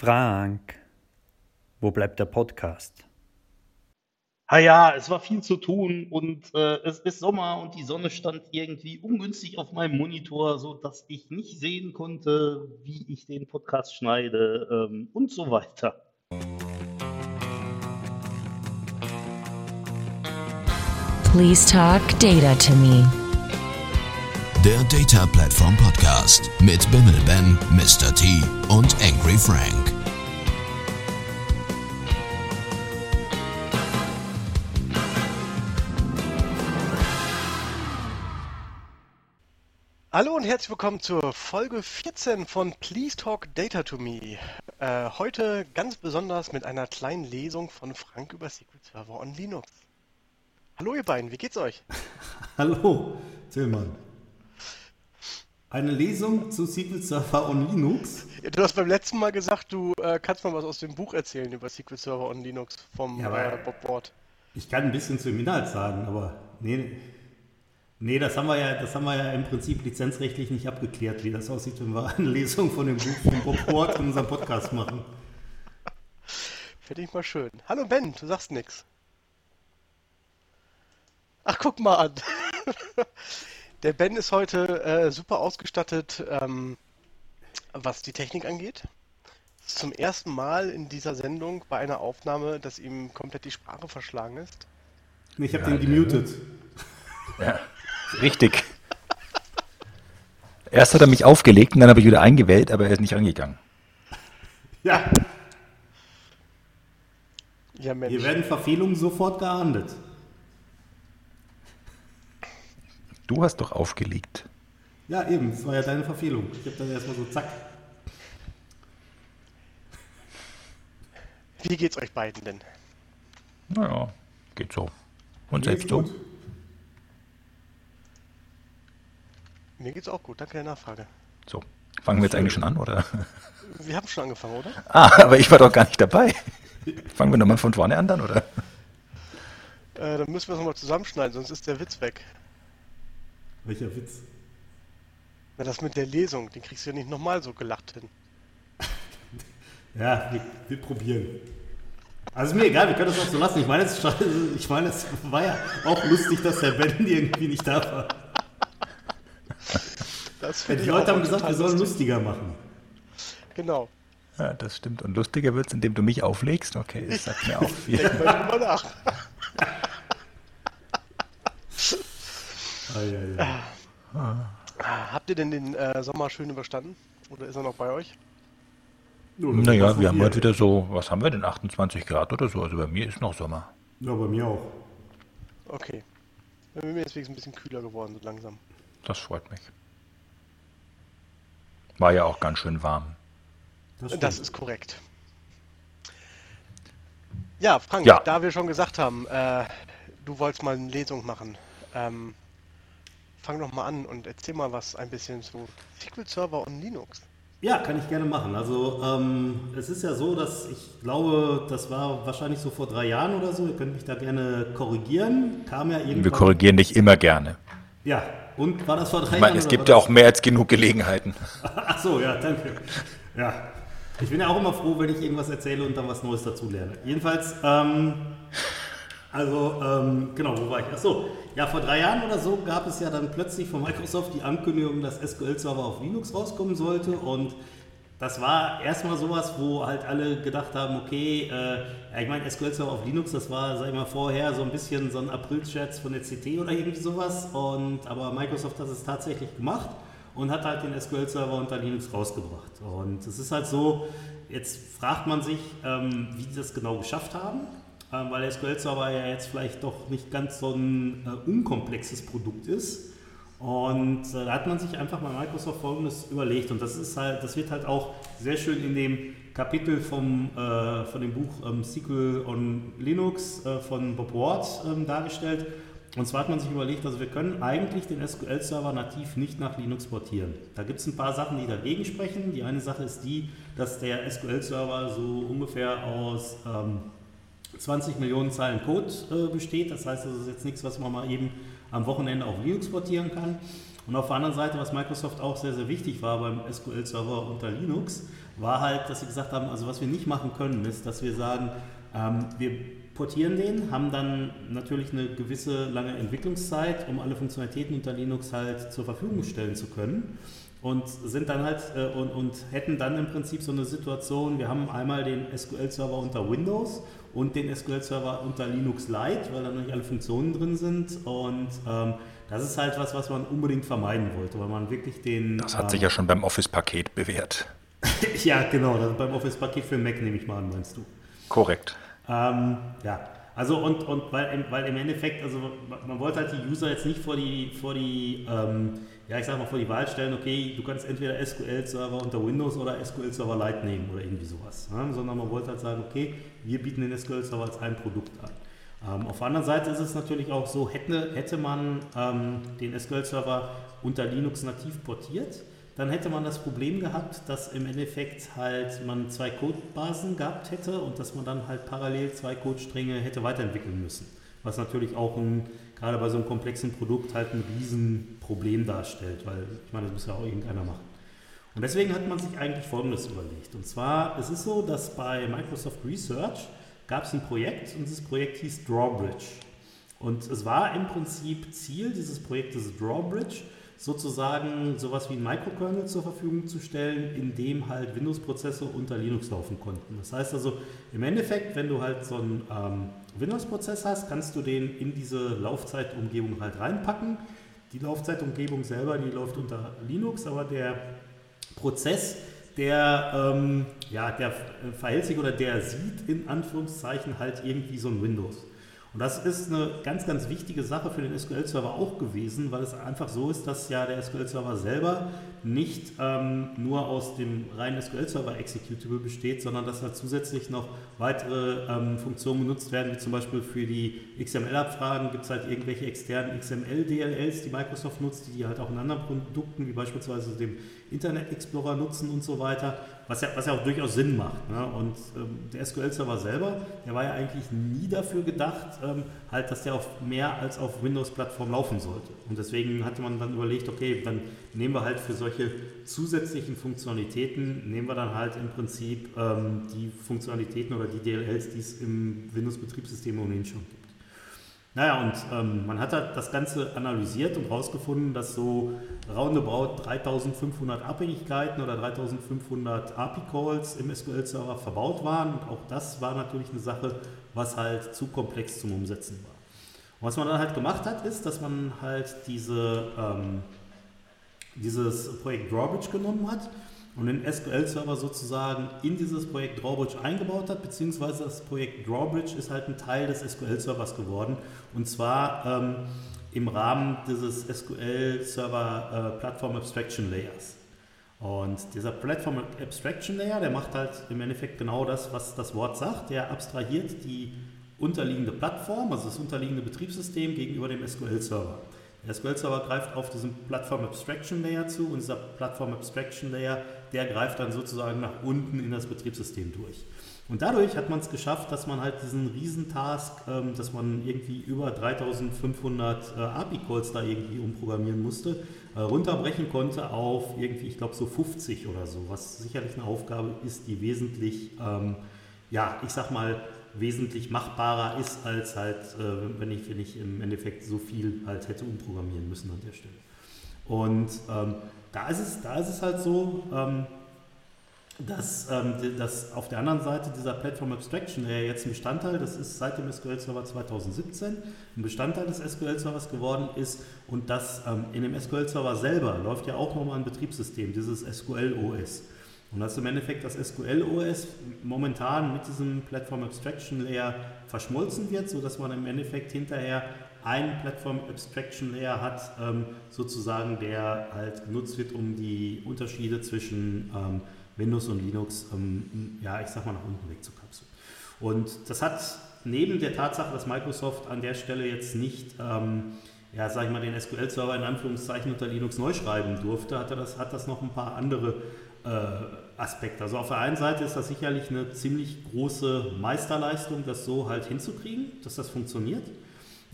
Frank, wo bleibt der Podcast? Ah ja, es war viel zu tun und äh, es ist Sommer und die Sonne stand irgendwie ungünstig auf meinem Monitor, so dass ich nicht sehen konnte, wie ich den Podcast schneide ähm, und so weiter. Please talk data to me. Der Data Platform Podcast mit Bimmel Ben, Mr. T und Angry Frank. Hallo und herzlich willkommen zur Folge 14 von Please Talk Data to Me. Äh, heute ganz besonders mit einer kleinen Lesung von Frank über SQL Server on Linux. Hallo ihr beiden, wie geht's euch? Hallo, Tillmann. Eine Lesung zu SQL Server on Linux? Du hast beim letzten Mal gesagt, du äh, kannst mal was aus dem Buch erzählen über SQL Server on Linux vom Ja, äh, Bob Ward. Ich kann ein bisschen zum Inhalt sagen, aber nee, nee das, haben wir ja, das haben wir ja im Prinzip lizenzrechtlich nicht abgeklärt, wie das aussieht, wenn wir eine Lesung von dem Buch von Bob Ward in unserem Podcast machen. Finde ich mal schön. Hallo Ben, du sagst nix. Ach, guck mal an. Der Ben ist heute äh, super ausgestattet, ähm, was die Technik angeht. Es ist zum ersten Mal in dieser Sendung bei einer Aufnahme, dass ihm komplett die Sprache verschlagen ist. Nee, Ich habe den gemutet. Ja, richtig. Erst hat er mich aufgelegt und dann habe ich wieder eingewählt, aber er ist nicht rangegangen. Ja, Ja, Mensch. hier werden Verfehlungen sofort geahndet. Du hast doch aufgelegt. Ja, eben, das war ja deine Verfehlung. Ich habe dann erstmal so zack. Wie geht's euch beiden denn? Naja, geht so. Und Mir selbst geht's so? gut. Mir geht's auch gut, danke der Nachfrage. So. Fangen wir jetzt eigentlich schon an, oder? Wir haben schon angefangen, oder? Ah, aber ich war doch gar nicht dabei. Fangen wir nochmal von vorne an dann, oder? Äh, dann müssen wir es nochmal zusammenschneiden, sonst ist der Witz weg. Welcher Witz? Na, das mit der Lesung, den kriegst du ja nicht nochmal so gelacht hin. Ja, wir, wir probieren. Also ist mir egal, wir können das auch so lassen. Ich meine, es, ich meine, es war ja auch lustig, dass der Ben irgendwie nicht da war. Das Die Leute haben gesagt, wir sollen lustig. lustiger machen. Genau. Ja, das stimmt. Und lustiger wird's, indem du mich auflegst. Okay, das sagt mir auch viel. Denk mal drüber nach. Ei, ei, ei. Habt ihr denn den äh, Sommer schön überstanden? Oder ist er noch bei euch? Das Naja, wir haben heute wieder so, was haben wir denn, 28 Grad oder so? Also bei mir ist noch Sommer. Ja, bei mir auch. Okay. Bei mir ist es ein bisschen kühler geworden, so langsam. Das freut mich. War ja auch ganz schön warm. Das, Das ist korrekt. Ja, Frank, Ja. da wir schon gesagt haben, äh, du wolltest mal eine Lesung machen, ähm, fang doch mal an und erzähl mal was ein bisschen zu SQL Server und Linux. Ja, kann ich gerne machen. Also ähm, es ist ja so, dass ich glaube, das war wahrscheinlich so vor drei Jahren oder so. Ihr könnt mich da gerne korrigieren. Kam ja irgendwann. Wir korrigieren dich immer gerne. Ja, und war das vor drei Ich meine, Jahren? es gibt ja auch mehr als genug Gelegenheiten. Ach so, ja, danke. Ja, ich bin ja auch immer froh, wenn ich irgendwas erzähle und dann was Neues dazu lerne. Jedenfalls, ähm, also, ähm, genau, wo war ich? Ach so, ja, vor drei Jahren oder so gab es ja dann plötzlich von Microsoft die Ankündigung, dass SQL-Server auf Linux rauskommen sollte und das war erstmal sowas, wo halt alle gedacht haben, okay, äh, ich meine, SQL-Server auf Linux, das war, sag ich mal, vorher so ein bisschen so ein April-Scherz von der CT oder irgendwie sowas. Und, aber Microsoft hat es tatsächlich gemacht und hat halt den SQL-Server unter Linux rausgebracht. Und es ist halt so, jetzt fragt man sich, ähm, wie die das genau geschafft haben. Ähm, weil SQL-Server ja jetzt vielleicht doch nicht ganz so ein äh, unkomplexes Produkt ist. Und äh, da hat man sich einfach mal Microsoft folgendes überlegt. Und das ist halt, das wird halt auch sehr schön in dem Kapitel vom, äh, von dem Buch ähm, SQL on Linux äh, von Bob Ward ähm, dargestellt. Und zwar hat man sich überlegt, also wir können eigentlich den SQL-Server nativ nicht nach Linux portieren. Da gibt es ein paar Sachen, die dagegen sprechen. Die eine Sache ist die, dass der SQL-Server so ungefähr aus ähm, 20 Millionen Zeilen Code äh, besteht. Das heißt, das ist jetzt nichts, was man mal eben am Wochenende auf Linux portieren kann. Und auf der anderen Seite, was Microsoft auch sehr, sehr wichtig war beim SQL-Server unter Linux, war halt, dass sie gesagt haben, also was wir nicht machen können, ist, dass wir sagen, ähm, wir portieren den, haben dann natürlich eine gewisse lange Entwicklungszeit, um alle Funktionalitäten unter Linux halt zur Verfügung stellen zu können und sind dann halt äh, und, und hätten dann im Prinzip so eine Situation, wir haben einmal den SQL-Server unter Windows und den SQL-Server unter Linux Lite, weil da noch nicht alle Funktionen drin sind und ähm, das ist halt was, was man unbedingt vermeiden wollte, weil man wirklich den... Das hat ähm, sich ja schon beim Office-Paket bewährt. ja, genau, beim Office-Paket für Mac nehme ich mal an, meinst du. Korrekt. Ähm, ja, also und, und weil, im- weil im Endeffekt, also man wollte halt die User jetzt nicht vor die, vor die, ähm, ja ich sag mal vor die Wahl stellen, okay, du kannst entweder SQL-Server unter Windows oder SQL-Server Lite nehmen oder irgendwie sowas, ne? sondern man wollte halt sagen, okay, wir bieten den SQL-Server als ein Produkt an. Ähm, auf der anderen Seite ist es natürlich auch so, hätte, hätte man ähm, den SQL-Server unter Linux nativ portiert, dann hätte man das Problem gehabt, dass im Endeffekt halt man zwei Codebasen gehabt hätte und dass man dann halt parallel zwei Codestränge hätte weiterentwickeln müssen. Was natürlich auch ein, gerade bei so einem komplexen Produkt halt ein Riesenproblem darstellt, weil ich meine, das muss ja auch irgendeiner machen. Und deswegen hat man sich eigentlich Folgendes überlegt. Und zwar, es ist so, dass bei Microsoft Research gab es ein Projekt und dieses Projekt hieß Drawbridge. Und es war im Prinzip Ziel dieses Projektes Drawbridge, sozusagen sowas wie ein Microkernel zur Verfügung zu stellen, in dem halt Windows-Prozesse unter Linux laufen konnten. Das heißt also, im Endeffekt, wenn du halt so einen ähm, Windows-Prozess hast, kannst du den in diese Laufzeitumgebung halt reinpacken. Die Laufzeitumgebung selber, die läuft unter Linux, aber der Prozess, der, ähm, ja, der verhält sich oder der sieht in Anführungszeichen halt irgendwie so ein Windows. Und das ist eine ganz, ganz wichtige Sache für den SQL-Server auch gewesen, weil es einfach so ist, dass ja der SQL-Server selber nicht ähm, nur aus dem reinen SQL-Server-Executable besteht, sondern dass da zusätzlich noch weitere ähm, Funktionen genutzt werden, wie zum Beispiel für die XML-Abfragen gibt es halt irgendwelche externen XML-DLLs, die Microsoft nutzt, die die halt auch in anderen Produkten, wie beispielsweise dem Internet Explorer nutzen und so weiter, was ja, was ja auch durchaus Sinn macht. Ne? Und ähm, der SQL-Server selber, der war ja eigentlich nie dafür gedacht, ähm, halt, dass der auf mehr als auf Windows-Plattform laufen sollte. Und deswegen hatte man dann überlegt, okay, dann nehmen wir halt für solche zusätzlichen Funktionalitäten, nehmen wir dann halt im Prinzip ähm, die Funktionalitäten oder die DLLs, die es im Windows-Betriebssystem ohnehin schon gibt. Naja, und ähm, man hat halt das Ganze analysiert und herausgefunden, dass so roundabout 3500 Abhängigkeiten oder 3500 API-Calls im SQL-Server verbaut waren. Und auch das war natürlich eine Sache, was halt zu komplex zum Umsetzen war. Und was man dann halt gemacht hat, ist, dass man halt diese, ähm, dieses Projekt Drawbridge genommen hat und den SQL-Server sozusagen in dieses Projekt Drawbridge eingebaut hat, beziehungsweise das Projekt Drawbridge ist halt ein Teil des SQL-Servers geworden und zwar ähm, im Rahmen dieses SQL-Server äh, Platform Abstraction Layers. Und dieser Platform Abstraction Layer, der macht halt im Endeffekt genau das, was das Wort sagt. Der abstrahiert die unterliegende Plattform, also das unterliegende Betriebssystem gegenüber dem SQL-Server. Der SQL-Server greift auf diesen Plattform Abstraction Layer zu und dieser Plattform Abstraction Layer, der greift dann sozusagen nach unten in das Betriebssystem durch. Und dadurch hat man es geschafft, dass man halt diesen Riesentask, ähm, dass man irgendwie über 3500 äh, API-Calls da irgendwie umprogrammieren musste, äh, runterbrechen konnte auf irgendwie, ich glaube, so 50 oder so, was sicherlich eine Aufgabe ist, die wesentlich, ähm, ja, ich sag mal, wesentlich machbarer ist, als halt, äh, wenn, ich, wenn ich im Endeffekt so viel halt hätte umprogrammieren müssen an der Stelle. Und ähm, da, ist es, da ist es halt so, ähm, dass, ähm, dass auf der anderen Seite dieser Platform Abstraction, der jetzt ein Bestandteil, das ist seit dem SQL Server 2017, ein Bestandteil des SQL Servers geworden ist und das ähm, in dem SQL Server selber läuft ja auch nochmal ein Betriebssystem, dieses SQL OS. Und das im Endeffekt das SQL OS momentan mit diesem Platform Abstraction Layer verschmolzen wird, sodass man im Endeffekt hinterher einen Platform Abstraction Layer hat, ähm, sozusagen, der halt genutzt wird, um die Unterschiede zwischen ähm, Windows und Linux, ähm, ja, ich sag mal, nach unten wegzukapseln. Und das hat neben der Tatsache, dass Microsoft an der Stelle jetzt nicht, ähm, ja, sag ich mal, den SQL-Server in Anführungszeichen unter Linux neu schreiben durfte, hat, das, hat das noch ein paar andere äh, Aspekte. Also auf der einen Seite ist das sicherlich eine ziemlich große Meisterleistung, das so halt hinzukriegen, dass das funktioniert.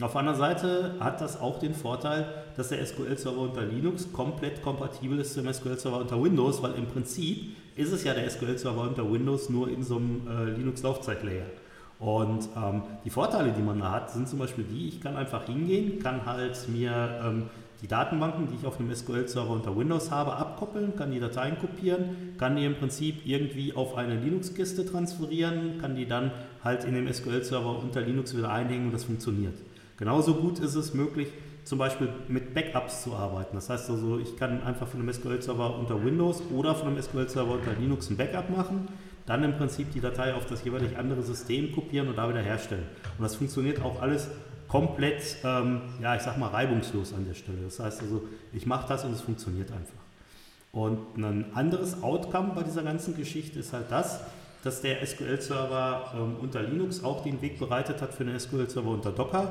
Auf der anderen Seite hat das auch den Vorteil, dass der SQL-Server unter Linux komplett kompatibel ist zum SQL-Server unter Windows, weil im Prinzip ist es ja der SQL-Server unter Windows nur in so einem äh, Linux-Laufzeit-Layer. Und ähm, die Vorteile, die man da hat, sind zum Beispiel die, ich kann einfach hingehen, kann halt mir ähm, die Datenbanken, die ich auf einem SQL-Server unter Windows habe, abkoppeln, kann die Dateien kopieren, kann die im Prinzip irgendwie auf eine Linux-Kiste transferieren, kann die dann halt in dem SQL-Server unter Linux wieder einhängen und das funktioniert. Genauso gut ist es möglich, zum Beispiel mit Backups zu arbeiten. Das heißt also, ich kann einfach von einem SQL-Server unter Windows oder von einem SQL-Server unter Linux ein Backup machen, dann im Prinzip die Datei auf das jeweilig andere System kopieren und da wieder herstellen. Und das funktioniert auch alles komplett, ähm, ja, ich sag mal, reibungslos an der Stelle. Das heißt also, ich mache das und es funktioniert einfach. Und ein anderes Outcome bei dieser ganzen Geschichte ist halt das, dass der SQL-Server ähm, unter Linux auch den Weg bereitet hat für einen SQL-Server unter Docker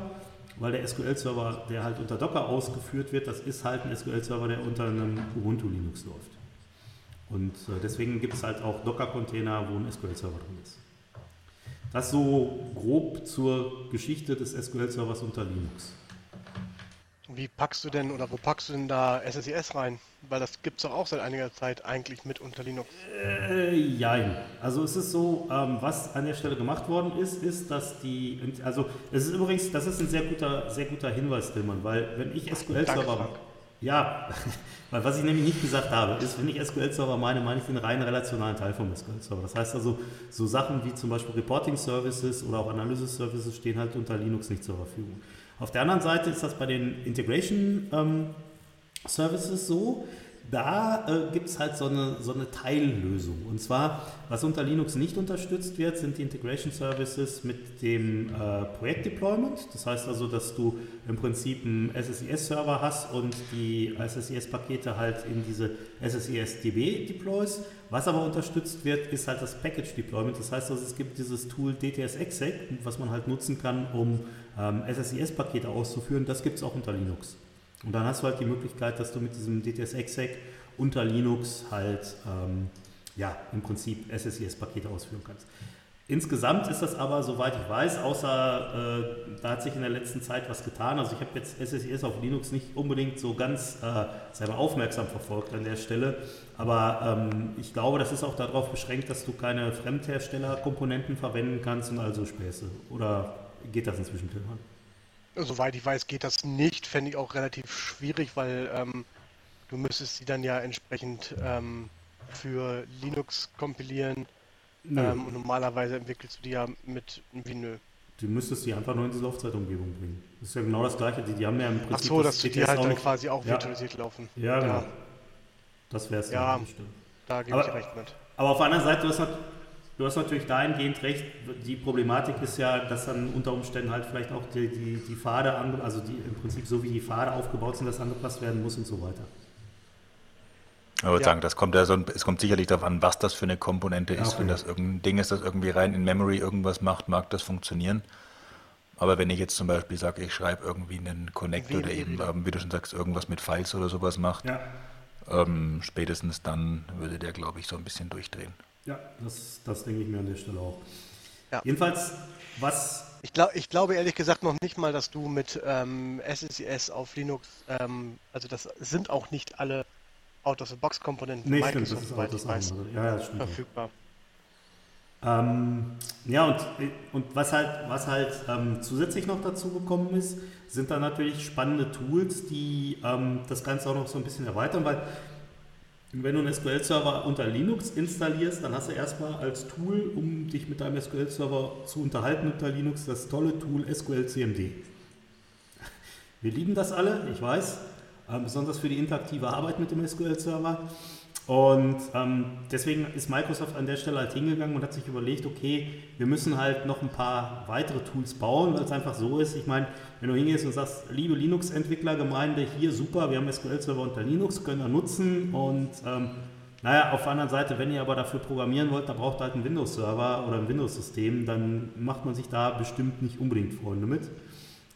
weil der SQL-Server, der halt unter Docker ausgeführt wird, das ist halt ein SQL-Server, der unter einem Ubuntu Linux läuft. Und äh, deswegen gibt es halt auch Docker-Container, wo ein SQL-Server drin ist. Das so grob zur Geschichte des SQL-Servers unter Linux. Wie packst du denn oder wo packst du denn da SSIS rein? Weil das gibt es auch seit einiger Zeit eigentlich mit unter Linux. Äh, jein. Also es ist so, ähm, was an der Stelle gemacht worden ist, ist, dass die, also es ist übrigens, das ist ein sehr guter, sehr guter Hinweis, Tillmann, weil wenn ich SQL-Server, ja, weil was ich nämlich nicht gesagt habe, ist, wenn ich SQL-Server meine, meine ich den rein relationalen Teil vom SQL-Server. Das heißt also, so Sachen wie zum Beispiel Reporting-Services oder auch Analysis-Services stehen halt unter Linux nicht zur Verfügung. Auf der anderen Seite ist das bei den Integration ähm, Services so, da äh, gibt es halt so eine, so eine Teillösung. Und zwar, was unter Linux nicht unterstützt wird, sind die Integration Services mit dem äh, Projektdeployment. Das heißt also, dass du im Prinzip einen SSIS-Server hast und die SSIS-Pakete halt in diese SSIS-DB deployst. Was aber unterstützt wird, ist halt das Package Deployment. Das heißt also, es gibt dieses Tool DTS-Exec, was man halt nutzen kann, um ähm, SSIS-Pakete auszuführen. Das gibt es auch unter Linux. Und dann hast du halt die Möglichkeit, dass du mit diesem DTS-Exec unter Linux halt ähm, ja, im Prinzip SSIS-Pakete ausführen kannst. Insgesamt ist das aber, soweit ich weiß, außer äh, da hat sich in der letzten Zeit was getan. Also ich habe jetzt SSIS auf Linux nicht unbedingt so ganz äh, selber aufmerksam verfolgt an der Stelle. Aber ähm, ich glaube, das ist auch darauf beschränkt, dass du keine Fremdherstellerkomponenten verwenden kannst und also Späße. Oder geht das inzwischen, Tilman? Soweit ich weiß, geht das nicht. Fände ich auch relativ schwierig, weil ähm, du müsstest sie dann ja entsprechend ähm, für Linux kompilieren. Ähm, und normalerweise entwickelst du die ja mit Vinö. Du müsstest die einfach nur in die Laufzeitumgebung bringen. Das ist ja genau das Gleiche. Die, die haben ja im Prinzip. Ach so, dass die halt auch dann quasi auch ja. virtualisiert laufen. Ja, genau. Ja. Das wäre es Ja, dann, stimmt. Da gebe ich recht mit. Aber auf der anderen Seite, du hast, nat- du hast natürlich dahingehend recht, die Problematik ist ja, dass dann unter Umständen halt vielleicht auch die, die, die Pfade, also die im Prinzip so wie die Pfade aufgebaut sind, dass angepasst werden muss und so weiter. Ich würde Ja. sagen, das kommt ja so, ein- es kommt sicherlich darauf an, was das für eine Komponente ist. okay. Wenn das irgendein Ding ist, das irgendwie rein in Memory irgendwas macht, mag das funktionieren. Aber wenn ich jetzt zum Beispiel sage, ich schreibe irgendwie einen Connector, der eben, ähm, wie du schon sagst, irgendwas mit Files oder sowas macht, Ja, ähm, spätestens dann würde der, glaube ich, so ein bisschen durchdrehen. Ja das, das denke ich mir an der Stelle auch. Ja. Jedenfalls, was Ich, glaub, ich glaube ehrlich gesagt noch nicht mal, dass du mit ähm, SSIS auf Linux, ähm, also das sind auch nicht alle Out-of-the-Box-Komponenten Nee, stimmt, das Microsoft, ist auch das weiß, andere. Ja, ja, das stimmt. verfügbar. Ähm, ja, und, und was halt, was halt ähm, zusätzlich noch dazu gekommen ist, sind dann natürlich spannende Tools, die ähm, das Ganze auch noch so ein bisschen erweitern, weil wenn du einen SQL-Server unter Linux installierst, dann hast du erstmal als Tool, um dich mit deinem SQL-Server zu unterhalten unter Linux, das tolle Tool SQL CMD. Wir lieben das alle, ich weiß, ähm, besonders für die interaktive Arbeit mit dem SQL-Server. Und ähm, deswegen ist Microsoft an der Stelle halt hingegangen und hat sich überlegt, okay, wir müssen halt noch ein paar weitere Tools bauen, weil es einfach so ist. Ich meine, wenn du hingehst und sagst, liebe Linux-Entwicklergemeinde, hier super, wir haben SQL-Server unter Linux, können wir nutzen. Und ähm, naja, auf der anderen Seite, wenn ihr aber dafür programmieren wollt, da braucht ihr halt einen Windows-Server oder ein Windows-System, dann macht man sich da bestimmt nicht unbedingt Freunde mit.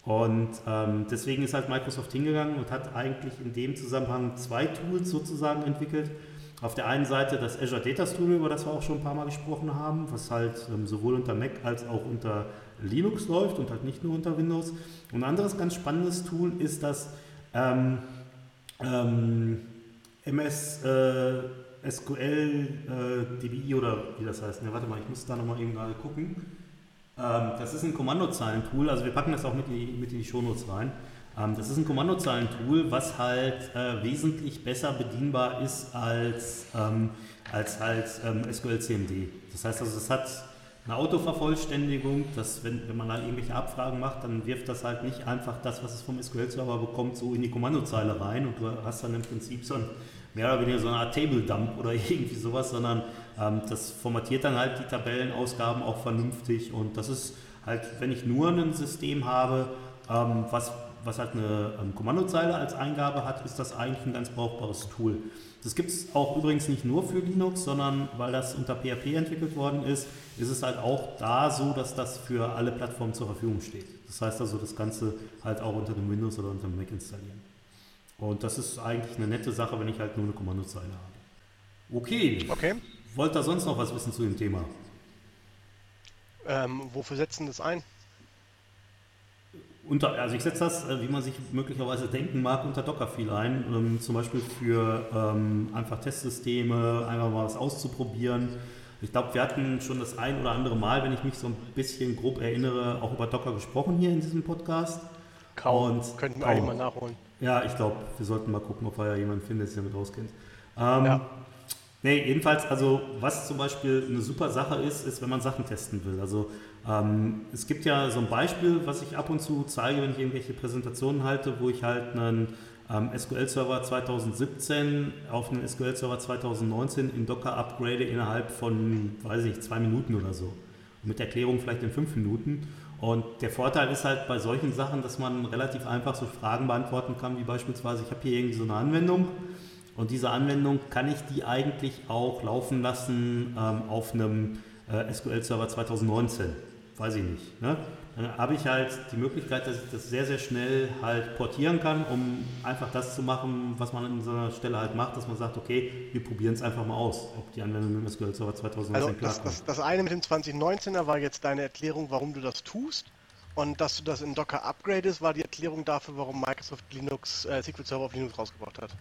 Und ähm, deswegen ist halt Microsoft hingegangen und hat eigentlich in dem Zusammenhang zwei Tools sozusagen entwickelt. Auf der einen Seite das Azure Data Studio, über das wir auch schon ein paar Mal gesprochen haben, was halt ähm, sowohl unter Mac als auch unter Linux läuft und halt nicht nur unter Windows. Und ein anderes ganz spannendes Tool ist das ähm, ähm, MS äh, SQL äh, DBI oder wie das heißt. Ne, warte mal, ich muss da nochmal eben gerade gucken. Ähm, das ist ein Kommandozeilentool, also wir packen das auch mit, die, mit in die Shownotes rein. Ähm, das ist ein Kommandozeilentool, was halt äh, wesentlich besser bedienbar ist als, ähm, als halt ähm, SQL CMD. Das heißt also, es hat eine Autovervollständigung, dass wenn, wenn man halt irgendwelche Abfragen macht, dann wirft das halt nicht einfach das, was es vom SQL-Server bekommt, so in die Kommandozeile rein und du hast dann im Prinzip so ein, mehr oder weniger so eine Art Table-Dump oder irgendwie sowas, sondern ähm, das formatiert dann halt die Tabellenausgaben auch vernünftig und das ist halt, wenn ich nur ein System habe, ähm, was, was halt eine ähm, Kommandozeile als Eingabe hat, ist das eigentlich ein ganz brauchbares Tool. Das gibt es auch übrigens nicht nur für Linux, sondern weil das unter PHP entwickelt worden ist, ist es halt auch da so, dass das für alle Plattformen zur Verfügung steht. Das heißt also, das Ganze halt auch unter dem Windows oder unter dem Mac installieren. Und das ist eigentlich eine nette Sache, wenn ich halt nur eine Kommandozeile habe. Okay. Okay. Wollt ihr sonst noch was wissen zu dem Thema? Ähm, wofür setzen das ein? Unter, also ich setze das, äh, wie man sich möglicherweise denken mag, unter Docker viel ein. Ähm, zum Beispiel für ähm, einfach Testsysteme, einfach mal was auszuprobieren. Ich glaube, wir hatten schon das ein oder andere Mal, wenn ich mich so ein bisschen grob erinnere, auch über Docker gesprochen hier in diesem Podcast. Kaum. Und Könnten wir eigentlich mal nachholen. Ja, ich glaube, wir sollten mal gucken, ob wir ja jemanden finden, der sich damit auskennt. Ähm, ja. Nee, jedenfalls, also was zum Beispiel eine super Sache ist, ist, wenn man Sachen testen will. Also ähm, es gibt ja so ein Beispiel, was ich ab und zu zeige, wenn ich irgendwelche Präsentationen halte, wo ich halt einen ähm, SQL-Server 2017 auf einen SQL-Server 2019 in Docker upgrade innerhalb von, weiß ich nicht, zwei Minuten oder so. mit Erklärung vielleicht in fünf Minuten. Und der Vorteil ist halt bei solchen Sachen, dass man relativ einfach so Fragen beantworten kann, wie beispielsweise, ich habe hier irgendwie so eine Anwendung und diese Anwendung kann ich die eigentlich auch laufen lassen ähm, auf einem äh, SQL-Server 2019. Weiß ich nicht. Ne? Dann habe ich halt die Möglichkeit, dass ich das sehr, sehr schnell halt portieren kann, um einfach das zu machen, was man an so einer Stelle halt macht, dass man sagt, okay, wir probieren es einfach mal aus, ob die Anwendung mit dem SQL Server 2019 also das, das, das eine mit dem 2019er war jetzt deine Erklärung, warum du das tust. Und dass du das in Docker upgradest, war die Erklärung dafür, warum Microsoft Linux, äh, SQL Server auf Linux rausgebracht hat.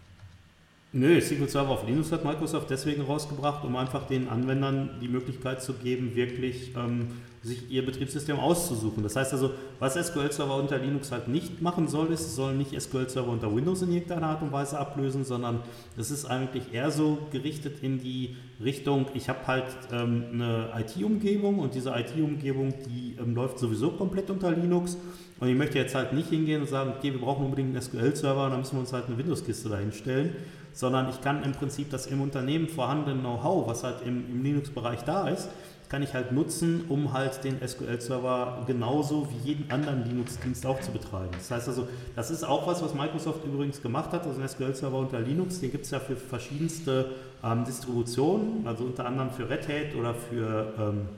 Nö, SQL Server auf Linux hat Microsoft deswegen rausgebracht, um einfach den Anwendern die Möglichkeit zu geben, wirklich ähm, sich ihr Betriebssystem auszusuchen. Das heißt also, was SQL Server unter Linux halt nicht machen soll, ist, soll nicht SQL Server unter Windows in irgendeiner Art und Weise ablösen, sondern es ist eigentlich eher so gerichtet in die Richtung, ich habe halt ähm, eine IT-Umgebung und diese IT-Umgebung, die ähm, läuft sowieso komplett unter Linux. Und ich möchte jetzt halt nicht hingehen und sagen, okay, wir brauchen unbedingt einen SQL-Server und dann müssen wir uns halt eine Windows-Kiste dahinstellen, sondern ich kann im Prinzip das im Unternehmen vorhandene Know-how, was halt im, im Linux-Bereich da ist, kann ich halt nutzen, um halt den SQL-Server genauso wie jeden anderen Linux-Dienst auch zu betreiben. Das heißt also, das ist auch was, was Microsoft übrigens gemacht hat, also ein SQL-Server unter Linux, den gibt es ja für verschiedenste ähm, Distributionen, also unter anderem für Red Hat oder für ähm,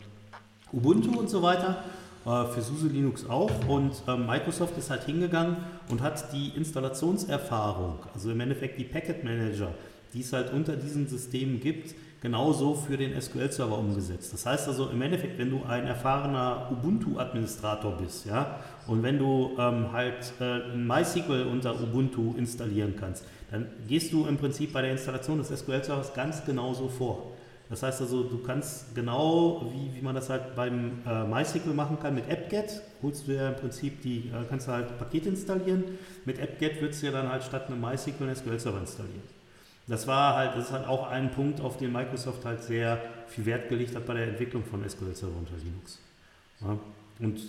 Ubuntu und so weiter, äh, für SUSE Linux auch. Und ähm, Microsoft ist halt hingegangen und hat die Installationserfahrung, also im Endeffekt die Packet Manager, die es halt unter diesen Systemen gibt, genauso für den SQL-Server umgesetzt. Das heißt also im Endeffekt, wenn du ein erfahrener Ubuntu-Administrator bist, ja, und wenn du ähm, halt äh, MySQL unter Ubuntu installieren kannst, dann gehst du im Prinzip bei der Installation des SQL-Servers ganz genauso vor. Das heißt also, du kannst genau, wie, wie man das halt beim äh, MySQL machen kann, mit apt-get, holst du ja im Prinzip die, äh, kannst du halt Pakete installieren. Mit apt-get würdest du ja dann halt statt einem MySQL einen SQL-Server installieren. Das war halt, das ist halt auch ein Punkt, auf den Microsoft halt sehr viel Wert gelegt hat bei der Entwicklung von SQL Server unter Linux. Ja. Und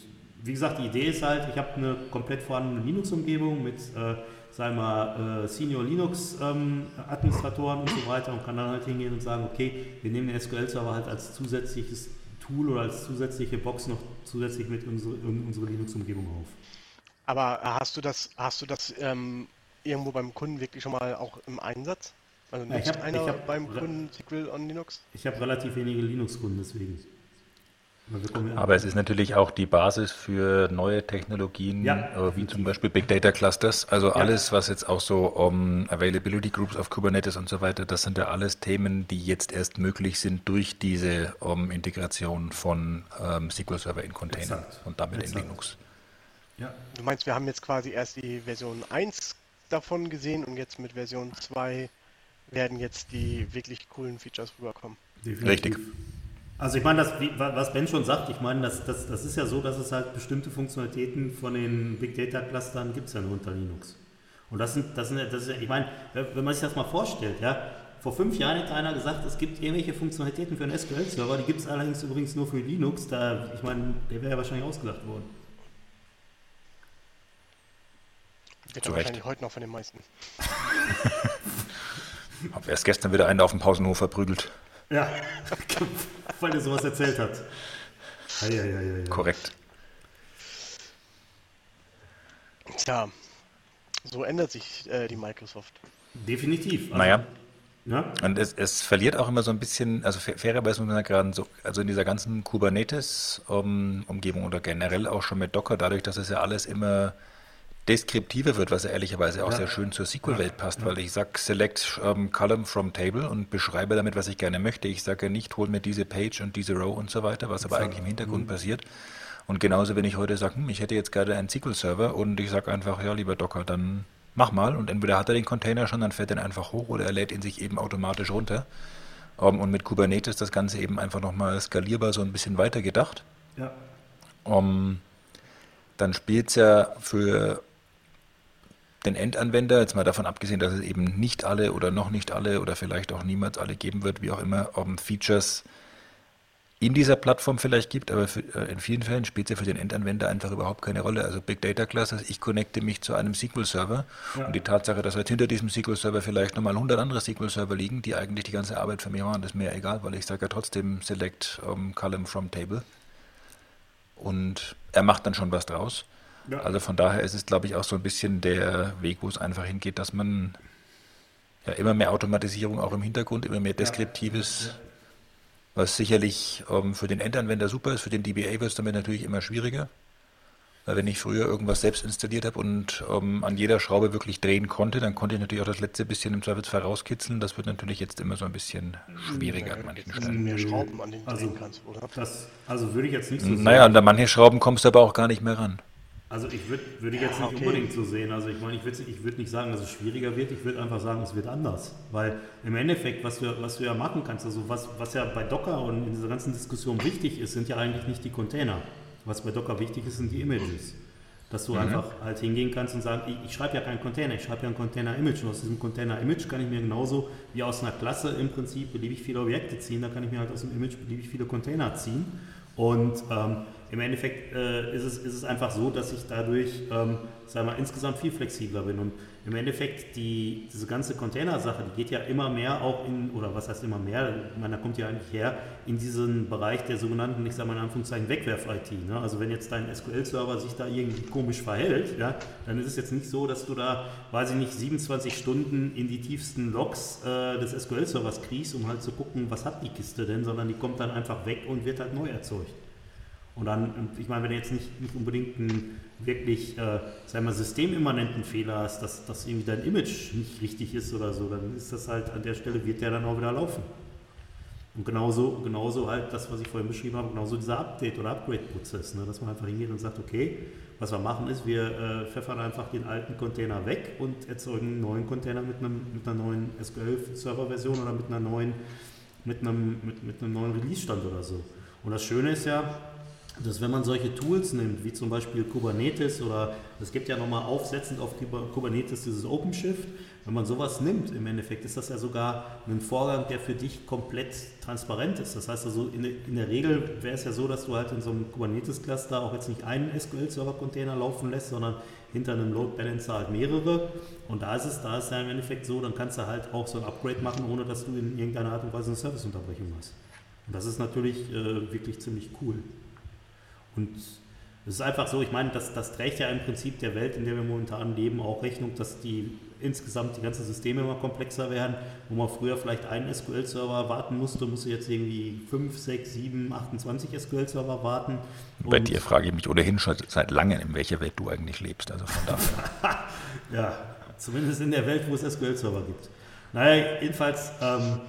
wie gesagt, die Idee ist halt, ich habe eine komplett vorhandene Linux-Umgebung mit, äh, sagen wir mal, äh, Senior Linux-Administratoren ähm, und so weiter und kann dann halt hingehen und sagen, okay, wir nehmen den SQL-Server halt als zusätzliches Tool oder als zusätzliche Box noch zusätzlich mit unsere, in unsere Linux-Umgebung auf. Aber hast du das, hast du das ähm, irgendwo beim Kunden wirklich schon mal auch im Einsatz? Also nicht ja, hab, einer hab, beim Kunden SQL on Linux? Ich habe relativ wenige Linux-Kunden, deswegen. Aber es ist natürlich auch die Basis für neue Technologien, Ja, äh, wie zum Beispiel Big Data Clusters. Also alles, was jetzt auch so um Availability Groups auf Kubernetes und so weiter, das sind ja alles Themen, die jetzt erst möglich sind durch diese um, Integration von ähm, SQL Server in Container Exakt. und damit Exakt. in Linux. Ja, Du meinst, wir haben jetzt quasi erst die Version 1 davon gesehen und jetzt mit Version 2 werden jetzt die wirklich coolen Features rüberkommen. definitiv. Richtig. Also ich meine, das, was Ben schon sagt, ich meine, das, das, das ist ja so, dass es halt bestimmte Funktionalitäten von den Big Data Clustern gibt es ja nur unter Linux. Und das sind, das sind, das ist, ja- ich meine, wenn man sich das mal vorstellt, ja, vor fünf Jahren hätte einer gesagt, es gibt irgendwelche Funktionalitäten für einen SQL-Server, die gibt es allerdings übrigens nur für Linux, da, ich meine, der wäre ja wahrscheinlich ausgelacht worden. Wird Zu dann Recht. wahrscheinlich heute noch von den meisten. Habe erst gestern wieder einen auf dem Pausenhof verprügelt. Ja, weil er sowas erzählt hat. Eieieiei. Korrekt. Tja, so ändert sich äh, die Microsoft. Definitiv. Also, Naja, Ja? Und es, es verliert auch immer so ein bisschen, also fair- fairerweise muss man gerade so, also in dieser ganzen Kubernetes-Umgebung oder generell auch schon mit Docker, dadurch, dass es ja alles immer deskriptiver wird, was ja ehrlicherweise auch Ja. sehr schön zur SQL-Welt passt, weil ich sage Select ähm, Column from Table und beschreibe damit, was ich gerne möchte. Ich sage ja nicht, hol mir diese Page und diese Row und so weiter, was aber Exakt. eigentlich im Hintergrund passiert. Und genauso, wenn ich heute sage, hm, ich hätte jetzt gerade einen SQL-Server und ich sage einfach, ja, lieber Docker, dann mach mal. Und entweder hat er den Container schon, dann fährt er ihn einfach hoch oder er lädt ihn sich eben automatisch runter. Um, und mit Kubernetes das Ganze eben einfach nochmal skalierbar so ein bisschen weiter gedacht. Ja. Um, dann spielt es ja für den Endanwender, jetzt mal davon abgesehen, dass es eben nicht alle oder noch nicht alle oder vielleicht auch niemals alle geben wird, wie auch immer, um, Features in dieser Plattform vielleicht gibt, aber für, äh, in vielen Fällen spielt es ja für den Endanwender einfach überhaupt keine Rolle. Also Big Data Clusters, ich connecte mich zu einem SQL-Server Ja. und die Tatsache, dass halt hinter diesem SQL-Server vielleicht nochmal 100 andere SQL-Server liegen, die eigentlich die ganze Arbeit für mich machen, das ist mir egal, weil ich sage ja trotzdem Select um, Column from Table und er macht dann schon was draus. Ja. Also von daher ist es, glaube ich, auch so ein bisschen der Weg, wo es einfach hingeht, dass man ja immer mehr Automatisierung auch im Hintergrund, immer mehr Deskriptives, was sicherlich ähm, für den Endanwender super ist, für den DBA wird es damit natürlich immer schwieriger. Weil wenn ich früher irgendwas selbst installiert habe und ähm, an jeder Schraube wirklich drehen konnte, dann konnte ich natürlich auch das letzte bisschen im Zweifelsfall rauskitzeln. Das wird natürlich jetzt immer so ein bisschen schwieriger an manchen Stellen. mehr Schrauben, an du Also, drehen kannst, oder? das, also würde ich jetzt nicht so sehen. Naja, an manche Schrauben kommst du aber auch gar nicht mehr ran. Also ich würde würde ich jetzt Ja, nicht okay. unbedingt so sehen. Also ich meine, ich würde ich würd nicht sagen, dass es schwieriger wird. Ich würde einfach sagen, es wird anders. Weil im Endeffekt, was du, was du ja machen kannst, also was, was ja bei Docker und in dieser ganzen Diskussion wichtig ist, sind ja eigentlich nicht die Container. Was bei Docker wichtig ist, sind die Images. Dass du einfach halt hingehen kannst und sagen, ich, ich schreibe ja keinen Container, ich schreibe ja ein Container-Image. Und aus diesem Container-Image kann ich mir genauso wie aus einer Klasse im Prinzip beliebig viele Objekte ziehen. Da kann ich mir halt aus dem Image beliebig viele Container ziehen. Und ähm, im Endeffekt äh, ist, es, ist es einfach so, dass ich dadurch ähm, sagen mal, insgesamt viel flexibler bin. Und im Endeffekt die, diese ganze Container-Sache, die geht ja immer mehr auch in, oder was heißt immer mehr, meine, da kommt ja eigentlich her, in diesen Bereich der sogenannten, ich sage mal in Anführungszeichen, Wegwerf-IT. Ne? Also wenn jetzt dein SQL-Server sich da irgendwie komisch verhält, ja, dann ist es jetzt nicht so, dass du da, weiß ich nicht, 27 Stunden in die tiefsten Logs äh, des SQL-Servers kriegst, um halt zu gucken, was hat die Kiste denn, sondern die kommt dann einfach weg und wird halt neu erzeugt. Und dann, und ich meine, wenn du jetzt nicht, nicht unbedingt einen wirklich, äh, sagen wir, systemimmanenten Fehler hast, dass, dass irgendwie dein Image nicht richtig ist oder so, dann ist das halt an der Stelle, wird der dann auch wieder laufen. Und genauso, genauso halt das, was ich vorhin beschrieben habe, genauso dieser Update- oder Upgrade-Prozess, ne, dass man einfach hingeht und sagt, okay, was wir machen ist, wir äh, pfeffern einfach den alten Container weg und erzeugen einen neuen Container mit, einem, mit einer neuen SQL-Server-Version oder mit einer neuen, mit einem, mit, mit einem neuen Release-Stand oder so. Und das Schöne ist ja, dass wenn man solche Tools nimmt, wie zum Beispiel Kubernetes oder es gibt ja nochmal aufsetzend auf Kuber- Kubernetes dieses OpenShift, wenn man sowas nimmt, im Endeffekt ist das ja sogar ein Vorgang, der für dich komplett transparent ist. Das heißt also, in, der- in der Regel wäre es ja so, dass du halt in so einem Kubernetes-Cluster auch jetzt nicht einen SQL-Server-Container laufen lässt, sondern hinter einem Load Balancer halt mehrere. Und da ist es, da ist ja im Endeffekt so, dann kannst du halt auch so ein Upgrade machen, ohne dass du in irgendeiner Art und Weise eine Serviceunterbrechung hast. Und das ist natürlich äh, wirklich ziemlich cool. Und es ist einfach so, ich meine, das, das trägt ja im Prinzip der Welt, in der wir momentan leben, auch Rechnung, dass die insgesamt die ganzen Systeme immer komplexer werden. Wo man früher vielleicht einen SQL-Server warten musste, muss ich jetzt irgendwie 5, 6, 7, 28 SQL-Server warten. Bei Und- dir frage ich mich ohnehin schon seit langem, in welcher Welt du eigentlich lebst. Also von daher. Ja, zumindest in der Welt, wo es SQL-Server gibt. Naja, jedenfalls, ähm,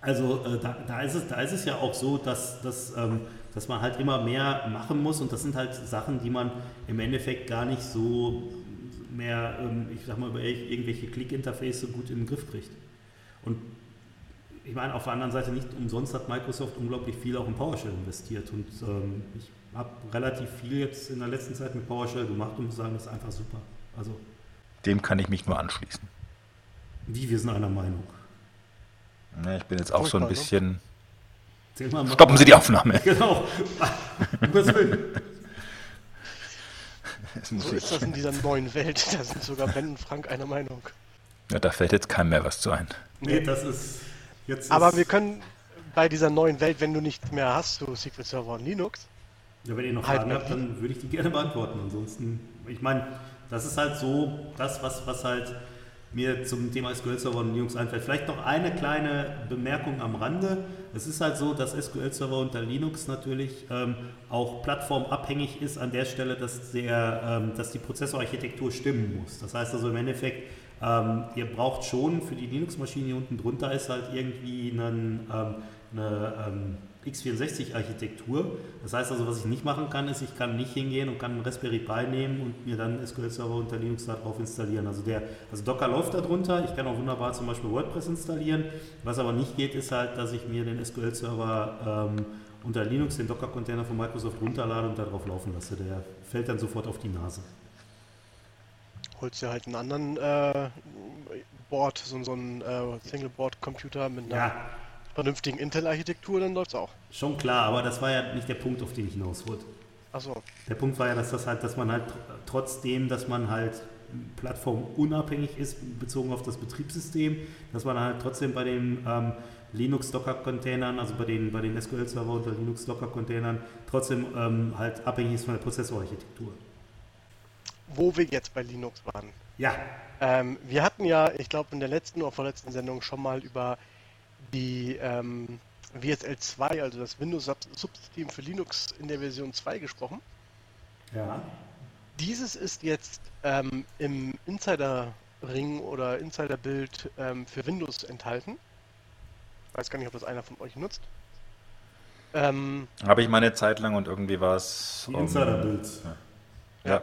also äh, da, da, ist es, da ist es ja auch so, dass, dass, ähm, dass man halt immer mehr machen muss und das sind halt Sachen, die man im Endeffekt gar nicht so mehr, ähm, ich sag mal, über irgendwelche Click-Interface gut in den Griff kriegt. Und ich meine, auf der anderen Seite nicht umsonst hat Microsoft unglaublich viel auch in PowerShell investiert und ähm, ich habe relativ viel jetzt in der letzten Zeit mit PowerShell gemacht und muss sagen, das ist einfach super. Also, Dem kann ich mich nur anschließen. wie wir sind einer Meinung. Ja, ich bin jetzt auch so ein ne? bisschen. Erzähl mal, mach Stoppen. Sie die Aufnahme. Genau. Um Gottes Willen. So ist das in dieser neuen Welt. Da sind sogar Ben und Frank einer Meinung. ja, da fällt jetzt keinem mehr was zu ein. Nee, das ist jetzt. Aber ist, wir können bei dieser neuen Welt, wenn du nicht mehr hast, du SQL Server und Linux, Ja, wenn ihr noch Halt Fragen mal habt, dann würde ich die gerne beantworten. Ansonsten, ich meine, das ist halt so das, was, was halt mir zum Thema SQL Server und Linux einfällt. Vielleicht noch eine kleine Bemerkung am Rande. Es ist halt so, dass SQL Server unter Linux natürlich ähm, auch plattformabhängig ist an der Stelle, dass, der, ähm, dass die Prozessorarchitektur stimmen muss. Das heißt also im Endeffekt, ähm, ihr braucht schon für die Linux-Maschine, die unten drunter ist, halt irgendwie einen, ähm, eine ähm, x64-Architektur. Das heißt also, was ich nicht machen kann, ist, ich kann nicht hingehen und kann einen Raspberry Pi nehmen und mir dann SQL-Server unter Linux darauf installieren. Also, der, also Docker läuft da drunter. Ich kann auch wunderbar zum Beispiel WordPress installieren. Was aber nicht geht, ist halt, dass ich mir den SQL-Server ähm, unter Linux, den Docker-Container von Microsoft runterlade und darauf laufen lasse. Der fällt dann sofort auf die Nase. holst dir halt einen anderen äh, Board, so, so einen äh, Single-Board-Computer mit einer Ja, vernünftigen Intel-Architektur, dann läuft's auch. schon klar, aber das war ja nicht der Punkt, auf den ich hinaus wollte. Achso, Der Punkt war ja, dass das halt, dass man halt tr- trotzdem, dass man halt plattformunabhängig ist, bezogen auf das Betriebssystem, dass man halt trotzdem bei den ähm, Linux-Docker-Containern, also bei den, bei den SQL-Server unter Linux-Docker-Containern, trotzdem ähm, halt abhängig ist von der Prozessorarchitektur. wo wir jetzt bei Linux waren. Ja, Ähm, wir hatten ja, ich glaube, in der letzten oder vorletzten Sendung schon mal über die ähm, WSL 2, also das Windows-Subsystem für Linux in der Version 2 gesprochen. ja. Dieses ist jetzt ähm, im Insider-Ring oder Insider-Bild ähm, für Windows enthalten. Weiß gar nicht, ob das einer von euch nutzt. Ähm, Habe ich meine Zeit lang und irgendwie war es. Die ähm, Insider-Builds. Ja,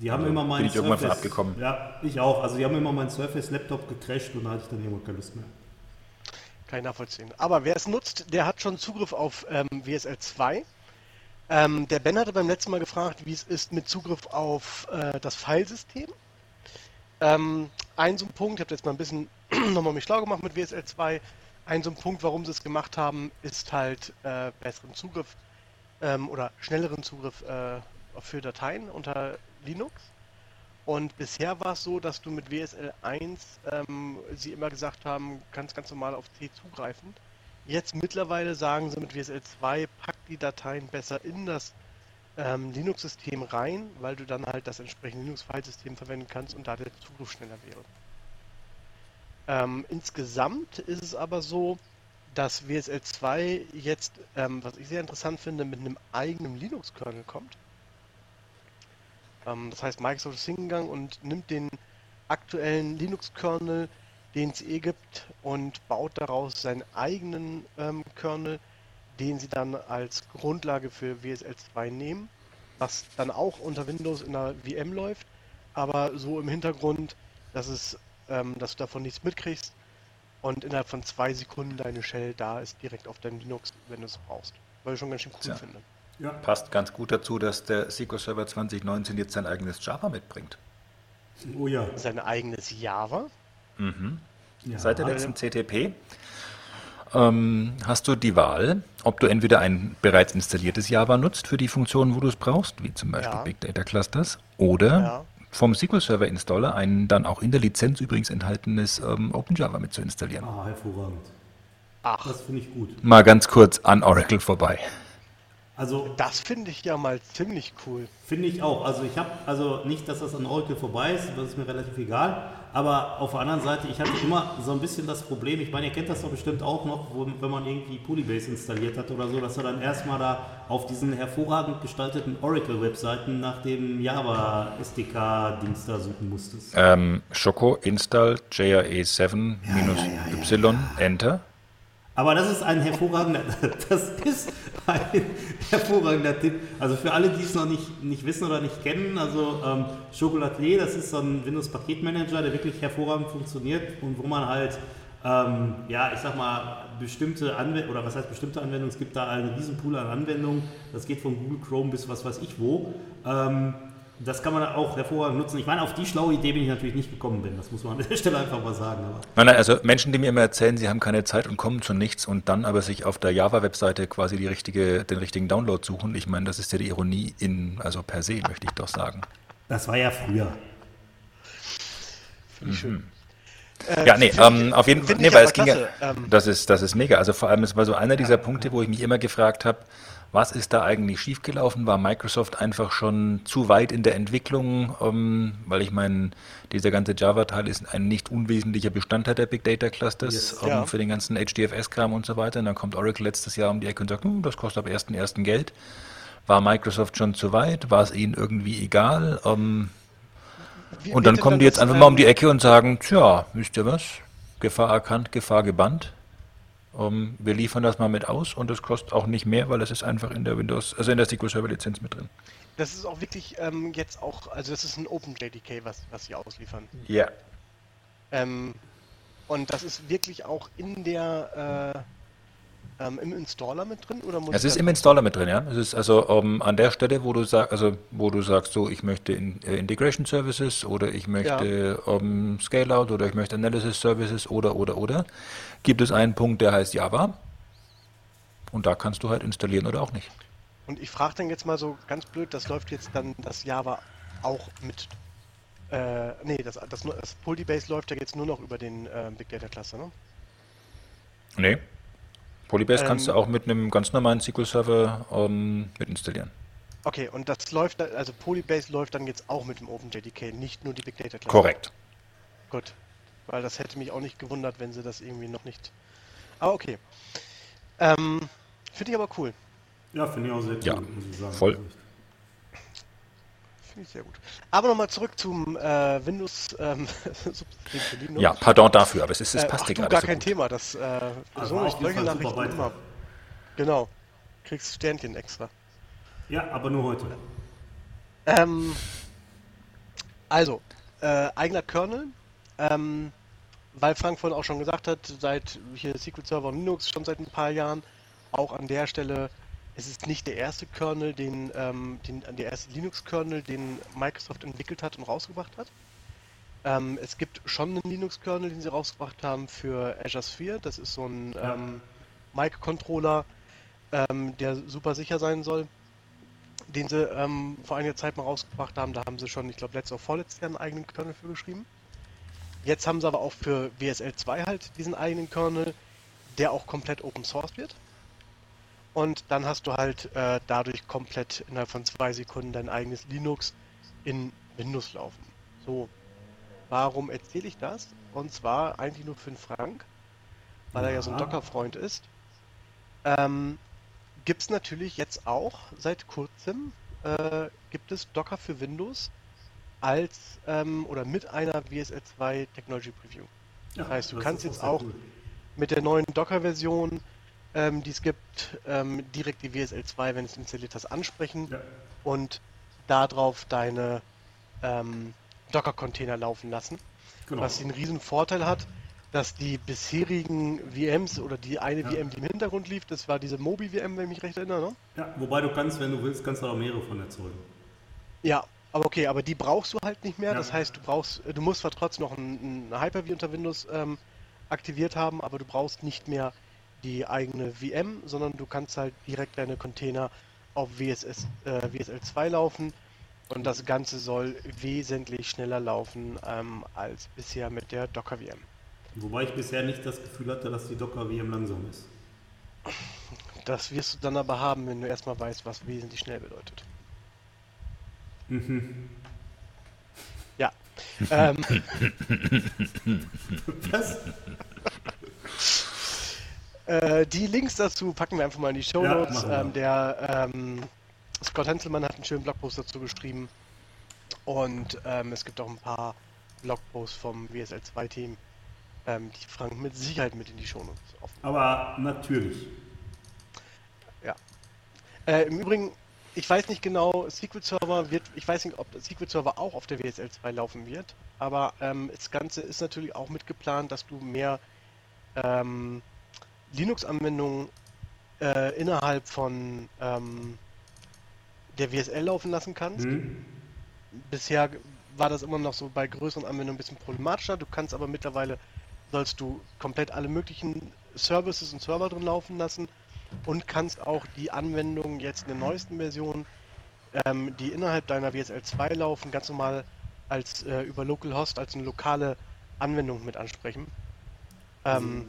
Die haben Also immer bin meinen ich irgendwann von abgekommen. Ja, ich auch. Also die haben immer meinen Surface-Laptop gecrashed und da hatte ich dann irgendwann keine Lust mehr. Kann ich nachvollziehen. Aber wer es nutzt, der hat schon Zugriff auf ähm, WSL 2. Ähm, der Ben hatte beim letzten Mal gefragt, wie es ist mit Zugriff auf äh, das Filesystem. Ähm, ein so ein Punkt, ich habe jetzt mal ein bisschen nochmal mich schlau gemacht mit WSL 2. Ein so ein Punkt, warum sie es gemacht haben, ist halt äh, besseren Zugriff ähm, oder schnelleren Zugriff äh, für Dateien unter Linux. Und bisher war es so, dass du mit WSL 1 ähm, sie immer gesagt haben, kannst ganz normal auf C zugreifen. Jetzt mittlerweile sagen sie mit WSL 2, pack die Dateien besser in das ähm, Linux-System rein, weil du dann halt das entsprechende Linux-Filesystem verwenden kannst und da der Zugriff schneller wäre. Ähm, insgesamt ist es aber so, dass WSL 2 jetzt, ähm, was ich sehr interessant finde, mit einem eigenen Linux-Kernel kommt. Ähm, das heißt, Microsoft ist hingegangen und nimmt den aktuellen Linux-Kernel, den es eh gibt, und baut daraus seinen eigenen ähm, Kernel, den sie dann als Grundlage für WSL 2 nehmen, was dann auch unter Windows in der VM läuft, aber so im Hintergrund, dass es, ähm, dass du davon nichts mitkriegst und innerhalb von zwei Sekunden deine Shell da ist, direkt auf deinem Linux, wenn du es brauchst. Was ich schon ganz schön cool Tja. finde. Ja. passt ganz gut dazu, dass der SQL Server 2019 jetzt sein eigenes Java mitbringt. Oh ja. Sein eigenes Java. ja. Seit der letzten CTP ähm, hast du die Wahl, ob du entweder ein bereits installiertes Java nutzt für die Funktionen, wo du es brauchst, wie zum Beispiel Ja. Big Data Clusters, oder Ja. vom SQL Server Installer ein dann auch in der Lizenz übrigens enthaltenes ähm, OpenJava mit zu installieren. Ah, hervorragend. Ach, Das finde ich gut. Mal ganz kurz an Oracle vorbei. Also Das finde ich ja mal ziemlich cool. Finde ich auch. Also ich habe, also nicht, dass das an Oracle vorbei ist, das ist mir relativ egal. Aber auf der anderen Seite, ich hatte immer so ein bisschen das Problem, ich meine, ihr kennt das doch bestimmt auch noch, wo, wenn man irgendwie Polybase installiert hat oder so, dass er dann erstmal da auf diesen hervorragend gestalteten Oracle-Webseiten nach dem Java-SDK-Dings da suchen musstest. Ähm, Schoko install JRE7-Y Enter. Aber das ist ein hervorragender, das ist ein hervorragender Tipp. Also für alle, die es noch nicht, nicht wissen oder nicht kennen, also ähm, Chocolatier, das ist so ein Windows-Paketmanager, der wirklich hervorragend funktioniert und wo man halt, ähm, ja, ich sag mal, bestimmte Anwendungen, oder was heißt bestimmte Anwendungen, es gibt da einen riesen Pool an Anwendungen, das geht von Google Chrome bis was weiß ich wo. Ähm, das kann man auch hervorragend nutzen. Ich meine, auf die schlaue Idee bin ich natürlich nicht gekommen bin. Das muss man an der Stelle einfach mal sagen. Aber Nein, nein, also Menschen, die mir immer erzählen, sie haben keine Zeit und kommen zu nichts und dann aber sich auf der Java-Webseite quasi die richtige, den richtigen Download suchen. Ich meine, das ist ja die Ironie in, also per se, möchte ich doch sagen. das war ja früher. Finde ich schön. Ja, nee, ähm, auf jeden Fall, nee, weil es ging ja. Ähm, das ist, das ist mega. Also vor allem, es war so einer dieser Punkte, wo ich mich immer gefragt habe, was ist da eigentlich schiefgelaufen? War Microsoft einfach schon zu weit in der Entwicklung? Ähm, weil ich meine, dieser ganze Java-Teil ist ein nicht unwesentlicher Bestandteil der Big Data Clusters Yes. ähm, Ja. für den ganzen HDFS-Kram und so weiter. Und dann kommt Oracle letztes Jahr um die Ecke und sagt, "Hm, das kostet ab 1.1. Geld. War Microsoft schon zu weit? War es ihnen irgendwie egal? Ähm, und dann kommen die jetzt einfach mal um die Ecke und sagen, tja, wisst ihr was? Gefahr erkannt, Gefahr gebannt. Ähm, wir liefern das mal mit aus und es kostet auch nicht mehr, weil es ist einfach in der Windows, also in der SQL Server Lizenz mit drin. Das ist auch wirklich ähm, jetzt auch, also das ist ein OpenJDK, was, was sie ausliefern. Ja. Ähm, und das ist wirklich auch in der, äh, ähm, im Installer mit drin oder muss Es ist im Installer mit drin, ja. Es ist also ähm, an der Stelle, wo du sagst, also wo du sagst, so ich möchte in, äh, Integration Services oder ich möchte ähm, Scale-out oder ich möchte Analysis Services oder oder oder, gibt es einen Punkt, der heißt Java. Und da kannst du halt installieren oder auch nicht. Und ich frage dann jetzt mal so ganz blöd, das läuft jetzt dann das Java auch mit. Äh, nee, das, das, das Polybase läuft ja jetzt nur noch über den äh, Big Data Cluster, ne? Nee. Polybase kannst du Ähm, auch mit einem ganz normalen SQL Server ähm, mit installieren. Okay, und das läuft, also Polybase läuft dann jetzt auch mit dem OpenJDK, nicht nur die Big Data Cluster. Korrekt. Gut. Weil das hätte mich auch nicht gewundert, wenn sie das irgendwie noch nicht. Aber okay. Ähm, Finde ich aber cool. Ja, finde ich auch sehr cool, Ja, muss ich sagen. voll. Finde ich sehr gut. Aber nochmal zurück zum äh, Windows ähm, Subsystem für Linux. Ja, pardon dafür, aber es, ist, es Äh, passt dir gerade gar so kein gut. Thema. Das äh, Also so jeden solche Nachrichten immer. Genau. Kriegst Sternchen extra. Ja, aber nur heute. Ähm, also, äh, eigener Kernel. Ähm, weil Frank vorhin auch schon gesagt hat, seit hier SQL Server und Linux schon seit ein paar Jahren, auch an der Stelle, es ist nicht der erste Kernel, den, ähm, den der erste Linux-Kernel, den Microsoft entwickelt hat und rausgebracht hat. Ähm, es gibt schon einen Linux-Kernel, den sie rausgebracht haben für Azure Sphere. Das ist so ein Ja. ähm, Mic-Controller, ähm, der super sicher sein soll den sie ähm, vor einiger Zeit mal rausgebracht haben. Da haben sie schon, ich glaube, letztes oder vorletztes Jahr einen eigenen Kernel für geschrieben. Jetzt haben sie aber auch für WSL 2 halt diesen eigenen Kernel, der auch komplett Open Source wird. Und dann hast du halt äh, dadurch komplett innerhalb von zwei Sekunden dein eigenes Linux in Windows laufen. So, warum erzähle ich das? Und zwar eigentlich nur für den Frank, weil er ja so ein Ja. Docker-Freund ist. Ähm, gibt es natürlich jetzt auch seit kurzem äh, gibt es Docker für Windows als ähm, oder mit einer WSL 2 Technology Preview. Ja, Das heißt, du das kannst jetzt auch cool. mit der neuen Docker-Version, ähm, die es gibt, ähm, direkt die WSL 2, wenn es installiert hast, ansprechen Ja. und darauf deine ähm, Docker-Container laufen lassen. Genau. Was den riesen Vorteil hat, dass die bisherigen VMs oder die eine Ja. VM, die im Hintergrund lief, das war diese Mobi-VM, wenn ich mich recht erinnere, ne? Ja, wobei du kannst, wenn du willst, kannst du auch mehrere von erzeugen. Ja, aber okay, aber die brauchst du halt nicht mehr. Ja. Das heißt, du brauchst, du musst zwar trotzdem noch ein, ein Hyper-V unter Windows ähm, aktiviert haben, aber du brauchst nicht mehr die eigene VM, sondern du kannst halt direkt deine Container auf WSS, äh, WSL 2 laufen und das Ganze soll wesentlich schneller laufen ähm, als bisher mit der Docker VM. Wobei ich bisher nicht das Gefühl hatte, dass die Docker VM langsam ist. Das wirst du dann aber haben, wenn du erstmal weißt, was wesentlich schnell bedeutet. Ja. ähm, Was? äh, die Links dazu packen wir einfach mal in die Show Ja, Notes. wir. ähm, der ähm, Scott Henselmann hat einen schönen Blogpost dazu geschrieben. Und ähm, es gibt auch ein paar Blogposts vom WSL2-Team, ähm, die Frank mit Sicherheit mit in die Show Notes aufnehmen. Aber natürlich. Äh, Im Übrigen, ich weiß nicht genau, SQL Server wird, ich weiß nicht, ob SQL Server auch auf der WSL 2 laufen wird, aber ähm, das Ganze ist natürlich auch mitgeplant, dass du mehr ähm, Linux-Anwendungen äh, innerhalb von ähm, der WSL laufen lassen kannst. Hm? Bisher war das immer noch so bei größeren Anwendungen ein bisschen problematischer. Du kannst aber mittlerweile, sollst du komplett alle möglichen Services und Server drin laufen lassen und kannst auch die Anwendungen jetzt in der neuesten Version, ähm, die innerhalb deiner WSL 2 laufen, ganz normal als äh, über Localhost als eine lokale Anwendung mit ansprechen. Ähm,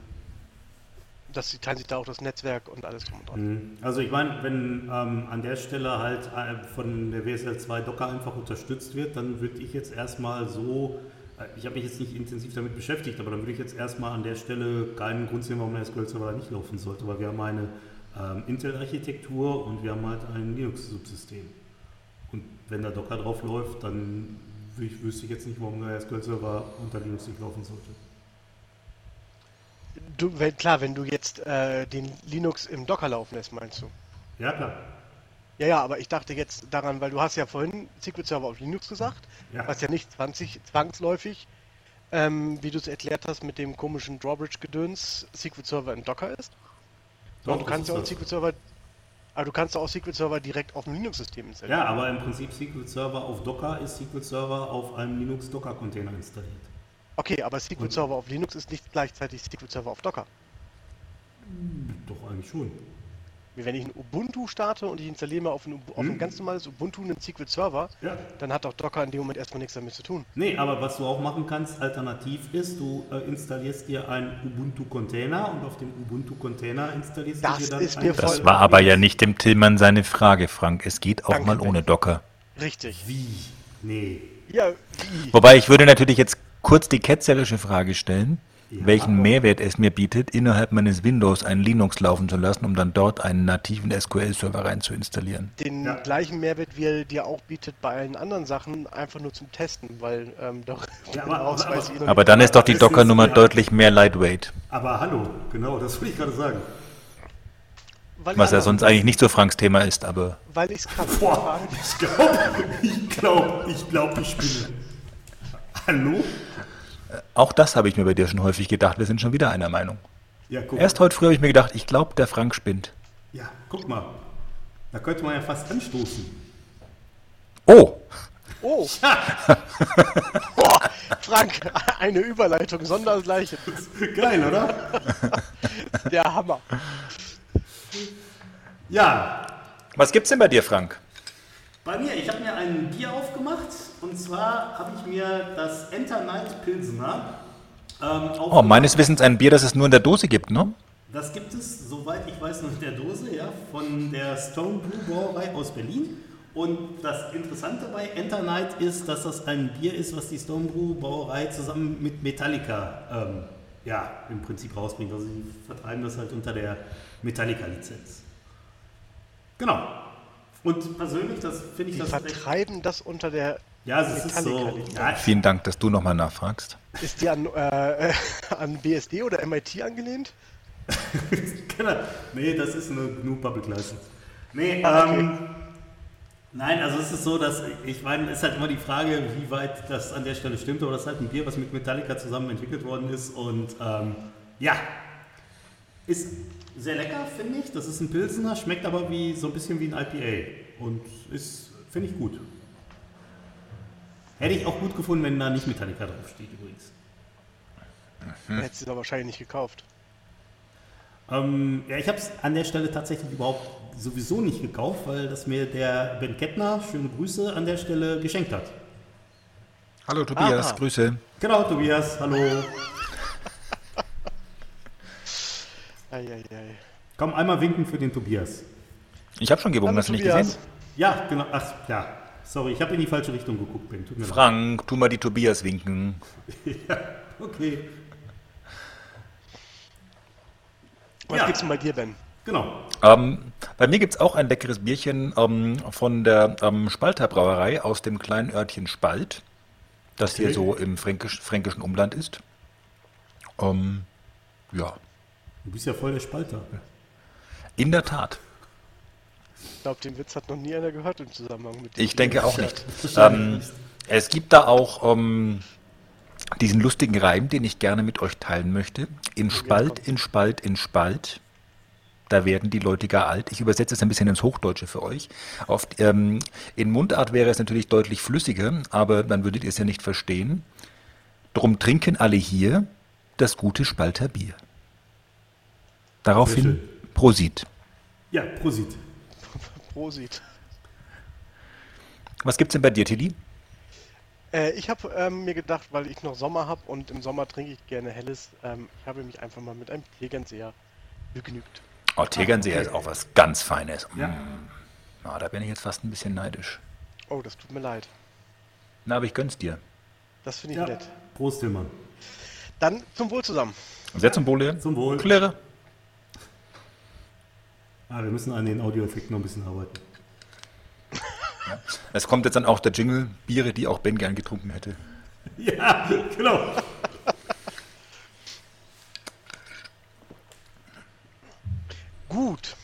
dass sie teilen sich da auch das Netzwerk und alles drum und dran. Hm. Also ich meine, wenn ähm, an der Stelle halt äh, von der WSL 2 Docker einfach unterstützt wird, dann würde ich jetzt erstmal so, äh, ich habe mich jetzt nicht intensiv damit beschäftigt, aber dann würde ich jetzt erstmal an der Stelle keinen Grund sehen, warum der SQL-Server da nicht laufen sollte, weil wir haben eine ähm, Intel-Architektur und wir haben halt ein Linux-Subsystem. Und wenn da Docker drauf läuft, dann wüsste ich jetzt nicht, warum der SQL-Server unter Linux nicht laufen sollte. Du, wenn, klar, wenn du jetzt äh, den Linux im Docker laufen lässt, meinst du? Ja, klar. Ja, ja, aber ich dachte jetzt daran, weil du hast ja vorhin SQL Server auf Linux gesagt, Ja. was ja nicht 20, zwangsläufig, ähm, wie du es erklärt hast, mit dem komischen Drawbridge-Gedöns SQL Server in Docker ist. Sondern du kannst ja auch. SQL Server, aber du kannst auch SQL Server direkt auf dem Linux-System installieren. Ja, aber im Prinzip SQL Server auf Docker ist SQL Server auf einem Linux Docker Container installiert. Okay, aber SQL Und- Server auf Linux ist nicht gleichzeitig SQL Server auf Docker. Doch eigentlich schon. Wie wenn ich ein Ubuntu starte und ich installiere mal auf ein, auf ein Hm. ganz normales Ubuntu einen SQL Server, Ja. dann hat auch Docker in dem Moment erstmal nichts damit zu tun. Nee, aber was du auch machen kannst, alternativ ist, du äh, installierst dir einen Ubuntu-Container und auf dem Ubuntu-Container installierst Das du dir dann ist mir ein- voll- Das war aber ja nicht dem Tillmann seine Frage, Frank. Es geht auch Danke, mal ohne. Docker. Richtig. Wie? Nee. Ja, wie? Wobei ich würde natürlich jetzt kurz die ketzerische Frage stellen, Ja. welchen Mehrwert es mir bietet, innerhalb meines Windows einen Linux laufen zu lassen, um dann dort einen nativen SQL-Server rein zu installieren. den Ja. gleichen Mehrwert, wie er dir auch bietet bei allen anderen Sachen, einfach nur zum Testen, weil ähm, doch Ja, aber- aber- ihn- Aber dann ist doch die Docker-Nummer ja. deutlich mehr lightweight, Aber hallo, genau, das wollte ich gerade sagen. weil was ja sonst eigentlich nicht so Franks Thema ist, aber Weil ich es kann. Boah, ich glaube, ich glaube, ich glaube, ich spinne. Hallo? Auch das habe ich mir bei dir schon häufig gedacht. Wir sind schon wieder einer Meinung. Ja, guck. Erst heute früh habe ich mir gedacht, ich glaube, der Frank spinnt. Ja, guck mal. Da könnte man ja fast anstoßen. Oh, Oh! Boah, Frank, eine Überleitung, sondersgleichen. Geil, oder? Der Hammer. Ja, was gibt's denn bei dir, Frank? Bei mir, ich habe mir ein Bier aufgemacht und zwar habe ich mir das Enter Night Pilsner ähm, Oh, meines Wissens ein Bier, das es nur in der Dose gibt, ne? Das gibt es, soweit ich weiß, noch in der Dose, ja, von der Stone Brew Brauerei aus Berlin. Und das Interessante bei Enter Night ist, dass das ein Bier ist, was die Stone Brew Brauerei zusammen mit Metallica ähm, ja, im Prinzip rausbringt. Also sie vertreiben das halt unter der Metallica-Lizenz. Genau. Und persönlich, das finde ich Die das vertreiben das unter der. Ja, es ist so. Ja, Vielen Dank, dass du nochmal nachfragst. Ist die an, äh, an BSD oder MIT angelehnt? genau. Nee, das ist eine GNU Public License. Nee, Ah, okay. ähm, nein, also es ist so, dass ich meine, es ist halt immer die Frage, wie weit das an der Stelle stimmt, aber das ist halt ein Bier, was mit Metallica zusammen entwickelt worden ist und ähm, ja, ist sehr lecker, finde ich. Das ist ein Pilsener, schmeckt aber wie so ein bisschen wie ein IPA und ist, finde ich gut. Hätte ich auch gut gefunden, wenn da nicht Metallica draufsteht übrigens. Hm. Hättest du es aber wahrscheinlich nicht gekauft. Ähm, ja, ich habe es an der Stelle tatsächlich überhaupt sowieso nicht gekauft, weil das mir der Ben Kettner, schöne Grüße, an der Stelle geschenkt hat. Hallo Tobias, Aha. Grüße. Genau, Tobias, hallo. Eieiei. Komm, einmal winken für den Tobias. Ich habe schon gewunken, hast du nicht gesehen? Ja, genau. Ach, ja. Sorry, ich habe in die falsche Richtung geguckt, Ben. Tut mir leid. Frank, tu mal die Tobias winken. Okay. Was Ja. gibt's denn bei dir, Ben? Genau. Ähm, bei mir gibt es auch ein leckeres Bierchen ähm, von der ähm, Spalter Brauerei aus dem kleinen Örtchen Spalt, das hier Okay. so im fränkisch, fränkischen Umland ist. Ähm, ja, Du bist ja voll der Spalter. in der Tat. Ich glaube, den Witz hat noch nie einer gehört im Zusammenhang mit dem Ich denke auch nicht. Ähm, es gibt da auch ähm, diesen lustigen Reim, den ich gerne mit euch teilen möchte. In Spalt, in Spalt, in Spalt. Da werden die Leute gar alt. Ich übersetze es ein bisschen ins Hochdeutsche für euch. Auf, ähm, in Mundart wäre es natürlich deutlich flüssiger, aber dann würdet ihr es ja nicht verstehen. Drum trinken alle hier das gute Spalter Bier. Sehr Daraufhin. Prosit. Ja, Prosit. Prosit. Was gibt's denn bei dir, Tilly? Äh, ich habe ähm, mir gedacht, weil ich noch Sommer habe und im Sommer trinke ich gerne Helles, ähm, ich habe mich einfach mal mit einem Tegernseher begnügt. Oh, Tegernseher okay. ist auch was ganz Feines. Ja. Mm. Na, da bin ich jetzt fast ein bisschen neidisch. Oh, das tut mir leid. Na, aber ich gönn's dir. Das finde ich Ja. nett. Prost, Tillmann. Dann zum Wohl zusammen. Sehr zum Wohle. Zum Wohl. Klirre. Ah, wir müssen an den Audioeffekten noch ein bisschen arbeiten. Es kommt jetzt dann auch der Jingle, Biere, die auch Ben gern getrunken hätte. Ja, genau. Gut.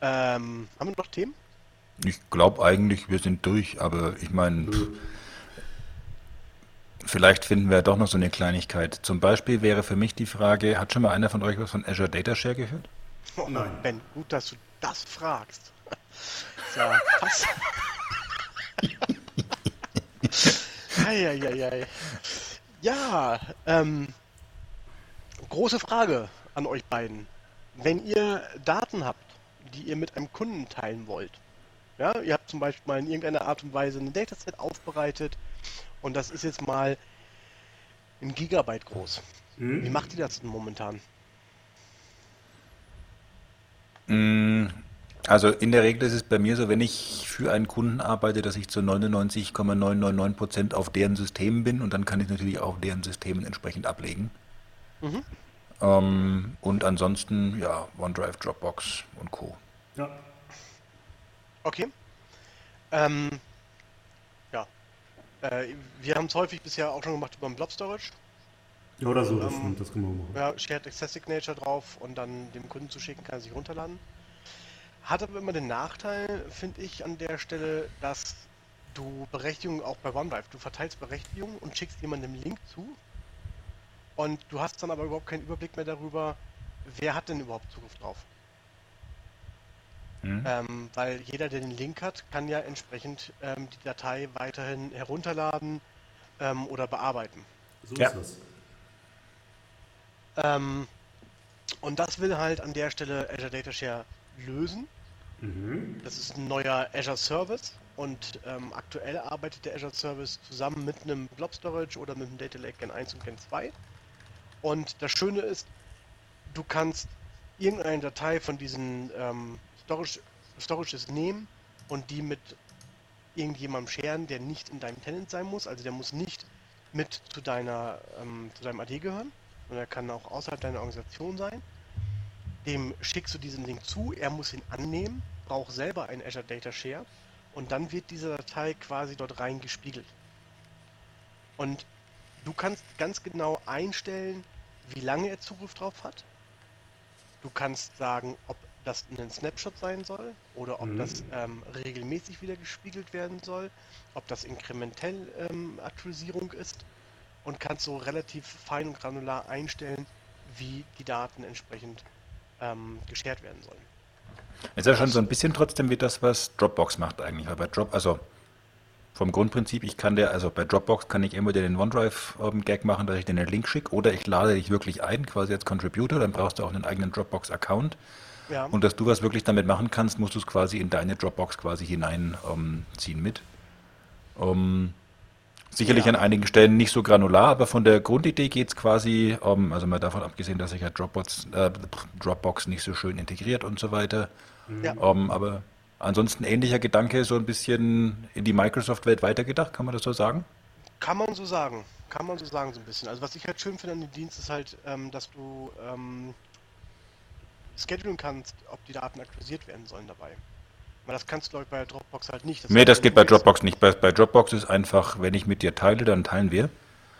Ähm, haben wir noch Themen? Ich glaube eigentlich, wir sind durch, aber ich meine, vielleicht finden wir doch noch so eine Kleinigkeit. Zum Beispiel wäre für mich die Frage, hat schon mal einer von euch was von Azure Data Share gehört? Oh, Nein. Ben, gut, dass du das fragst. Ja, krass. Eieiei. Ja, ähm, große Frage an euch beiden. Wenn ihr Daten habt, die ihr mit einem Kunden teilen wollt, ja, ihr habt zum Beispiel mal in irgendeiner Art und Weise ein Dataset aufbereitet und das ist jetzt mal ein Gigabyte groß. Wie macht ihr das denn momentan? Mm, Also in der Regel ist es bei mir so, wenn ich für einen Kunden arbeite, dass ich zu 99,999% auf deren Systemen bin und dann kann ich natürlich auch deren Systemen entsprechend ablegen. Ähm, und ansonsten, ja, OneDrive, Dropbox und Co. Ja. Okay. Ähm. Äh, wir haben es häufig bisher auch schon gemacht über ein Blob Storage. ja, oder so, das, Ähm, das können wir machen. Ja, Shared Access Signature drauf und dann dem Kunden zu schicken, kann er sich runterladen. Hat aber immer den Nachteil, finde ich, an der Stelle, dass du Berechtigungen auch bei OneDrive, du verteilst Berechtigungen und schickst jemandem einen Link zu und du hast dann aber überhaupt keinen Überblick mehr darüber, wer hat denn überhaupt Zugriff drauf. Hm? Ähm, weil jeder, der den Link hat, kann ja entsprechend ähm, die Datei weiterhin herunterladen ähm, oder bearbeiten. So Ja. ist das. Ähm, und das will halt an der Stelle Azure Data Share lösen. Mhm. Das ist ein neuer Azure Service und ähm, aktuell arbeitet der Azure Service zusammen mit einem Blob Storage oder mit einem Data Lake Gen 1 und Gen 2. Und das Schöne ist, du kannst irgendeine Datei von diesen ähm, Storage, Storages nehmen und die mit irgendjemandem scheren, der nicht in deinem Tenant sein muss. Also der muss nicht mit zu deiner ähm, zu deinem AD gehören, sondern er kann auch außerhalb deiner Organisation sein. Dem schickst du diesen Link zu, er muss ihn annehmen, braucht selber ein Azure Data Share und dann wird diese Datei quasi dort reingespiegelt. Und du kannst ganz genau einstellen, wie lange er Zugriff drauf hat. Du kannst sagen, ob das ein Snapshot sein soll oder ob Mhm. das ähm, regelmäßig wieder gespiegelt werden soll, ob das inkrementell ähm, Aktualisierung ist und kannst so relativ fein und granular einstellen, wie die Daten entsprechend ähm, geshared werden sollen. Ist ja schon so ein bisschen trotzdem wie das, was Dropbox macht eigentlich. Weil bei Drop, also vom Grundprinzip, ich kann der, also bei Dropbox kann ich immer den OneDrive-Gag machen, dass ich dir einen Link schicke oder ich lade dich wirklich ein, quasi als Contributor, dann brauchst du auch einen eigenen Dropbox-Account. Ja, Und dass du was wirklich damit machen kannst, musst du es quasi in deine Dropbox quasi hineinziehen ähm, mit. Ähm, Sicherlich Ja. an einigen Stellen nicht so granular, aber von der Grundidee geht es quasi, ähm, also mal davon abgesehen, dass sich ja Dropbox, äh, Dropbox nicht so schön integriert und so weiter. Ja. Ähm, aber ansonsten ähnlicher Gedanke, so ein bisschen in die Microsoft-Welt weitergedacht, kann man das so sagen? Kann man so sagen. Kann man so sagen, so ein bisschen. Also was ich halt schön finde an dem Dienst ist halt, ähm, dass du ähm, schedulen kannst, ob die Daten aktualisiert werden sollen dabei. Weil das kannst du ich, bei Dropbox halt nicht. nee, heißt, das geht bei Dropbox nicht. Bei, bei Dropbox ist einfach, wenn ich mit dir teile, dann teilen wir.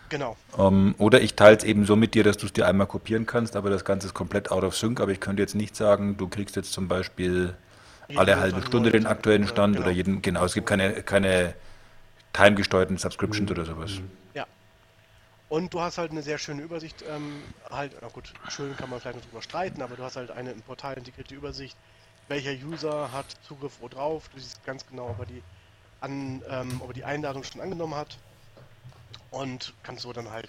Genau. Ähm, oder ich teile es eben so mit dir, dass du es dir einmal kopieren kannst, aber das Ganze ist komplett out of sync. Aber ich könnte jetzt nicht sagen, du kriegst jetzt zum Beispiel Jeden alle halbe Stunde den aktuellen Stand genau. oder jeden, genau, es gibt keine, keine timegesteuerten Subscriptions oder sowas. Ja. Und du hast halt eine sehr schöne Übersicht, ähm, halt, na gut, schön kann man vielleicht noch drüber streiten, aber du hast halt eine im Portal integrierte Übersicht, welcher User hat Zugriff wo drauf, du siehst ganz genau, ob er die, an, ähm, ob er die Einladung schon angenommen hat und kannst so dann halt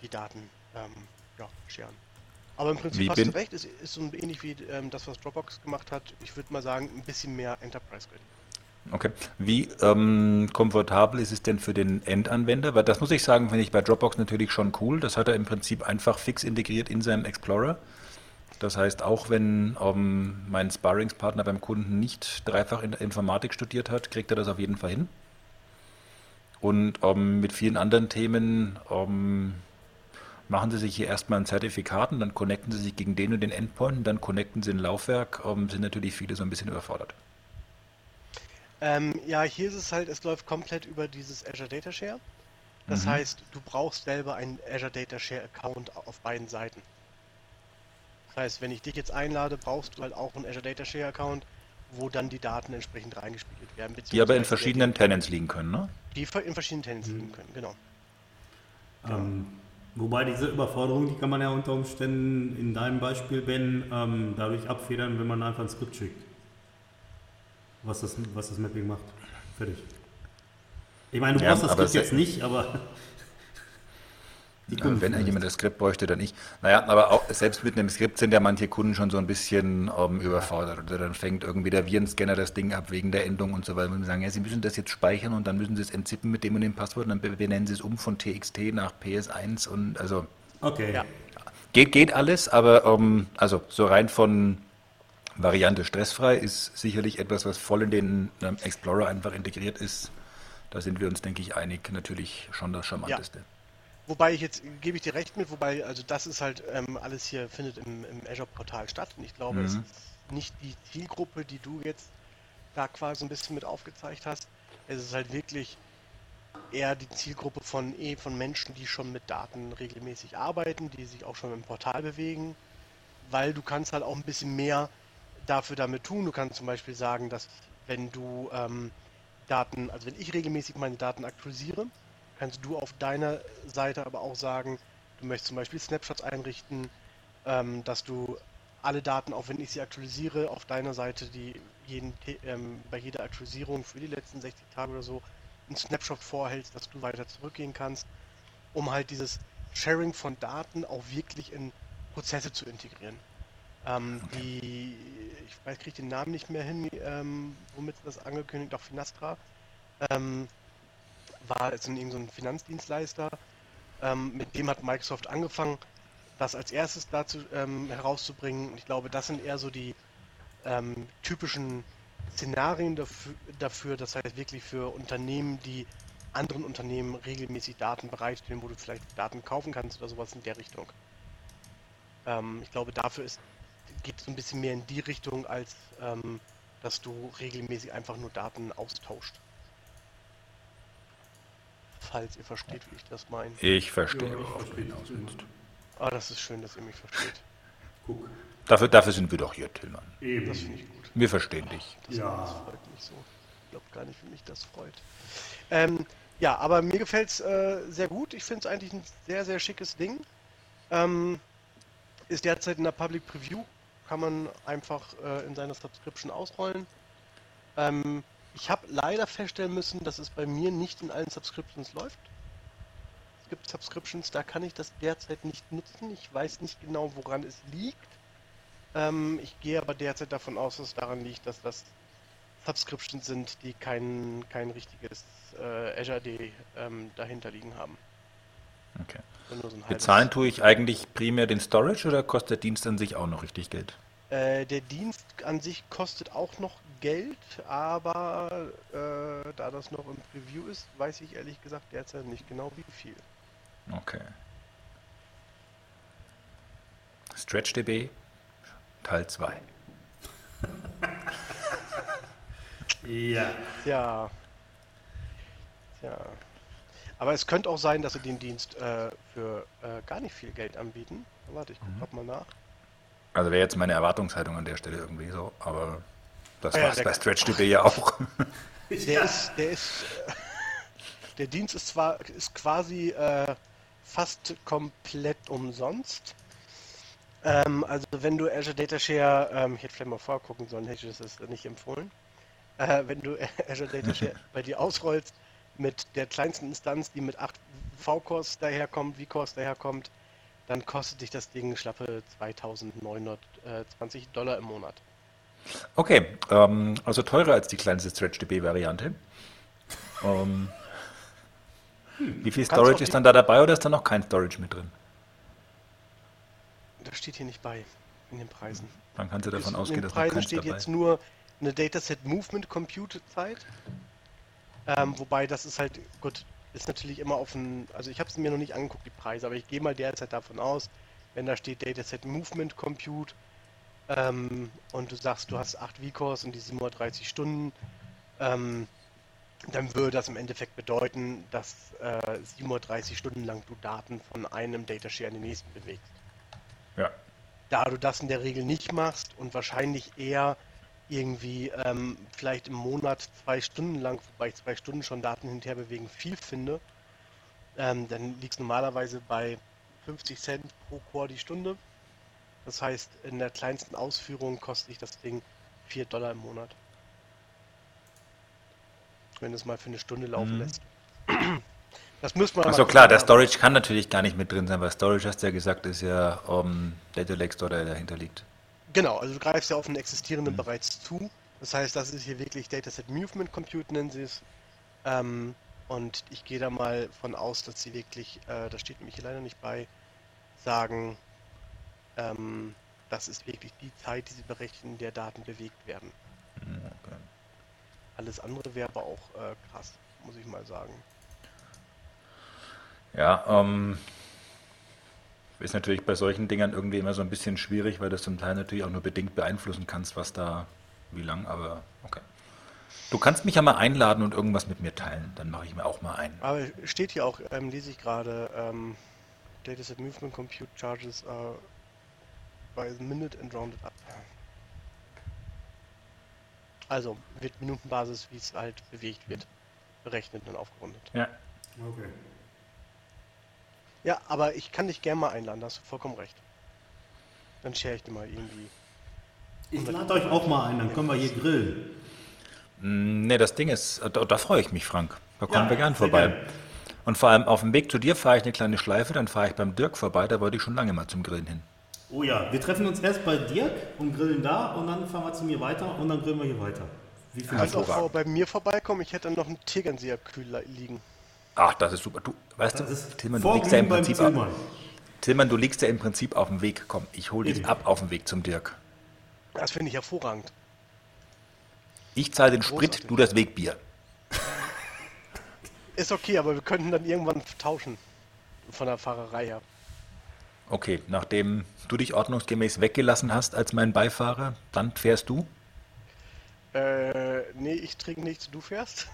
die Daten ähm, ja, scheren. Aber im Prinzip Wie hast du recht, es ist so ähnlich wie ähm, das, was Dropbox gemacht hat. Ich würde mal sagen, ein bisschen mehr Enterprise-ready. Okay. Wie ähm, komfortabel ist es denn für den Endanwender? Weil das muss ich sagen, finde ich bei Dropbox natürlich schon cool. Das hat er im Prinzip einfach fix integriert in seinen Explorer. Das heißt, auch wenn ähm, mein Sparringspartner beim Kunden nicht dreifach in Informatik studiert hat, kriegt er das auf jeden Fall hin. Und ähm, mit vielen anderen Themen ähm, machen Sie sich hier erstmal ein Zertifikat und dann connecten Sie sich gegen den und den Endpoint dann connecten Sie ein Laufwerk. Ähm, sind natürlich viele so ein bisschen überfordert. Ähm, ja, hier ist es halt, es läuft komplett über dieses Azure Data Share. Das Mhm. heißt, du brauchst selber einen Azure Data Share Account auf beiden Seiten. Das heißt, wenn ich dich jetzt einlade, brauchst du halt auch einen Azure Data Share Account, wo dann die Daten entsprechend reingespiegelt werden. Die aber in verschiedenen Tenants liegen können, ne? Die in verschiedenen Tenants liegen können, genau. Ähm, wobei diese Überforderung, die kann man ja unter Umständen in deinem Beispiel, Ben, ähm, dadurch abfedern, wenn man einfach ein Skript schickt. Was das, was das Mapping macht. Fertig. Ich meine, du Ja, brauchst das Skript jetzt nicht, aber. Die Ja, Kunden wenn jemand das Skript bräuchte, dann nicht. Naja, aber auch selbst mit einem Skript sind ja manche Kunden schon so ein bisschen ähm, überfordert. Oder dann fängt irgendwie der Virenscanner das Ding ab wegen der Endung und so weiter. Und wir sagen, ja, Sie müssen das jetzt speichern und dann müssen Sie es entzippen mit dem und dem Passwort und dann be- benennen Sie es um von TXT nach PS1 und also Okay. Ja. geht, geht alles, aber ähm, also so rein von Variante stressfrei ist sicherlich etwas, was voll in den ähm, Explorer einfach integriert ist. Da sind wir uns, denke ich, einig. Natürlich schon das Charmanteste. Wobei ich jetzt, gebe ich dir recht mit, wobei, also das ist halt, ähm, alles hier findet im, im Azure-Portal statt und ich glaube, es Mhm. ist nicht die Zielgruppe, die du jetzt da quasi ein bisschen mit aufgezeigt hast. Es ist halt wirklich eher die Zielgruppe von eh von Menschen, die schon mit Daten regelmäßig arbeiten, die sich auch schon im Portal bewegen, weil du kannst halt auch ein bisschen mehr dafür damit tun. Du kannst zum Beispiel sagen, dass wenn du ähm, Daten, also wenn ich regelmäßig meine Daten aktualisiere, kannst du auf deiner Seite aber auch sagen, du möchtest zum Beispiel Snapshots einrichten, ähm, dass du alle Daten, auch wenn ich sie aktualisiere, auf deiner Seite, die jeden, ähm, bei jeder Aktualisierung für die letzten 60 Tage oder so, einen Snapshot vorhältst, dass du weiter zurückgehen kannst, um halt dieses Sharing von Daten auch wirklich in Prozesse zu integrieren. Ähm, die, ich weiß, kriege den Namen nicht mehr hin, ähm, womit das angekündigt, auch Finastra, ähm, war es in irgendein Finanzdienstleister. Ähm, mit dem hat Microsoft angefangen, das als erstes dazu ähm, herauszubringen. Und ich glaube, das sind eher so die ähm, typischen Szenarien dafür, dafür, das heißt wirklich für Unternehmen, die anderen Unternehmen regelmäßig Daten bereitstellen, wo du vielleicht Daten kaufen kannst oder sowas in der Richtung. Ähm, ich glaube, dafür ist, geht es so ein bisschen mehr in die Richtung, als ähm, dass du regelmäßig einfach nur Daten austauscht. Falls ihr versteht, wie ich das meine. Ich verstehe, Ja, ich worauf du verstehe. hinaus willst. Ah, das ist schön, dass ihr mich versteht. Guck. Dafür, dafür sind wir doch hier, Tillmann. Eben. Das finde ich gut. Wir verstehen dich. Das, Ja. das freut mich so. Ich glaube gar nicht, wie mich das freut. Ähm, ja, aber mir gefällt es äh, sehr gut. Ich finde es eigentlich ein sehr, sehr schickes Ding. Ähm, ist derzeit in der Public Preview. Kann man einfach äh, in seiner Subscription ausrollen. Ähm, ich habe leider feststellen müssen, dass es bei mir nicht in allen Subscriptions läuft. Es gibt Subscriptions, da kann ich das derzeit nicht nutzen. Ich weiß nicht genau, woran es liegt. Ähm, ich gehe aber derzeit davon aus, dass es daran liegt, dass das Subscriptions sind, die kein, kein richtiges äh, Azure AD ähm, dahinter liegen haben. Okay. Bezahlen tue ich eigentlich primär den Storage oder kostet der Dienst an sich auch noch richtig Geld? Äh, der Dienst an sich kostet auch noch Geld, aber äh, da das noch im Preview ist, weiß ich ehrlich gesagt derzeit nicht genau wie viel. Okay. StretchDB Teil 2. Ja. Ja. Tja. Aber es könnte auch sein, dass sie den Dienst äh, für äh, gar nicht viel Geld anbieten. Warte, ich guck grad mal nach. Also wäre jetzt meine Erwartungshaltung an der Stelle irgendwie so, aber das ja, war es bei StretchDB ja auch. Der ist, der ist, äh, der Dienst ist zwar, ist quasi äh, fast komplett umsonst. Ähm, also wenn du Azure Data Share, ähm, ich hätte vielleicht mal vorgucken sollen, hätte ich das nicht empfohlen. Äh, wenn du Azure Data Share bei dir ausrollst mit der kleinsten Instanz, die mit 8 V-Cores daherkommt, V-Cores daherkommt, dann kostet dich das Ding schlappe 2920 Dollar im Monat. Okay, ähm, also teurer als die kleinste StretchDB-Variante. Ähm, wie viel Storage ist dann da dabei oder ist da noch kein Storage mit drin? Das steht hier nicht bei in den Preisen. Dann kannst du davon in ausgehen, den dass noch Preisen keins steht dabei jetzt nur eine Dataset Movement Compute Zeit. Ähm, wobei das ist halt, gut, ist natürlich immer auf ein, also ich habe es mir noch nicht angeguckt, die Preise, aber ich gehe mal derzeit davon aus, wenn da steht Dataset Movement Compute ähm, und du sagst, du hast 8 V-Cores und die 37 Stunden, ähm, dann würde das im Endeffekt bedeuten, dass äh, 37 Stunden lang du Daten von einem Datashare in den nächsten bewegst. Ja. Da du das in der Regel nicht machst und wahrscheinlich eher irgendwie ähm, vielleicht im Monat zwei Stunden lang, wobei ich zwei Stunden schon Daten hinterher bewegen viel finde, ähm, dann liegt es normalerweise bei 50 Cent pro Core die Stunde. Das heißt, in der kleinsten Ausführung kostet dich das Ding 4 Dollar im Monat. Wenn es mal für eine Stunde laufen Mhm. lässt. Das wir Achso mal klar, der. Storage kann natürlich gar nicht mit drin sein, weil Storage, hast du ja gesagt, ist ja um, Data Lake Store, der dahinter liegt. Genau, also du greifst ja auf einen existierenden Mhm. bereits zu. Das heißt, das ist hier wirklich Dataset Movement Compute, nennen sie es. Ähm, und ich gehe da mal von aus, dass sie wirklich, äh, das steht nämlich hier leider nicht bei, sagen, ähm, das ist wirklich die Zeit, die sie berechnen, in der Daten bewegt werden. Hm, Okay. Alles andere wäre aber auch äh, krass, muss ich mal sagen. Ja, ähm, ist natürlich bei solchen Dingern irgendwie immer so ein bisschen schwierig, weil du es zum Teil natürlich auch nur bedingt beeinflussen kannst, was da, wie lang, aber okay. Du kannst mich ja mal einladen und irgendwas mit mir teilen, dann mache ich mir auch mal ein. Aber steht hier auch, ähm, lese ich gerade, ähm, Dataset Movement Compute Charges are by the minute and rounded up. Also wird Minutenbasis, wie es halt bewegt wird, berechnet und aufgerundet. Ja. Okay. Ja, aber ich kann dich gerne mal einladen, da hast du vollkommen recht. Dann share ich dir mal irgendwie. Ich lade euch auch mal ein, dann können wir hier grillen. Ne, das Ding ist, da, da freue ich mich, Frank. Da kommen Ja, wir gern vorbei. gern. Und vor allem auf dem Weg zu dir fahre ich eine kleine Schleife, dann fahre ich beim Dirk vorbei, da wollte ich schon lange mal zum Grillen hin. Oh ja, wir treffen uns erst bei Dirk und grillen da und dann fahren wir zu mir weiter und dann grillen wir hier weiter. Wie Du viel kannst auch bei mir vorbeikommen, ich hätte dann noch einen Tegernseer kühl liegen. Ach, das ist super. Du, weißt Das du, ist Tillmann, du liegst ja im Prinzip Zillmann. ab, Tillmann, du liegst ja im Prinzip auf dem Weg. Komm, ich hole dich Eben. ab auf dem Weg zum Dirk. Das finde ich hervorragend. Ich zahle den Sprit, Großartig. du das Wegbier. Ist okay, aber wir könnten dann irgendwann tauschen. Von der Fahrerei her. Okay, nachdem du dich ordnungsgemäß weggelassen hast als mein Beifahrer, dann fährst du? Äh, nee, ich trinke nichts, du fährst?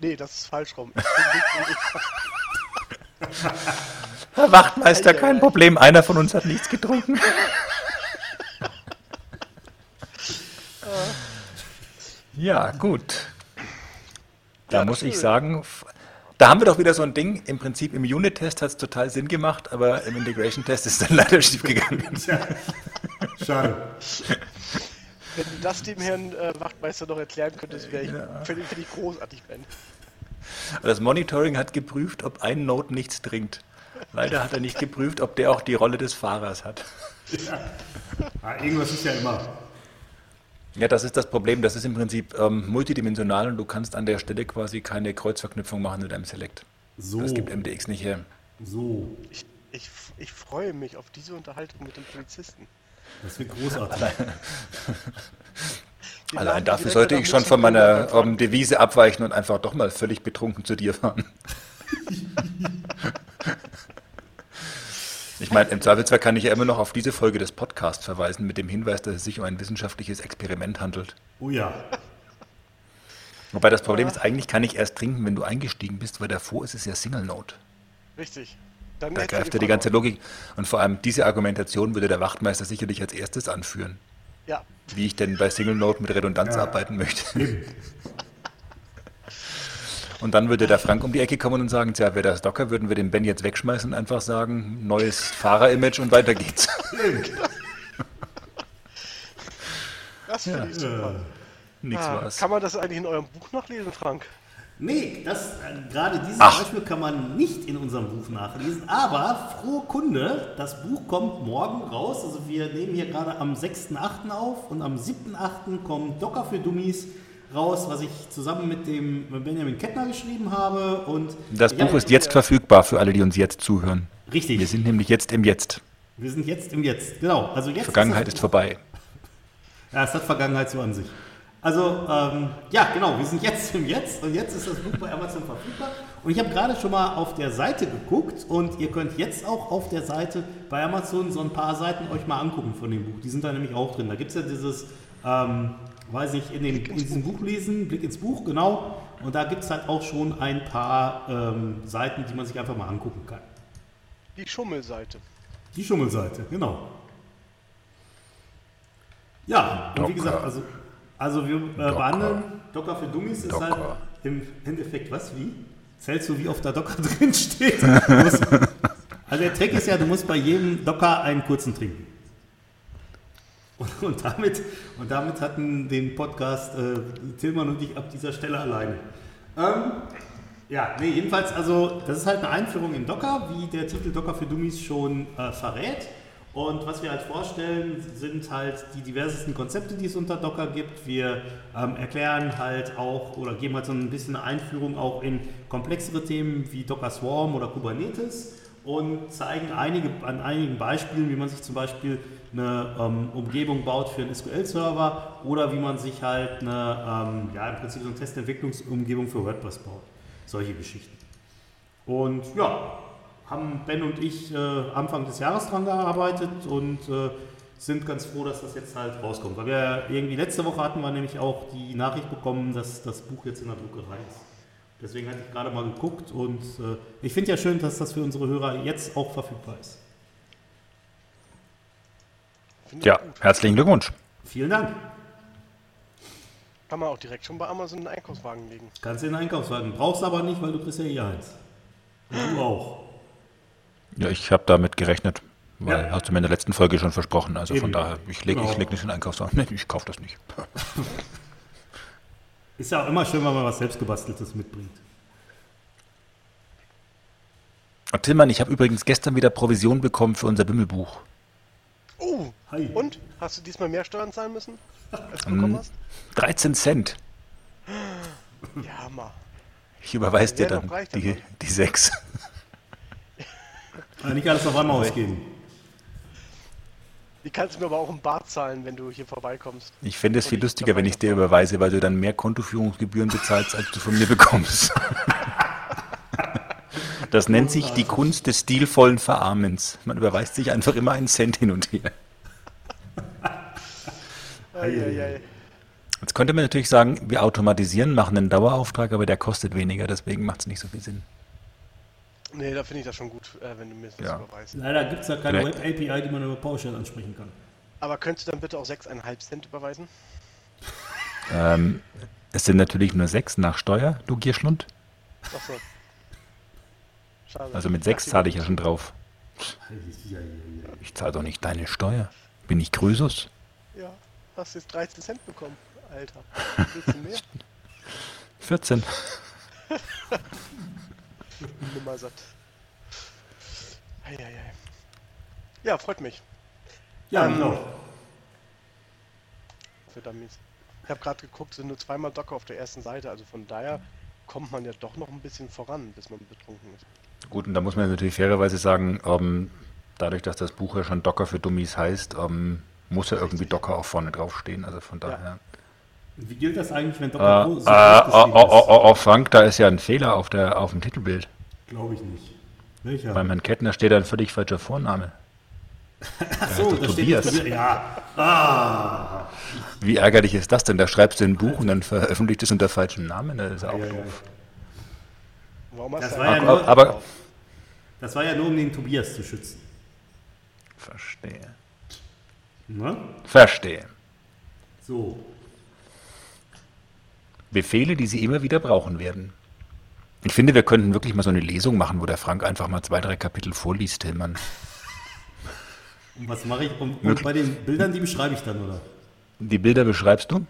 Nee, das ist falsch rum. Herr Wachtmeister, Eieiei. kein Problem, einer von uns hat nichts getrunken. Ja, gut. Da Ja, muss ich sagen, da haben wir doch wieder so ein Ding. Im Prinzip im Unit-Test hat es total Sinn gemacht, aber im Integration-Test ist es dann leider schief gegangen. Schade. Wenn du das dem Herrn äh, Wachtmeister noch erklären könntest, wäre ich, finde find ich großartig, Ben. Das Monitoring hat geprüft, ob ein Node nichts trinkt. Leider hat er nicht geprüft, ob der auch die Rolle des Fahrers hat. Ah, irgendwas ist ja immer. Ja, das ist das Problem. Das ist im Prinzip ähm, multidimensional und du kannst an der Stelle quasi keine Kreuzverknüpfung machen mit einem Select. So, Das gibt MDX nicht her. so, Ich, ich, ich freue mich auf diese Unterhaltung mit dem Polizisten. Das wird großartig. Allein dafür sollte ich schon von meiner München ähm, Devise abweichen und einfach doch mal völlig betrunken zu dir fahren. Ich meine, im Zweifelsfall kann ich ja immer noch auf diese Folge des Podcasts verweisen mit dem Hinweis, dass es sich um ein wissenschaftliches Experiment handelt. Oh ja, Wobei das Problem ist, eigentlich kann ich erst trinken, wenn du eingestiegen bist, weil davor ist es ja Single Note. Richtig. Dann Da greift ja die ganze. Logik. Und vor allem diese Argumentation würde der Wachtmeister sicherlich als erstes anführen. Ja, Wie ich denn bei Single Note mit Redundanz Ja. arbeiten möchte. Und dann würde der Frank um die Ecke kommen und sagen, tja, wäre das Docker, würden wir den Ben jetzt wegschmeißen und einfach sagen, neues Fahrerimage und weiter geht's. das finde ich super. Nichts Ah, war's. kann man das eigentlich in eurem Buch nachlesen, Frank? Nee, das, äh, gerade dieses Ach. Beispiel kann man nicht in unserem Buch nachlesen, aber frohe Kunde, das Buch kommt morgen raus. Also wir nehmen hier gerade am 6.8. auf und am 7.8. kommt Docker für Dummies raus, was ich zusammen mit dem Benjamin Kettner geschrieben habe. Und Das Buch ist jetzt verfügbar für alle, die uns jetzt zuhören. Richtig, Wir sind nämlich jetzt im Jetzt. wir sind jetzt im Jetzt. Genau, also jetzt Vergangenheit das ist vorbei. Ja, es hat Vergangenheit so an sich. Also, ähm, ja, genau, wir sind jetzt im Jetzt und jetzt ist das Buch bei Amazon verfügbar. Und ich habe gerade schon mal auf der Seite geguckt und ihr könnt jetzt auch auf der Seite bei Amazon so ein paar Seiten euch mal angucken von dem Buch. Die sind da nämlich auch drin. Da gibt es ja dieses, ähm, weiß ich, in, dem, in diesem Buch lesen, Blick ins Buch, genau. Und da gibt es halt auch schon ein paar ähm, Seiten, die man sich einfach mal angucken kann. Die Schummelseite. Die Schummelseite, genau. Ja, und wie gesagt, also, also wir äh, behandeln Docker für Dummies ist halt Docker. im Endeffekt was wie? Zählst du, wie oft da Docker drin steht? Also der Trick ist ja, du musst bei jedem Docker einen kurzen trinken. Und, und, damit, und damit hatten den Podcast äh, Tillmann und ich ab dieser Stelle alleine. Ähm, ja, nee, jedenfalls, also das ist halt eine Einführung in Docker, wie der Titel Docker für Dummies schon äh, verrät. Und was wir halt vorstellen, sind halt die diversesten Konzepte, die es unter Docker gibt. Wir ähm, erklären halt auch oder geben halt so ein bisschen eine Einführung auch in komplexere Themen wie Docker Swarm oder Kubernetes und zeigen einige, an einigen Beispielen, wie man sich zum Beispiel eine ähm, Umgebung baut für einen SQL-Server oder wie man sich halt eine, ähm, ja, im Prinzip so eine Testentwicklungsumgebung für WordPress baut. Solche Geschichten. Und ja, haben Ben und ich äh, Anfang des Jahres dran gearbeitet und äh, sind ganz froh, dass das jetzt halt rauskommt. Weil wir irgendwie letzte Woche hatten wir nämlich auch die Nachricht bekommen, dass das Buch jetzt in der Druckerei ist. Deswegen hatte ich gerade mal geguckt und äh, ich finde ja schön, dass das für unsere Hörer jetzt auch verfügbar ist. Ja, gut. herzlichen Glückwunsch. Vielen Dank. Kann man auch direkt schon bei Amazon in den Einkaufswagen legen. Kannst du in den Einkaufswagen. Brauchst aber nicht, weil du kriegst ja hier eins. Und du auch. Ja, ich habe damit gerechnet. Weil Ja. hast du mir in der letzten Folge schon versprochen. Also Eben. von daher, ich lege Genau. ich leg nicht in den Einkaufswagen. Nee, ich kaufe das nicht. Ist ja auch immer schön, wenn man was selbstgebasteltes mitbringt. Und Tillmann, ich habe übrigens gestern wieder Provision bekommen für unser Bimmelbuch. Oh, Hi. und? Hast du diesmal mehr Steuern zahlen müssen, als du Ähm, bekommen hast? 13 Cent. Ja, Hammer. Ich überweise dir dann die, die 6. Also nicht alles auf einmal ausgeben. Die kannst du mir aber auch im Bar zahlen, wenn du hier vorbeikommst. Ich fände es viel lustiger, wenn ich dir überweise, weil du dann mehr Kontoführungsgebühren bezahlst, als du von mir bekommst. Das nennt sich die Kunst des stilvollen Verarmens. Man überweist sich einfach immer einen Cent hin und her. Jetzt könnte man natürlich sagen, wir automatisieren, machen einen Dauerauftrag, aber der kostet weniger, deswegen macht es nicht so viel Sinn. Nee, da finde ich das schon gut, äh, wenn du mir das Ja. überweist. Leider gibt es da keine. Web-API, die man über PowerShell ansprechen kann. Aber könntest du dann bitte auch 6,5 Cent überweisen? Ähm, es sind natürlich nur sechs nach Steuer, du Gierschlund. Achso. Schade. Also mit sechs Dachte, zahle ich ja schon drauf. Ich zahle doch nicht deine Steuer. Bin ich Krösus? Ja, hast jetzt 13 Cent bekommen, Alter. Willst du mehr? 14. Nummer satt. Eieiei. Ja, freut mich. Ja, Ähm, genau. für Dummies. Ich habe gerade geguckt, sind nur zweimal Docker auf der ersten Seite, also von daher kommt man ja doch noch ein bisschen voran, bis man betrunken ist. Gut, und da muss man natürlich fairerweise sagen, ähm, dadurch, dass das Buch ja schon Docker für Dummies heißt, ähm, muss ja irgendwie Docker auch vorne draufstehen. Also von daher. Wie gilt das eigentlich, wenn Äh, Docker äh, so oh, groß oh, oh, ist? oh, oh, Frank, da ist ja ein Fehler auf, der, auf dem Titelbild. Glaube ich nicht. Welcher? Beim Herrn Kettner steht da ein völlig falscher Vorname. Ach so, da steht Tobias. Tobias. Ja. Ah. Wie ärgerlich ist das denn? Da schreibst du ein Buch und dann veröffentlicht es unter falschem Namen. Das ist auch Ja, ja. doof. Warum hast Das du war ja nur- Aber Das war ja nur, um den Tobias zu schützen. verstehe. Ne? Verstehe. So. Befehle, die Sie immer wieder brauchen werden. Ich finde, wir könnten wirklich mal so eine Lesung machen, wo der Frank einfach mal zwei, drei Kapitel vorliest, Tillmann. Und was mache ich? Und, und bei den Bildern, die beschreibe ich dann, oder? Die Bilder beschreibst du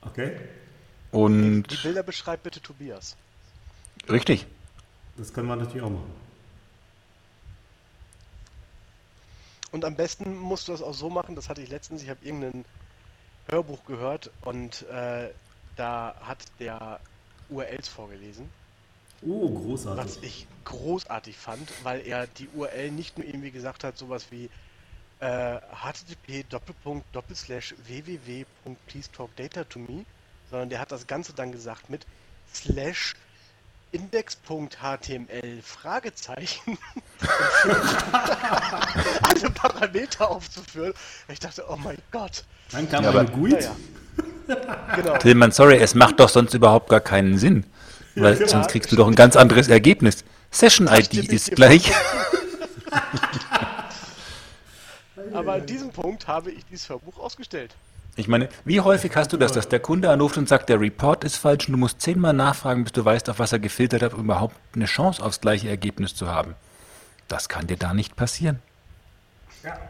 Okay. und Die Bilder beschreibt bitte Tobias. richtig. Das können wir natürlich auch machen. Und am besten musst du das auch so machen, das hatte ich letztens, ich habe irgendein Hörbuch gehört und äh, da hat der URLs vorgelesen, Oh, was großartig. ich großartig fand, weil er die URL nicht nur irgendwie gesagt hat, sowas wie äh, http www.pleasetalkdata-to-me, sondern der hat das Ganze dann gesagt mit slash index.html Fragezeichen alle Parameter aufzuführen. Ich dachte, oh mein Gott. Dann kam Ja, aber- GUID. Naja. Genau. Tillmann, sorry, es macht doch sonst überhaupt gar keinen Sinn. Weil Ja, sonst kriegst du doch ein ganz anderes Ergebnis. Session-ID ist gleich. Aber an diesem Punkt habe ich dieses Hörbuch ausgestellt. Ich meine, wie häufig hast du das, dass der Kunde anruft und sagt, der Report ist falsch und du musst zehnmal nachfragen, bis du weißt, auf was er gefiltert hat, um überhaupt eine Chance aufs gleiche Ergebnis zu haben. Das kann dir da nicht passieren.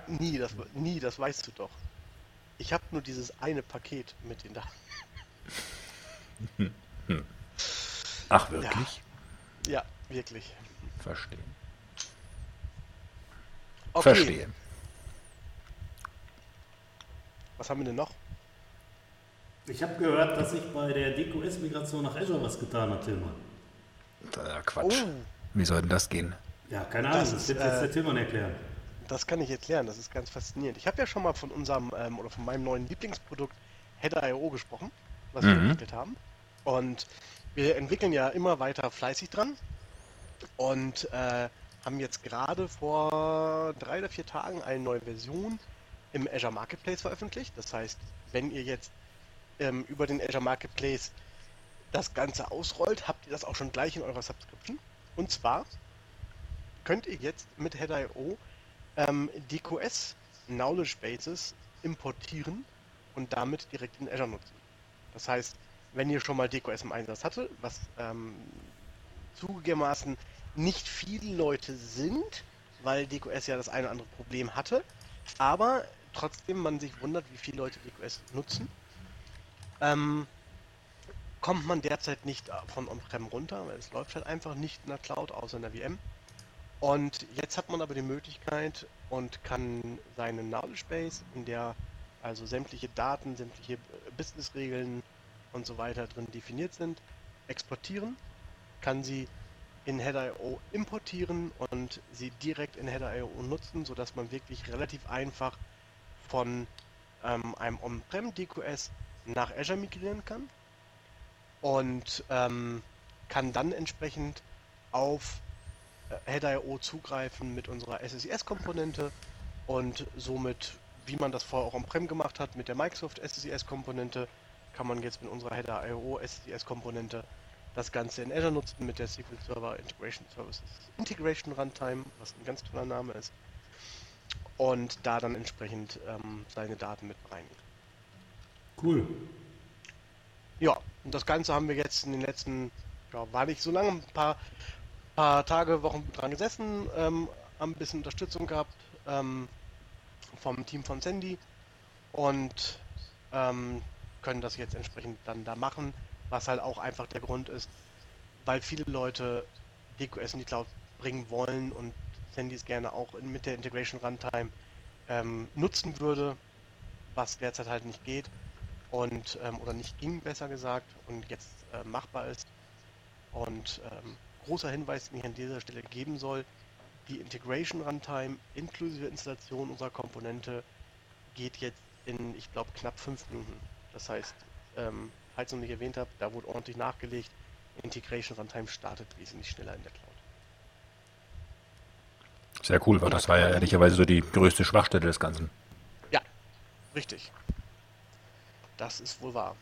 Nie, das, nie, das weißt du doch. Ich habe nur dieses eine Paket mit den Daten. Ach, wirklich? Ja, wirklich. Verstehe. Okay, Verstehe. was haben wir denn noch? Ich habe gehört, dass sich bei der DQS-Migration nach Azure was getan hat, Tillmann. Quatsch. Oh, Wie soll denn das gehen? Ja, keine Ahnung, Das das, wird jetzt äh, der Tillmann erklären. Das kann ich erklären, das ist ganz faszinierend. Ich habe ja schon mal von unserem, ähm, oder von meinem neuen Lieblingsprodukt Header.io gesprochen, was wir Mhm. entwickelt haben. Und wir entwickeln ja immer weiter fleißig dran. Und äh, haben jetzt gerade vor drei oder vier Tagen eine neue Version im Azure Marketplace veröffentlicht. Das heißt, wenn ihr jetzt ähm, über den Azure Marketplace das Ganze ausrollt, habt ihr das auch schon gleich in eurer Subscription. Und zwar könnt ihr jetzt mit Header.io ähm, DQS Knowledge Bases importieren und damit direkt in Azure nutzen. Das heißt, wenn ihr schon mal DQS im Einsatz hatte, was ähm, zugegebenermaßen nicht viele Leute sind, weil DQS ja das eine oder andere Problem hatte, aber trotzdem man sich wundert, wie viele Leute DQS nutzen, ähm, kommt man derzeit nicht von On-Prem runter, weil es läuft halt einfach nicht in der Cloud, außer in der VM. Und jetzt hat man aber die Möglichkeit und kann seine Knowledge Base, in der also sämtliche Daten, sämtliche äh, Businessregeln und so weiter drin definiert sind, exportieren, kann sie in Header.io importieren und sie direkt in Header.io nutzen, sodass man wirklich relativ einfach von ähm, einem On-Prem DQS nach Azure migrieren kann und ähm, kann dann entsprechend auf Header.io zugreifen mit unserer SSIS-Komponente und somit, wie man das vorher auch on-prem gemacht hat, mit der Microsoft SSIS-Komponente, kann man jetzt mit unserer Header.io SSIS-Komponente das Ganze in Azure nutzen mit der SQL Server Integration Services Integration Runtime, was ein ganz toller Name ist, und da dann entsprechend ähm, seine Daten mit reinigen. Cool. Ja, und das Ganze haben wir jetzt in den letzten, ja, war nicht so lange, ein paar, paar Tage, Wochen dran gesessen, ähm, haben ein bisschen Unterstützung gehabt ähm, vom Team von Sandy und ähm, können das jetzt entsprechend dann da machen, was halt auch einfach der Grund ist, weil viele Leute DQS in die Cloud bringen wollen und Sandy es gerne auch in, mit der Integration Runtime ähm, nutzen würde, was derzeit halt nicht geht. und ähm, oder nicht ging, besser gesagt, und jetzt äh, machbar ist. Und ähm, großer Hinweis, den ich an dieser Stelle geben soll, die Integration Runtime inklusive Installation unserer Komponente geht jetzt in, ich glaube, knapp fünf Minuten. Das heißt, ähm, falls ich noch nicht erwähnt habe, da wurde ordentlich nachgelegt. Integration Runtime startet wesentlich schneller in der Cloud. Sehr cool, weil das war ja ehrlicherweise so die größte Schwachstelle des Ganzen. Ja, richtig. Das ist wohl wahr.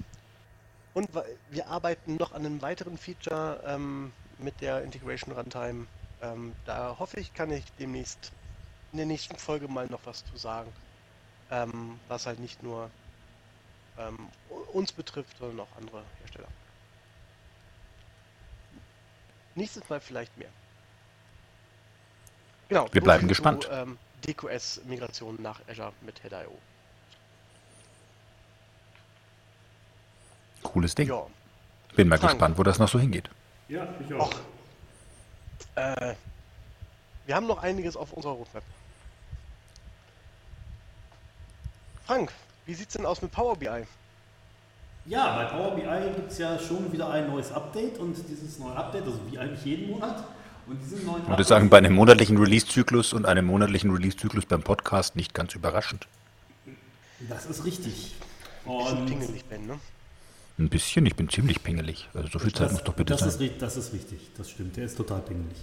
Und wir arbeiten noch an einem weiteren Feature ähm, mit der Integration Runtime. Ähm, da hoffe ich, kann ich demnächst in der nächsten Folge mal noch was zu sagen, ähm, was halt nicht nur ähm, uns betrifft, sondern auch andere Hersteller. Nächstes Mal vielleicht mehr. Genau. Wir bleiben gespannt. Zu, ähm, DQS-Migration nach Azure mit Head.io. Cooles Ding. Ja. Bin mal Frank. gespannt, wo das noch so hingeht. Ja, ich auch. Och. Äh, wir haben noch einiges auf unserer Roadmap. Frank, wie sieht's denn aus mit Power BI? Ja, bei Power BI gibt es ja schon wieder ein neues Update und dieses neue Update, also wie eigentlich jeden Monat, und diesen neuen Ich würde sagen, bei einem monatlichen Release-Zyklus und einem monatlichen Release-Zyklus beim Podcast nicht ganz überraschend. Das ist richtig. Und pingelig, Ben, ne? Ein bisschen, ich bin ziemlich pingelig. Also so viel Zeit das, muss doch bitte das sein. Ist, das ist richtig, das stimmt. Der ist total pingelig.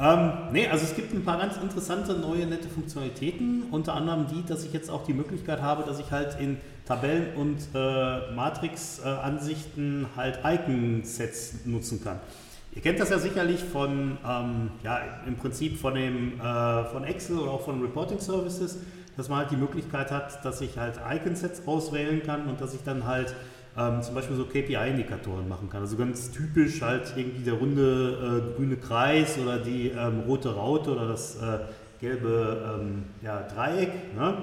Ähm, ne, also es gibt ein paar ganz interessante neue nette Funktionalitäten, unter anderem die, dass ich jetzt auch die Möglichkeit habe, dass ich halt in Tabellen und äh, Matrix-Ansichten äh, halt Icon-Sets nutzen kann. Ihr kennt das ja sicherlich von, ähm, ja, im Prinzip von, dem, äh, von Excel oder auch von Reporting Services, dass man halt die Möglichkeit hat, dass ich halt Icon-Sets auswählen kann und dass ich dann halt ähm, zum Beispiel so KPI-Indikatoren machen kann. Also ganz typisch halt irgendwie der runde äh, grüne Kreis oder die ähm, rote Raute oder das äh, gelbe ähm, ja, Dreieck. Ne?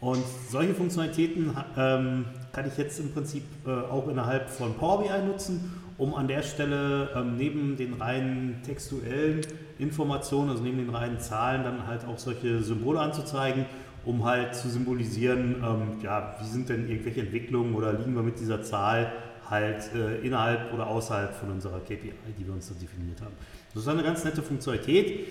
Und solche Funktionalitäten ähm, kann ich jetzt im Prinzip äh, auch innerhalb von Power BI nutzen um an der Stelle ähm, neben den reinen textuellen Informationen, also neben den reinen Zahlen, dann halt auch solche Symbole anzuzeigen, um halt zu symbolisieren, ähm, ja, wie sind denn irgendwelche Entwicklungen oder liegen wir mit dieser Zahl halt äh, innerhalb oder außerhalb von unserer KPI, die wir uns da definiert haben. Das ist eine ganz nette Funktionalität.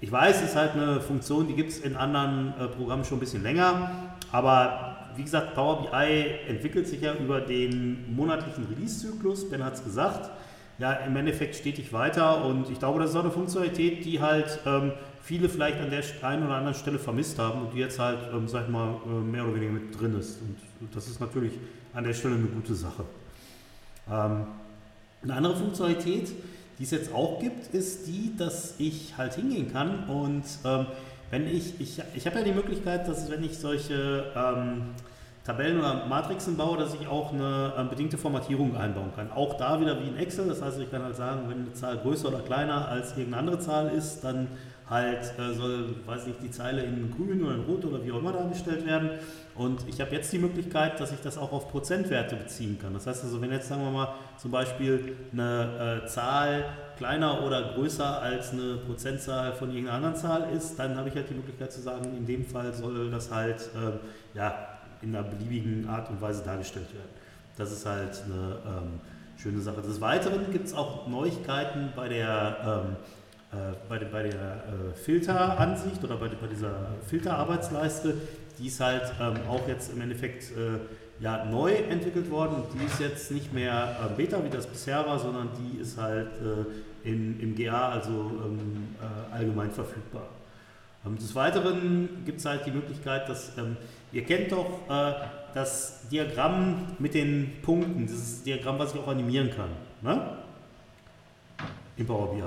Ich weiß, es ist halt eine Funktion, die gibt es in anderen äh, Programmen schon ein bisschen länger, aber wie gesagt, Power BI entwickelt sich ja über den monatlichen Release-Zyklus. Ben hat es gesagt. Ja, im Endeffekt stetig weiter und ich glaube, das ist auch eine Funktionalität, die halt ähm, viele vielleicht an der einen oder anderen Stelle vermisst haben und die jetzt halt, ähm, sag ich mal, äh, mehr oder weniger mit drin ist. Und das ist natürlich an der Stelle eine gute Sache. Ähm, eine andere Funktionalität, die es jetzt auch gibt, ist die, dass ich halt hingehen kann und ähm, wenn ich, ich, ich habe ja die Möglichkeit, dass wenn ich solche ähm, Tabellen oder Matrixen baue, dass ich auch eine äh, bedingte Formatierung einbauen kann. Auch da wieder wie in Excel, das heißt, ich kann halt sagen, wenn eine Zahl größer oder kleiner als irgendeine andere Zahl ist, dann halt äh, soll, weiß nicht, die Zeile in grün oder in rot oder wie auch immer dargestellt werden. Und ich habe jetzt die Möglichkeit, dass ich das auch auf Prozentwerte beziehen kann. Das heißt also, wenn jetzt, sagen wir mal, zum Beispiel eine äh, Zahl kleiner oder größer als eine Prozentzahl von irgendeiner anderen Zahl ist, dann habe ich halt die Möglichkeit zu sagen, in dem Fall soll das halt äh, ja, in einer beliebigen Art und Weise dargestellt werden. Das ist halt eine ähm, schöne Sache. Des Weiteren gibt es auch Neuigkeiten bei der ähm, äh, bei, bei der äh, Filteransicht oder bei, bei dieser Filterarbeitsleiste, die ist halt ähm, auch jetzt im Endeffekt äh, ja, neu entwickelt worden die ist jetzt nicht mehr äh, Beta, wie das bisher war, sondern die ist halt äh, in, im GA, also ähm, äh, allgemein verfügbar. Ähm, des Weiteren gibt es halt die Möglichkeit, dass ähm, ihr kennt doch das Diagramm mit den Punkten, dieses Diagramm, was ich auch animieren kann, ne? in Power BI.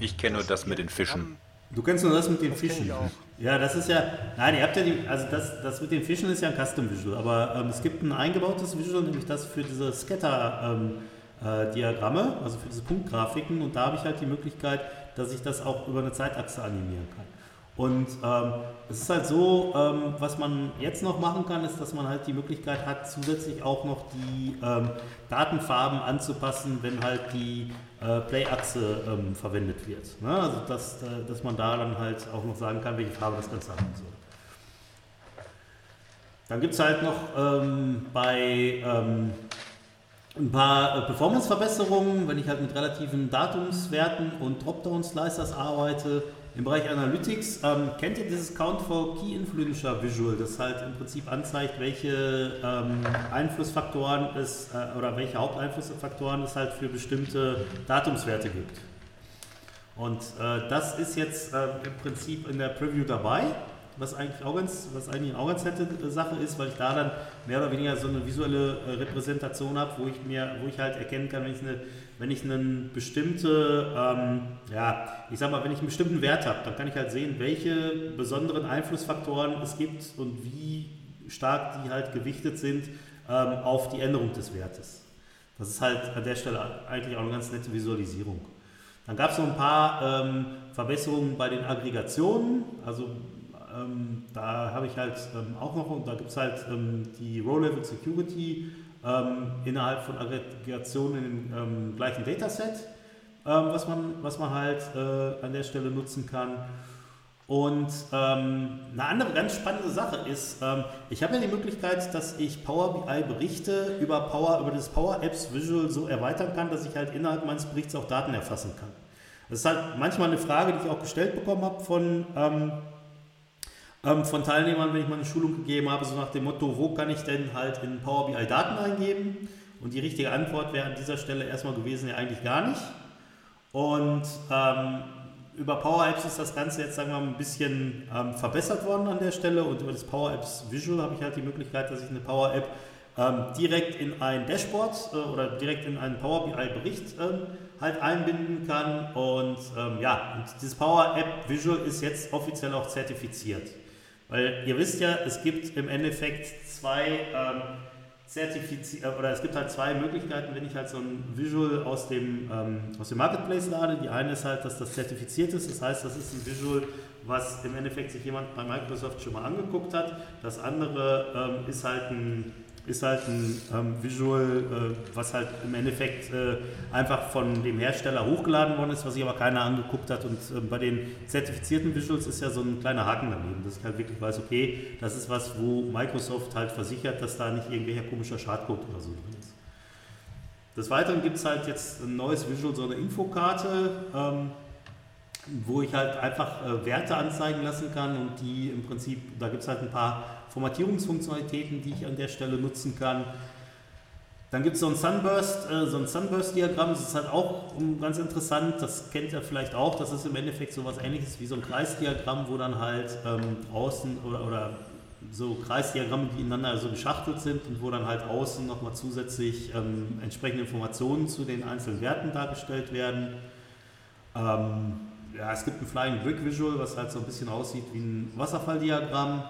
Ich kenne nur das mit den Fischen. Du kennst nur das mit den das Fischen. Ja, das ist ja. Nein, ihr habt ja die. Also das, das mit den Fischen ist ja ein Custom Visual, aber ähm, es gibt ein eingebautes Visual, nämlich das für diese Scatter-Diagramme, ähm, äh, also für diese Punktgrafiken. Und da habe ich halt die Möglichkeit, dass ich das auch über eine Zeitachse animieren kann. Und ähm, es ist halt so, ähm, was man jetzt noch machen kann, ist, dass man halt die Möglichkeit hat, zusätzlich auch noch die ähm, Datenfarben anzupassen, wenn halt die äh, Play-Achse ähm, verwendet wird. Ne? Also dass, äh, dass man da dann halt auch noch sagen kann, welche Farbe das Ganze haben soll. Dann gibt es halt noch ähm, bei ähm, ein paar äh, Performance-Verbesserungen, wenn ich halt mit relativen Datumswerten und Dropdown-Slicers arbeite. Im Bereich Analytics ähm, kennt ihr dieses Count for Key Influencer Visual, das halt im Prinzip anzeigt, welche ähm, Einflussfaktoren es äh, oder welche Haupteinflussfaktoren es halt für bestimmte Datumswerte gibt. Und äh, das ist jetzt äh, im Prinzip in der Preview dabei was eigentlich auch ganz, was eigentlich auch ganz nette Sache ist, weil ich da dann mehr oder weniger so eine visuelle äh, Repräsentation habe, wo ich mir, wo ich halt erkennen kann, wenn ich eine, wenn ich einen bestimmte, ähm, ja, ich sag mal, wenn ich einen bestimmten Wert habe, dann kann ich halt sehen, welche besonderen Einflussfaktoren es gibt und wie stark die halt gewichtet sind ähm, auf die Änderung des Wertes. Das ist halt an der Stelle eigentlich auch eine ganz nette Visualisierung. Dann gab es noch ein paar ähm, Verbesserungen bei den Aggregationen. Also ähm, da habe ich halt ähm, auch noch, da gibt es halt ähm, die Row-Level Security ähm, innerhalb von Aggregationen im ähm, gleichen Dataset, ähm, was, man, was man halt äh, an der Stelle nutzen kann. Und eine andere ganz spannende Sache ist, ich habe ja die Möglichkeit, dass ich Power BI Berichte über, Power, über das Power Apps Visual so erweitern kann, dass ich halt innerhalb meines Berichts auch Daten erfassen kann. Das ist halt manchmal eine Frage, die ich auch gestellt bekommen habe von ähm, von Teilnehmern, wenn ich mal eine Schulung gegeben habe, so nach dem Motto, wo kann ich denn halt in Power BI Daten eingeben? Und die richtige Antwort wäre an dieser Stelle erstmal gewesen, ja eigentlich gar nicht. Und ähm, über Power Apps ist das Ganze jetzt, sagen wir mal, ein bisschen ähm, verbessert worden an der Stelle. Und über das Power Apps Visual habe ich halt die Möglichkeit, dass ich eine Power App ähm, direkt in ein Dashboard äh, oder direkt in einen Power BI Bericht ähm, halt einbinden kann. Und ähm, ja, und dieses Power App Visual ist jetzt offiziell auch zertifiziert. Weil ihr wisst ja, es gibt im Endeffekt zwei ähm, Zertifiz äh, oder es gibt halt zwei Möglichkeiten, wenn ich halt so ein Visual aus dem, ähm, aus dem Marketplace lade. Die eine ist halt, dass das zertifiziert ist, das heißt, das ist ein Visual, was im Endeffekt sich jemand bei Microsoft schon mal angeguckt hat. Das andere ähm, ist halt ein ist halt ein ähm, Visual, äh, was halt im Endeffekt äh, einfach von dem Hersteller hochgeladen worden ist, was sich aber keiner angeguckt hat. Und äh, bei den zertifizierten Visuals ist ja so ein kleiner Haken daneben, dass ich halt wirklich weiß, okay, das ist was, wo Microsoft halt versichert, dass da nicht irgendwelcher komischer Schadcode oder so drin ist. Des Weiteren gibt es halt jetzt ein neues Visual, so eine Infokarte. Ähm, wo ich halt einfach äh, Werte anzeigen lassen kann und die im Prinzip, da gibt es halt ein paar Formatierungsfunktionalitäten, die ich an der Stelle nutzen kann. Dann gibt es so ein Sunburst, äh, so ein Sunburst-Diagramm, das ist halt auch ganz interessant, das kennt ihr vielleicht auch, das ist im Endeffekt so was ähnliches wie so ein Kreisdiagramm, wo dann halt ähm, außen oder, oder so Kreisdiagramme, die ineinander so geschachtelt sind und wo dann halt außen nochmal zusätzlich ähm, entsprechende Informationen zu den einzelnen Werten dargestellt werden. Ähm, ja, es gibt ein Flying Brick Visual, was halt so ein bisschen aussieht wie ein Wasserfalldiagramm.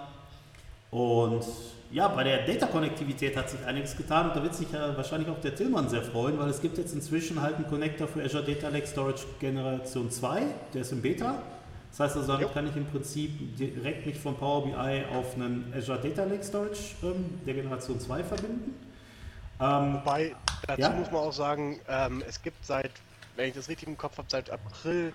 Und ja, bei der Data-Konnektivität hat sich einiges getan und da wird sich ja wahrscheinlich auch der Tillmann sehr freuen, weil es gibt jetzt inzwischen halt einen Connector für Azure Data Lake Storage Generation 2, der ist im Beta. Das heißt also, damit kann ich im Prinzip direkt mich von Power BI auf einen Azure Data Lake Storage ähm, der Generation 2 verbinden. Ähm, Wobei, dazu ja? muss man auch sagen, ähm, es gibt seit, wenn ich das richtig im Kopf habe, seit April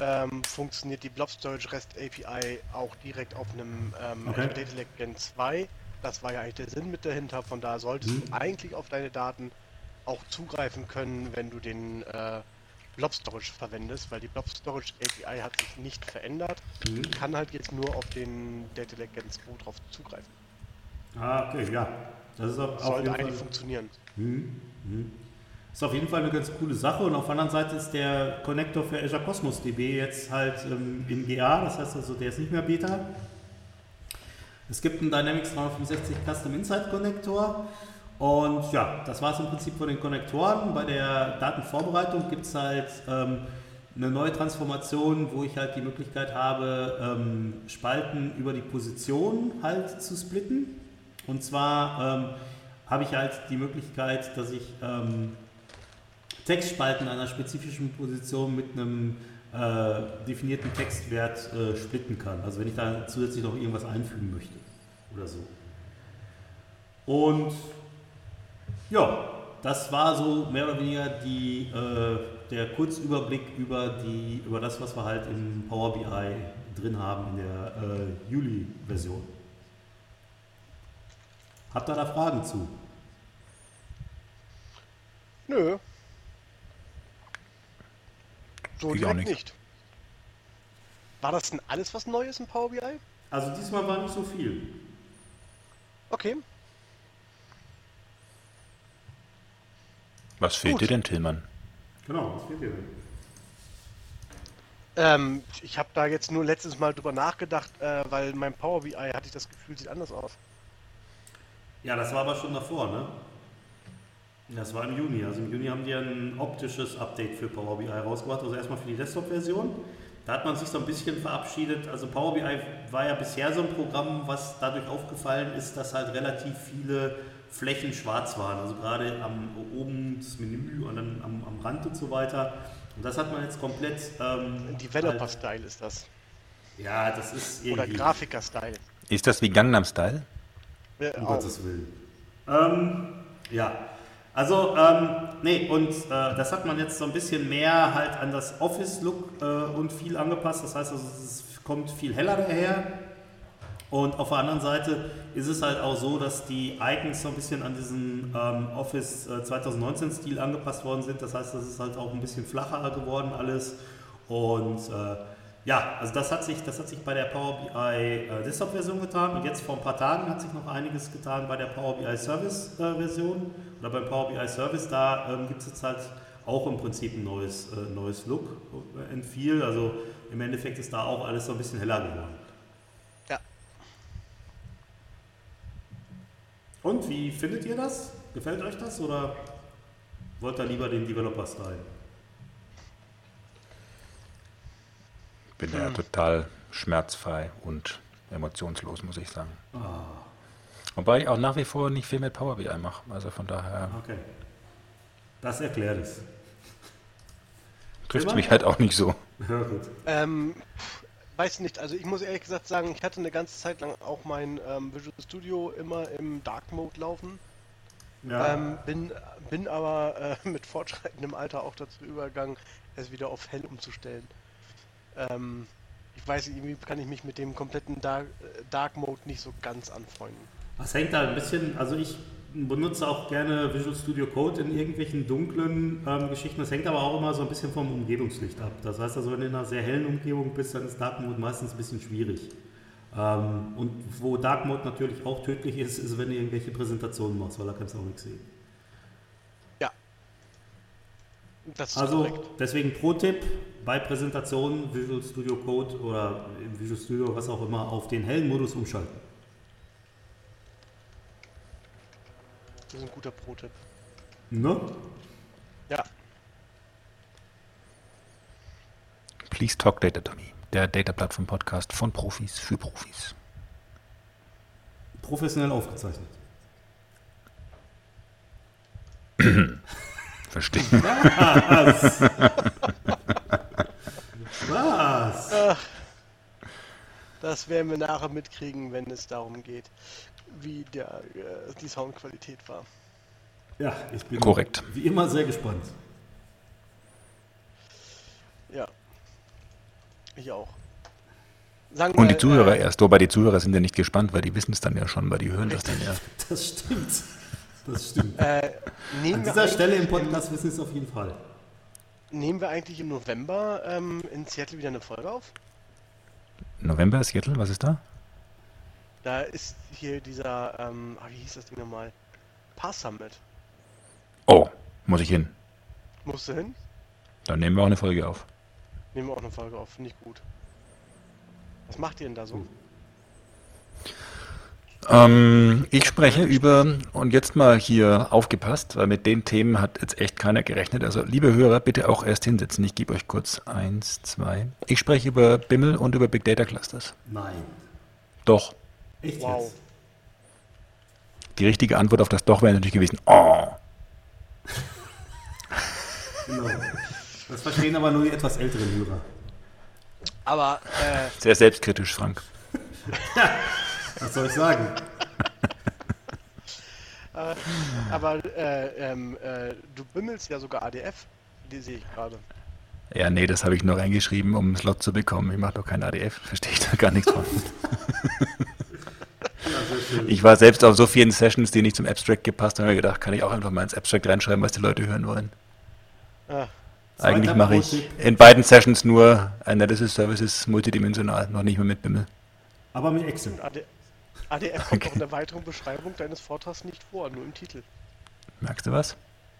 ähm, funktioniert die Blob Storage REST API auch direkt auf einem ähm, okay. Azure Data Lake Gen 2. Das war ja eigentlich der Sinn mit dahinter. Von da solltest mhm. du eigentlich auf deine Daten auch zugreifen können, wenn du den äh, Blob Storage verwendest, weil die Blob Storage API hat sich nicht verändert. Mhm. Kann halt jetzt nur auf den Data Lake Gen 2 drauf zugreifen. Ah, okay, ja. Das ist auch, Sollte eigentlich funktionieren. Mhm. Mhm. Ist auf jeden Fall eine ganz coole Sache und auf der anderen Seite ist der Connector für Azure Cosmos DB jetzt halt ähm, in GA, das heißt also, der ist nicht mehr Beta. Es gibt einen Dynamics 365 Custom Insight Connector und ja, das war es im Prinzip von den Konnektoren. Bei der Datenvorbereitung gibt es halt ähm, eine neue Transformation, wo ich halt die Möglichkeit habe, ähm, Spalten über die Position halt zu splitten. Und zwar ähm, habe ich halt die Möglichkeit, dass ich ähm, Textspalten einer spezifischen Position mit einem äh, definierten Textwert äh, splitten kann. Also wenn ich da zusätzlich noch irgendwas einfügen möchte oder so. Und ja, das war so mehr oder weniger die, äh, der Kurzüberblick über, die, über das, was wir halt in Power BI drin haben in der äh, Juli-Version. Habt ihr da Fragen zu? Nö. So Ich auch direkt nicht. nicht. War das denn alles, was neu ist im Power BI? Also diesmal war nicht so viel. Okay. Was fehlt Gut. dir denn, Tillmann? Genau, was fehlt dir denn? Ähm, ich habe da jetzt nur letztes Mal drüber nachgedacht, äh, weil mein Power BI hatte ich das Gefühl, sieht anders aus. Ja, das war aber schon davor, ne? Das war im Juni. Also im Juni haben die ein optisches Update für Power BI rausgebracht. Also erstmal für die Desktop-Version. Da hat man sich so ein bisschen verabschiedet. Also Power BI war ja bisher so ein Programm, was dadurch aufgefallen ist, dass halt relativ viele Flächen schwarz waren. Also gerade am oben das Menü und dann am, am Rand und so weiter. Und das hat man jetzt komplett. Ähm, halt, Developer-Style ist das. ja, das ist Oder irgendwie. Grafiker-Style. Ist das wie Gangnam Style? Äh, Um auch. Gottes Willen. Ähm, ja. Also, ähm, nee, und äh, das hat man jetzt so ein bisschen mehr halt an das Office-Look äh, und viel angepasst. Das heißt, also, es kommt viel heller daher. Und auf der anderen Seite ist es halt auch so, dass die Icons so ein bisschen an diesen ähm, Office äh, 2019-Stil angepasst worden sind. Das heißt, das ist halt auch ein bisschen flacher geworden alles. Und äh, ja, also das hat sich, das hat sich bei der Power BI äh, Desktop-Version getan und jetzt vor ein paar Tagen hat sich noch einiges getan bei der Power BI Service-Version oder beim Power BI Service. Da ähm, gibt es jetzt halt auch im Prinzip ein neues, äh, neues Look äh, in viel. Also im Endeffekt ist da auch alles so ein bisschen heller geworden. Ja. Und wie findet ihr das? Gefällt euch das oder wollt ihr lieber den Developer-Style? Bin ja total schmerzfrei und emotionslos, muss ich sagen. Wobei ich auch nach wie vor nicht viel mit Power BI mache. Also von daher Okay. Das erklärt es. trifft mich halt auch nicht so. Ja. Ähm, weiß nicht, also ich muss ehrlich gesagt sagen, ich hatte eine ganze Zeit lang auch mein ähm, Visual Studio immer im Dark Mode laufen. Ja. Ähm, bin, bin aber äh, mit fortschreitendem Alter auch dazu übergegangen, es wieder auf hell umzustellen. Ähm, ich weiß, irgendwie kann ich mich mit dem kompletten Dark, äh, Dark Mode nicht so ganz anfreunden. Das hängt da ein bisschen, also ich benutze auch gerne Visual Studio Code in irgendwelchen dunklen ähm, Geschichten. Das hängt aber auch immer so ein bisschen vom Umgebungslicht ab. Das heißt also, wenn du in einer sehr hellen Umgebung bist, dann ist Dark Mode meistens ein bisschen schwierig. Ähm, und wo Dark Mode natürlich auch tödlich ist, ist, wenn du irgendwelche Präsentationen machst, weil da kannst du auch nichts sehen. Ja. Das ist Also korrekt. deswegen Pro-Tipp bei Präsentationen Visual Studio Code oder im Visual Studio, was auch immer, auf den hellen Modus umschalten. Das ist ein guter Pro-Tipp. Ne? Ja. Please Talk Data to Me. Der Data Plattform Podcast von Profis für Profis. Professionell aufgezeichnet. Verstehe. Was? Was? Das werden wir nachher mitkriegen, wenn es darum geht, wie der, äh, die Soundqualität war. Ja, ich bin Korrekt. wie immer sehr gespannt. Ja. Ich auch. Sagen Und die Zuhörer äh, erst. Wobei die Zuhörer sind ja nicht gespannt, weil die wissen es dann ja schon, weil die hören das dann ja. Das stimmt. Das stimmt. Äh, An dieser Stelle im Podcast wissen es auf jeden Fall. nehmen wir eigentlich im November ähm, in Seattle wieder eine Folge auf? November, Seattle, was ist da? Da ist hier dieser, ähm, ah, wie hieß das Ding nochmal? Pass Summit. Oh, muss ich hin. Musst du hin? Dann nehmen wir auch eine Folge auf. Nehmen wir auch eine Folge auf, finde ich gut. Was macht ihr denn da so? Ähm, ich spreche über, und jetzt mal hier aufgepasst, weil mit den Themen hat jetzt echt keiner gerechnet. Also, liebe Hörer, bitte auch erst hinsetzen. Ich gebe euch kurz eins, zwei. Ich spreche über BIML und über Big Data Clusters. Nein. Doch. Echt Wow. jetzt? Die richtige Antwort auf das Doch wäre natürlich gewesen, oh. Genau. Das verstehen aber nur die etwas älteren Hörer. Aber, äh, Sehr selbstkritisch, Frank. Was soll ich sagen? aber, äh, ähm, äh, du bimmelst ja sogar ADF. Die sehe ich gerade. Ja, nee, das habe ich nur reingeschrieben, um einen Slot zu bekommen. Ich mache doch kein ADF, verstehe ich da gar nichts von. Ja, Ich war selbst auf so vielen Sessions, die nicht zum Abstract gepasst haben, habe mir gedacht, kann ich auch einfach mal ins Abstract reinschreiben, was die Leute hören wollen. Ah, Eigentlich mache ich in beiden Sessions nur Analysis Services multidimensional, noch nicht mehr mit Bimmel. Aber mit Excel. AD, ADF kommt auch in der weiteren Beschreibung deines Vortrags nicht vor, nur im Titel. Merkst du was?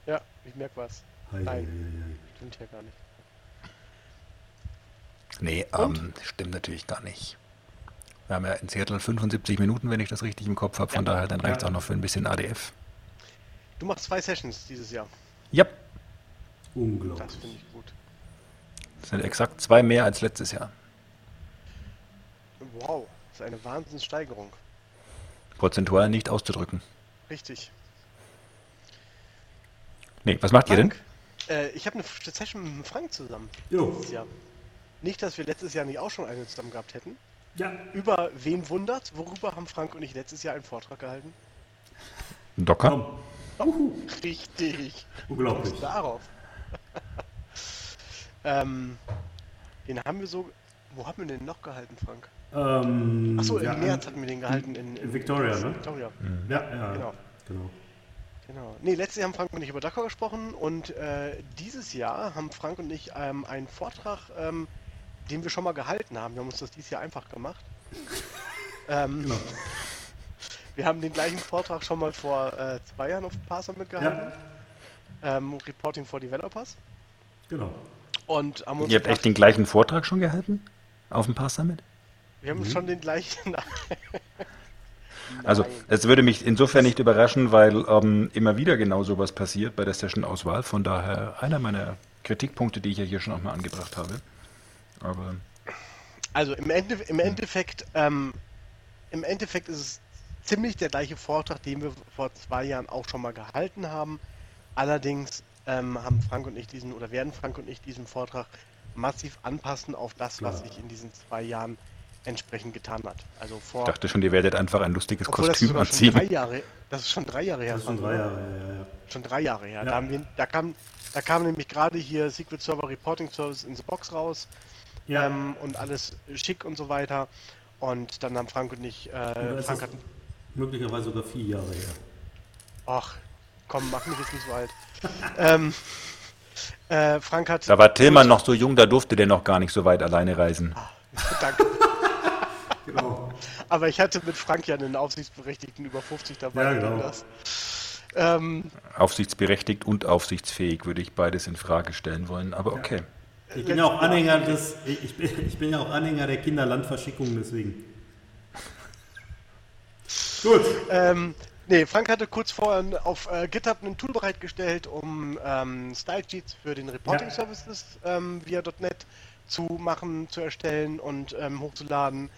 Ja, ich merke was. Hei, Nein. hei, hei, Stimmt ja gar nicht. Nee, ähm, stimmt natürlich gar nicht. Wir haben ja in Seattle 75 Minuten, wenn ich das richtig im Kopf habe, von daher dann reicht es Ja. auch noch für ein bisschen ADF. Du machst zwei Sessions dieses Jahr. Ja. Unglaublich. Das finde ich gut. das sind exakt zwei mehr als letztes Jahr. Wow, das ist eine Wahnsinnssteigerung. Prozentual nicht auszudrücken. Richtig. Nee, was macht ihr denn? Frank, äh, ich habe eine Session mit dem Frank zusammen Jo. Jahr. Nicht, dass wir letztes Jahr nicht auch schon eine zusammen gehabt hätten. Ja. Über wen wundert? Worüber haben Frank und ich letztes Jahr einen Vortrag gehalten? Docker? Komm. Richtig. Unglaublich. Darauf. ähm, den haben wir so. Wo haben wir den noch gehalten, Frank? Ähm, Achso, im ja, März hatten wir den gehalten in, in Victoria, ne? Victoria. Ja, ja. Genau. genau. Genau. Nee, letztes Jahr haben Frank und ich über Docker gesprochen und äh, dieses Jahr haben Frank und ich ähm, einen Vortrag, ähm, den wir schon mal gehalten haben. Wir haben uns das dieses Jahr einfach gemacht. ähm, Genau. Wir haben den gleichen Vortrag schon mal vor äh, zwei Jahren auf dem Parser mitgehalten. Ähm, Reporting for Developers. Genau. Und haben uns Ihr habt echt den gleichen Vortrag schon gehalten? Auf dem Pass Summit? Wir haben schon den gleichen. Also, es würde mich insofern nicht überraschen, weil ähm, immer wieder genau sowas passiert bei der Session-Auswahl. Von daher einer meiner Kritikpunkte, die ich ja hier schon auch mal angebracht habe. Aber Also im, Ende, im Endeffekt, ähm, im Endeffekt ist es ziemlich der gleiche Vortrag, den wir vor zwei Jahren auch schon mal gehalten haben. Allerdings ähm, haben Frank und ich diesen oder werden Frank und ich diesen Vortrag massiv anpassen auf das, was sich in diesen zwei Jahren entsprechend getan hat. Also vor ich dachte schon, ihr werdet einfach ein lustiges obwohl das ist Kostüm sogar schon drei anziehen. Jahre, das ist schon drei Jahre her. Das ist schon drei? Jahre, ja, ja, ja. Schon drei Jahre her. Ja. Da, haben wir, da, kam, da kam nämlich gerade hier Secret Server Reporting Service in the Box raus Ja. ähm, und alles schick und so weiter. Und dann haben Frank und ich, äh, Frank es hat, möglicherweise sogar vier Jahre her. ach, komm, mach mich jetzt nicht so alt. ähm, äh, Frank hat, Da war Tillmann noch so jung, da durfte der noch gar nicht so weit alleine reisen. danke. Genau. Aber ich hatte mit Frank ja einen Aufsichtsberechtigten über 50 dabei. Ja, genau. Das. Ähm, Aufsichtsberechtigt und aufsichtsfähig würde ich beides in Frage stellen wollen, aber okay. Ich bin ja auch Anhänger des, ich bin, ich bin ja auch Anhänger der Kinderlandverschickung, deswegen. Gut. Ähm, nee, Frank hatte kurz vorher auf äh, GitHub ein Tool bereitgestellt, um ähm, Style Sheets für den Reporting Ja. Services ähm, via .NET zu machen, zu erstellen und ähm, hochzuladen.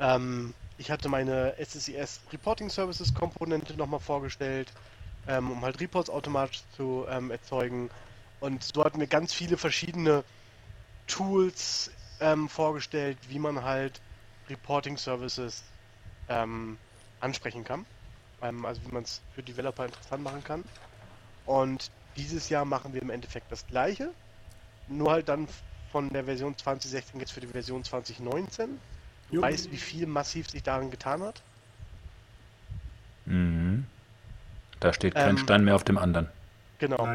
Ähm, ich hatte meine SSIS Reporting Services Komponente nochmal vorgestellt, ähm, um halt Reports automatisch zu ähm, erzeugen. Und so hatten wir ganz viele verschiedene Tools ähm, vorgestellt, wie man halt Reporting Services ähm, ansprechen kann. Ähm, also wie man es für Developer interessant machen kann. Und dieses Jahr machen wir im Endeffekt das gleiche. Nur halt dann von der Version 2016 jetzt für die Version 2019. Jo. Weißt wie viel massiv sich darin getan hat? Mhm. Da steht kein Ähm, Stein mehr auf dem anderen. Genau.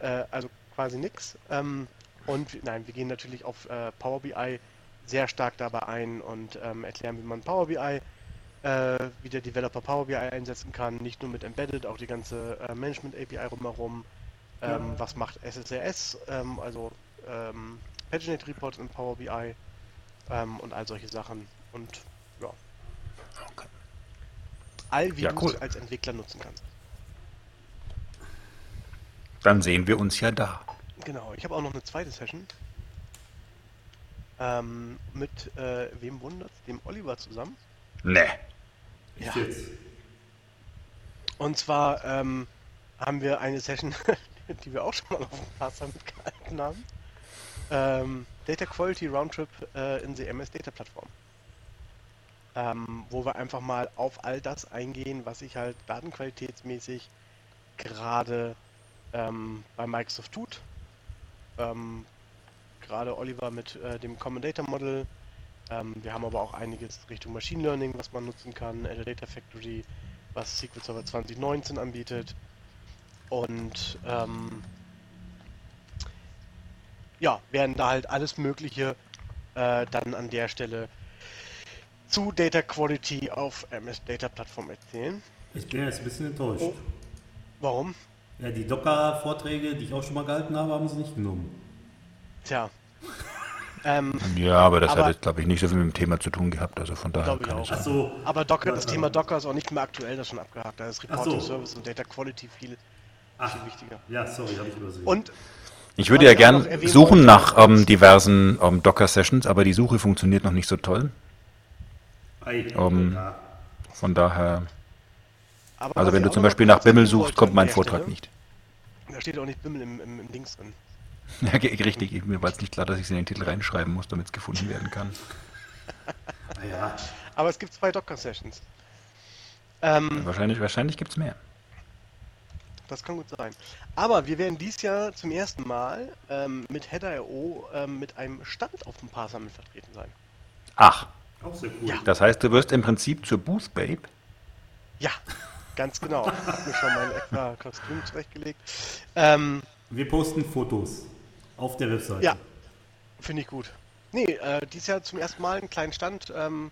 Äh, also quasi nix. Ähm, und nein, wir gehen natürlich auf äh, Power BI sehr stark dabei ein und ähm, erklären, wie man Power BI, äh, wie der Developer Power BI einsetzen kann, nicht nur mit Embedded, auch die ganze äh, Management API rumherum. Ähm, Ja. Was macht SSRS, ähm, also ähm, Paginate Reports in Power BI ähm, und all solche Sachen. Und ja, Okay. all wie Ja, du cool. es als Entwickler nutzen kannst. Dann sehen wir uns ja da. Genau, ich habe auch noch eine zweite Session. Ähm, mit äh, wem wundert's? Dem Oliver zusammen. Ne. Ja. Jetzt. Und zwar ähm, haben wir eine Session, die wir auch schon mal auf dem Passer mitgehalten haben. Ähm, Data Quality Roundtrip äh, in the MS Data Plattform. Ähm, wo wir einfach mal auf all das eingehen, was sich halt datenqualitätsmäßig gerade ähm, bei Microsoft tut. Ähm, gerade Oliver mit äh, dem Common Data Model Ähm, wir haben aber auch einiges Richtung Machine Learning, was man nutzen kann, Azure Data Factory, was SQL Server 2019 anbietet. Und ähm, ja, werden da halt alles Mögliche äh, dann an der Stelle zu Data Quality auf MS Data Plattform erzählen. Ich bin jetzt ein bisschen enttäuscht. Oh. Warum? Ja, die Docker-Vorträge, die ich auch schon mal gehalten habe, haben sie nicht genommen. Tja. ähm, Ja, aber das Aber- hat jetzt, glaube ich, nicht so viel mit dem Thema zu tun gehabt. Also von daher Glaub ich kann auch. ich so. aber Docker, das Ja, Thema. Docker ist auch nicht mehr aktuell, das ist schon abgehakt. Da ist Reporting so. Service und Data Quality viel, Ach, viel wichtiger. ja, sorry, habe ich übersehen. Und Ich würde ja gern suchen nach ähm, diversen ähm, Docker-Sessions, aber die Suche funktioniert noch nicht so toll. Um, ja. Von daher, also wenn du zum Beispiel nach Bimmel suchst, kommt mein Vortrag nicht. Da steht auch nicht Bimmel im, im, im Dings drin. Ja, richtig. Ich- Mir war es nicht klar, dass ich es in den Titel reinschreiben muss, damit es gefunden werden kann. Ah, ja. Aber es gibt zwei Docker-Sessions. Ähm, Wahrscheinlich, wahrscheinlich gibt es mehr. Das kann gut sein. Aber wir werden dies Jahr zum ersten Mal ähm, mit Header.io ähm, mit einem Stand auf dem Parser mit vertreten sein. Ach, Auch sehr cool. Ja. das heißt, du wirst im Prinzip zur Booth Babe. Ja, ganz genau. Ich habe mir schon mein extra Kostüm zurechtgelegt. Ähm, Wir posten Fotos auf der Webseite. ja, finde ich gut. Nee, äh, dies Jahr zum ersten Mal einen kleinen Stand ähm,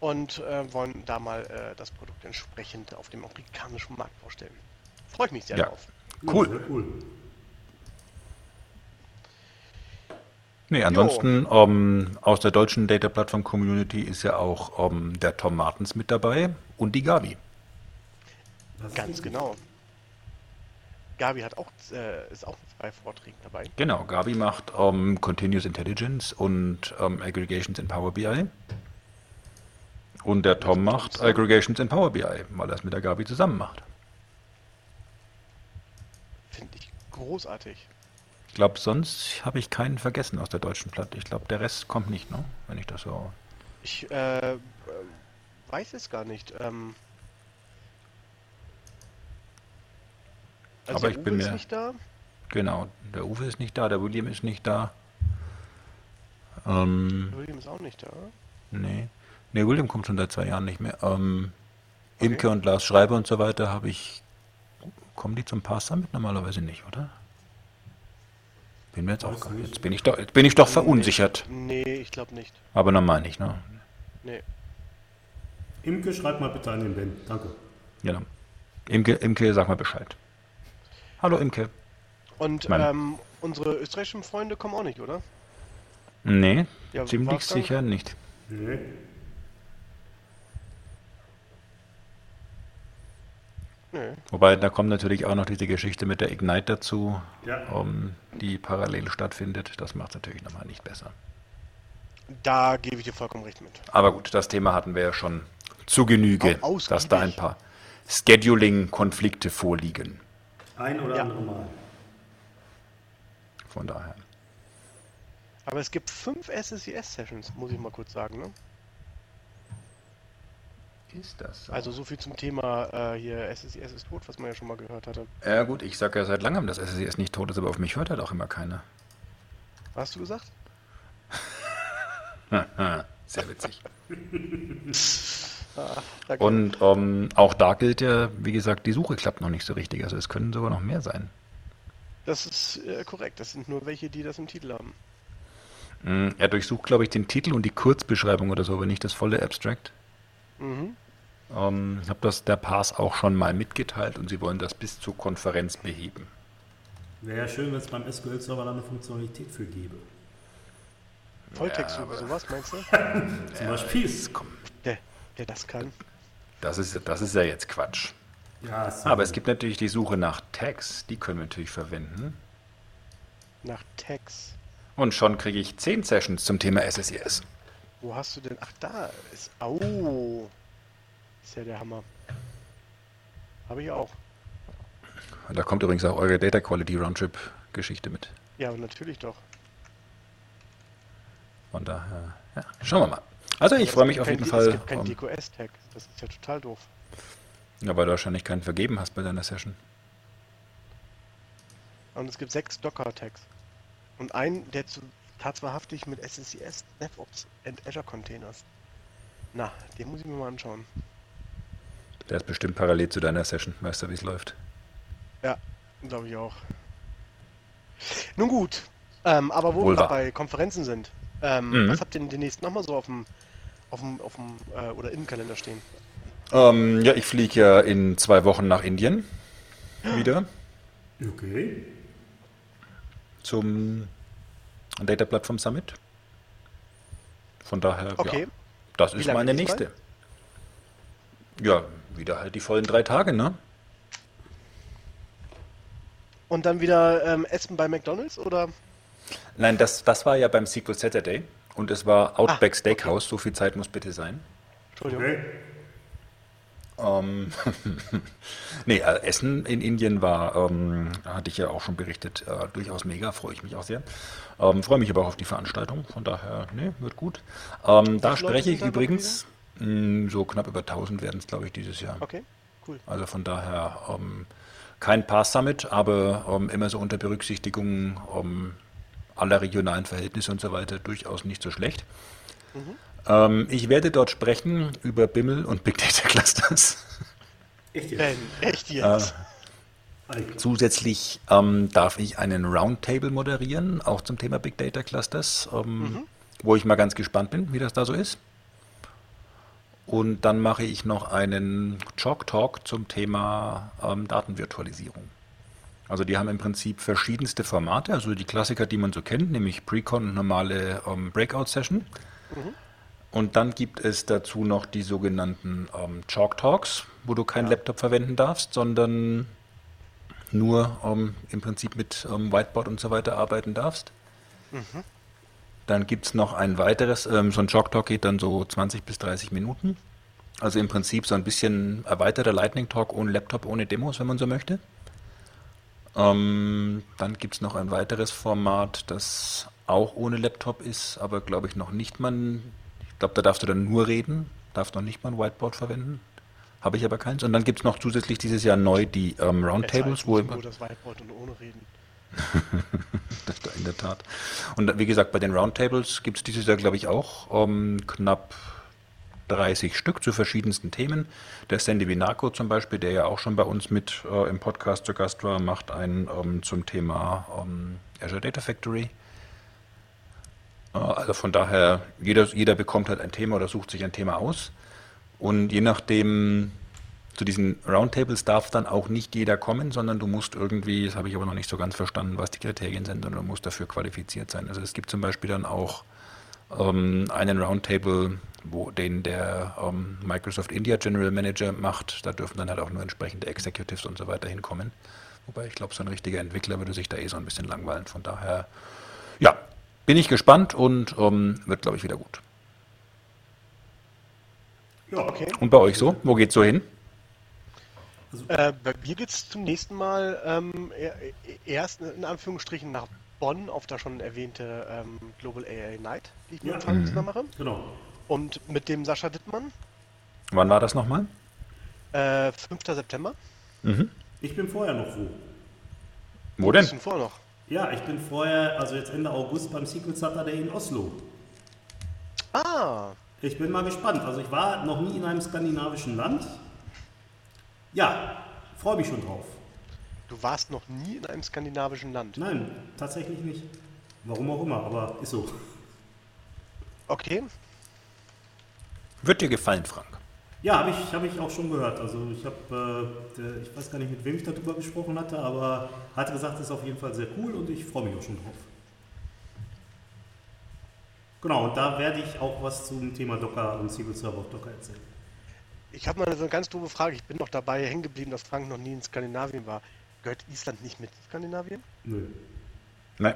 und äh, wollen da mal äh, das Produkt entsprechend auf dem amerikanischen Markt vorstellen. Freue ich mich sehr Ja. drauf. Ja, Cool. Sehr cool. Nee, ansonsten ähm, aus der deutschen Data Plattform Community ist ja auch ähm, der Tom Martens mit dabei und die Gabi. Ganz genau. Gabi hat auch, äh, ist auch mit zwei Vorträgen dabei. Genau, Gabi macht ähm, Continuous Intelligence und Aggregations in Power BI. Und der Tom macht Aggregations in Power BI, weil er es mit der Gabi zusammen macht. Finde ich großartig. Ich glaube, sonst habe ich keinen vergessen aus der deutschen Platte. Ich glaube, der Rest kommt nicht, ne? wenn ich das so. Ich äh, äh, weiß es gar nicht. Ähm, also Aber der ich bin Uwe ist mir- nicht da. Genau, der Uwe ist nicht da, der William ist nicht da. Ähm, William ist auch nicht da. nee. Nee, William kommt schon seit zwei Jahren nicht mehr. Ähm, Okay. Imke und Lars Schreiber und so weiter habe ich. Kommen die zum Pass Summit normalerweise nicht, oder? Bin mir jetzt auch gar nicht. Jetzt bin ich doch, jetzt bin ich doch verunsichert. Nee, ich glaube nicht. Aber normal nicht, ne? Nee. Imke, schreib mal bitte an den Ben. Danke. Genau. Imke, Imke, sag mal Bescheid. Hallo Imke. Und ähm, unsere österreichischen Freunde kommen auch nicht, oder? Nee, Ja, ziemlich sicher nicht. Nee. Wobei, da kommt natürlich auch noch diese Geschichte mit der Ignite dazu, Ja. ähm, die parallel stattfindet. Das macht es natürlich nochmal nicht besser. Da gebe ich dir vollkommen recht mit. Aber gut, das Thema hatten wir ja schon zu Genüge, dass da ein paar Scheduling-Konflikte vorliegen. Ein oder Ja. andere Mal. Von daher. Aber es gibt fünf SSIS-Sessions, muss ich mal kurz sagen. Ne? Ist das so? Also so viel zum Thema äh, hier SSIS ist tot, was man ja schon mal gehört hatte. ja gut, ich sage ja seit langem, dass SSIS nicht tot ist, aber auf mich hört halt auch immer keiner. Hast du gesagt? Sehr witzig. Ah. Und ähm, auch da gilt ja, wie gesagt, die Suche klappt noch nicht so richtig. Also es können sogar noch mehr sein. Das ist äh, korrekt. Das sind nur welche, die das im Titel haben. Mm, Er durchsucht, glaube ich, den Titel und die Kurzbeschreibung oder so, aber nicht das volle Abstract. Mhm. Ähm, ich habe das der Pass auch schon mal mitgeteilt und sie wollen das bis zur Konferenz beheben. Wäre ja schön, wenn es beim SQL-Server da eine Funktionalität für gäbe. Volltextsuche, sowas meinst du? Zum Beispiel. Komm, Der, der das kann. das ist, das ist ja jetzt Quatsch. Ja, Aber es gibt natürlich die Suche nach Tags, die können wir natürlich verwenden. Nach Tags. Und schon kriege ich 10 Sessions zum Thema SSIS. Wo hast du denn? Ach, da ist. Au! Ist ja der Hammer. Habe ich auch. Und da kommt übrigens auch eure Data Quality Roundtrip Geschichte mit. Ja, natürlich doch. Von daher, ja, schauen wir mal. Also ich freue mich auf kein jeden D- Fall. Es gibt kein ähm, DQS-Tag. Das ist ja total doof. Ja, weil du wahrscheinlich keinen vergeben hast bei deiner Session. Und es gibt sechs Docker-Tags. Und einen, der zu Tatsächlich mit SSIS, DevOps und Azure Containers. Na, den muss ich mir mal anschauen. Der ist bestimmt parallel zu deiner Session. Weißt du, wie es läuft? Ja, glaube ich auch. Nun gut, ähm, aber wo Wohl wir gerade bei Konferenzen sind, ähm, Mhm. was habt ihr denn demnächst nochmal so auf dem, auf dem, auf dem äh, oder im Kalender stehen? Ähm, ja, ich fliege ja in zwei Wochen nach Indien wieder Okay. zum Data Platform Summit. Von daher, Okay. ja, das Wie ist meine nächste. Ja, wieder halt die vollen drei Tage, ne? Und dann wieder ähm, Essen bei McDonalds oder? Nein, das, das war ja beim Sequel Saturday und es war Outback Ah, Steakhouse. So viel Zeit muss bitte sein. Entschuldigung. Okay. Ähm, nee, äh, Essen in Indien war, ähm, hatte ich ja auch schon berichtet, äh, durchaus mega, freue ich mich auch sehr. Ähm, freue mich aber auch auf die Veranstaltung, von daher, nee, wird gut. Ähm, da spreche ich übrigens, so knapp über 1000 werden es, glaube ich, dieses Jahr. Okay, cool. Also von daher ähm, kein Pass-Summit, aber ähm, immer so unter Berücksichtigung ähm, aller regionalen Verhältnisse und so weiter durchaus nicht so schlecht. Ähm, ich werde dort sprechen über Bimmel und Big Data Clusters. Echt jetzt? Ben, echt jetzt? Alter. Zusätzlich ähm, darf ich einen Roundtable moderieren, auch zum Thema Big Data Clusters, ähm, wo ich mal ganz gespannt bin, wie das da so ist. Und dann mache ich noch einen Chalk Talk zum Thema ähm, Datenvirtualisierung. Also die haben im Prinzip verschiedenste Formate, also die Klassiker, die man so kennt, nämlich Precon und normale ähm, Breakout-Session. Und dann gibt es dazu noch die sogenannten ähm, Chalk Talks, wo du keinen Laptop verwenden darfst, sondern nur ähm, im Prinzip mit ähm, Whiteboard und so weiter arbeiten darfst. Dann gibt es noch ein weiteres, ähm, so ein Chalk Talk geht dann so 20 bis 30 Minuten. Also im Prinzip so ein bisschen erweiterter Lightning Talk ohne Laptop, ohne Demos, wenn man so möchte. Ähm, dann gibt es noch ein weiteres Format, das auch ohne Laptop ist, aber glaube ich noch nicht man. Ich glaube, da darfst du dann nur reden, darfst noch nicht mal ein Whiteboard verwenden. Habe ich aber keins. Und dann gibt es noch zusätzlich dieses Jahr neu die ähm, Roundtables, wo Nur das Whiteboard und ohne reden. In der Tat. Und wie gesagt, bei den Roundtables gibt es dieses Jahr, glaube ich, auch ähm, knapp 30 Stück zu verschiedensten Themen. Der Sandy Vinaco zum Beispiel, der ja auch schon bei uns mit äh, im Podcast zu Gast war, macht einen ähm, zum Thema ähm, Azure Data Factory. Äh, also von daher, jeder, jeder bekommt halt ein Thema oder sucht sich ein Thema aus. Und je nachdem, zu diesen Roundtables darf dann auch nicht jeder kommen, sondern du musst irgendwie, das habe ich aber noch nicht so ganz verstanden, was die Kriterien sind, sondern du musst dafür qualifiziert sein. Also es gibt zum Beispiel dann auch ähm, einen Roundtable, wo den der ähm, Microsoft India General Manager macht. Da dürfen dann halt auch nur entsprechende Executives und so weiter hinkommen. Wobei ich glaube, so ein richtiger Entwickler würde sich da eh so ein bisschen langweilen. Von daher, ja, bin ich gespannt und ähm, wird, glaube ich, wieder gut. Ja, Okay. Und bei euch so? Wo geht's so hin? Äh, bei mir geht es zum nächsten Mal ähm, er- er- erst in Anführungsstrichen nach Bonn auf der schon erwähnte ähm, Global AI Night, die ich mit Ja. Frank zusammen mache. Genau. Und mit dem Sascha Dittmann, Wann war das nochmal? äh, 5. September. Ich bin vorher noch wo. Wo denn? Bisschen vor noch. Ja, ich bin vorher, also jetzt Ende August beim Secret Saturday in Oslo. Ah, Ich bin mal gespannt. Also ich war noch nie in einem skandinavischen Land. Ja, freue mich schon drauf. du warst noch nie in einem skandinavischen Land. Nein, tatsächlich nicht. Warum auch immer, aber ist so. Okay. Wird dir gefallen, Frank? Ja, habe ich, hab ich auch schon gehört. Also ich habe, äh, ich weiß gar nicht, mit wem ich darüber gesprochen hatte, aber hatte gesagt, es ist auf jeden Fall sehr cool und ich freue mich auch schon drauf. Genau, und da werde ich auch was zum Thema Docker und SQL Server auf Docker erzählen. Ich habe mal so eine ganz doofe Frage. Ich bin noch dabei hängen geblieben, dass Frank noch nie in Skandinavien war. Gehört Island nicht mit Skandinavien? Nö. Nein.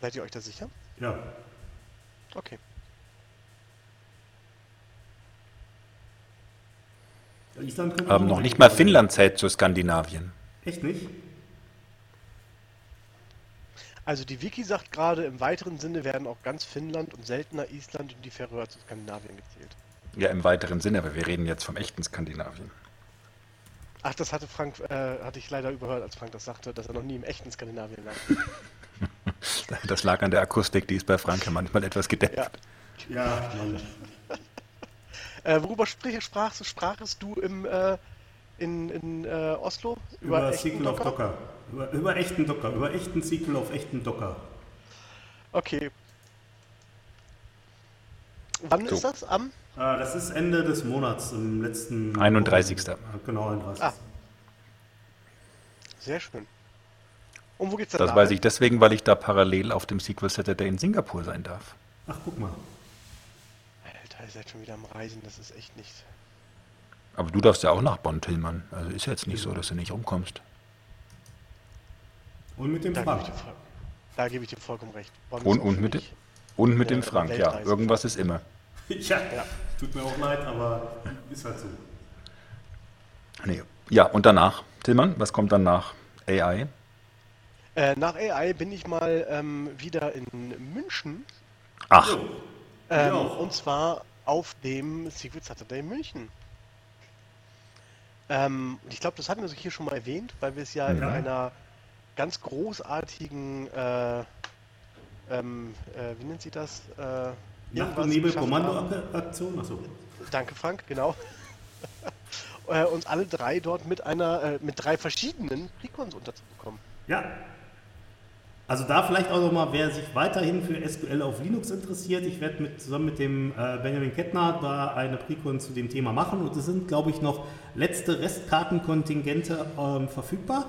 Seid ihr euch da sicher? Ja. Okay. Island Ähm, auch noch nicht mal. Finnland zählt zu Skandinavien. Echt nicht? Also die Wiki sagt gerade, im weiteren Sinne werden auch ganz Finnland und seltener Island und die Färöer zu Skandinavien gezählt. Ja, im weiteren Sinne, aber wir reden jetzt vom echten Skandinavien. Ach, das hatte Frank, äh, hatte ich leider überhört, als Frank das sagte, dass er noch nie im echten Skandinavien war. Das lag an der Akustik, die ist bei Franke manchmal etwas gedämpft. Ja. Ja, Mann. Äh, worüber sprich, sprachst, sprachest du im, äh, in, in äh, Oslo? Über, echten Sequel auf Docker. Über, über echten Docker. Über echten Sequel auf echten Docker. Okay. Wann So. ist das? Am? Äh, das ist Ende des Monats, im letzten... 31.. Ja, Genau, 31. Ah. Sehr schön. Und wo geht's denn Das da? weiß ich deswegen, weil ich da parallel auf dem Sequel Saturday in Singapur sein darf. Ach, guck mal. Alter, ihr seid schon wieder am Reisen, das ist echt nicht. Aber du darfst ja auch nach Bonn, Tillmann. Also ist jetzt nicht so, dass du nicht rumkommst. Und mit dem Da gebe Frank. voll- da gebe ich dir vollkommen recht. Bonn ist Und, auch und, mit, und mit Ja, dem Frank, ja. Weltreise. Irgendwas ist immer. Ja, tut mir auch leid, aber ist halt so. Nee. Ja, und danach, Tillmann, was kommt dann nach AI? Äh, nach AI bin ich mal ähm, wieder in München. Ach, Jo. Ähm, und zwar auf dem Secret Saturday München. Ähm, und ich glaube, das hatten wir hier schon mal erwähnt, weil wir es ja, in Ja. einer ganz großartigen, äh, ähm, äh, wie nennt sie das? Nacht- und geschafft haben. Nebel-Kommando-Aktion? Achso. Danke, Frank, genau. äh, uns alle drei dort mit einer, äh, mit drei verschiedenen Precons unterzubekommen. Ja. Also da vielleicht auch nochmal, wer sich weiterhin für SQL auf Linux interessiert, ich werde mit, zusammen mit dem äh, Benjamin Kettner da eine Precon zu dem Thema machen und es sind, glaube ich, noch letzte Restkartenkontingente ähm, verfügbar.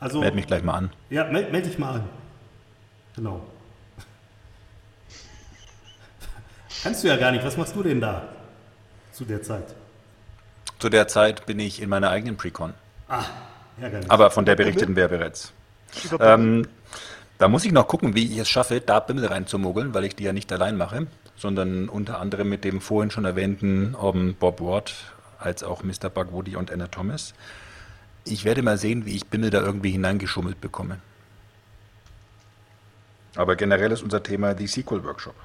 Also, meld mich gleich mal an. ja, melde meld dich mal an. Genau. Kannst du ja gar nicht. Was machst du denn da zu der Zeit? Zu der Zeit bin ich in meiner eigenen Precon. Ah, ärgerlich. Aber von der berichteten wir bereits. Ähm, da muss ich noch gucken, wie ich es schaffe, da Bimmel reinzumogeln, weil ich die ja nicht allein mache, sondern unter anderem mit dem vorhin schon erwähnten ähm, Bob Ward, als auch Mr. Bugwoody und Anna Thomas. Ich werde mal sehen, wie ich Bimmel da irgendwie hineingeschummelt bekomme. Aber generell ist unser Thema die Sequel Workshop.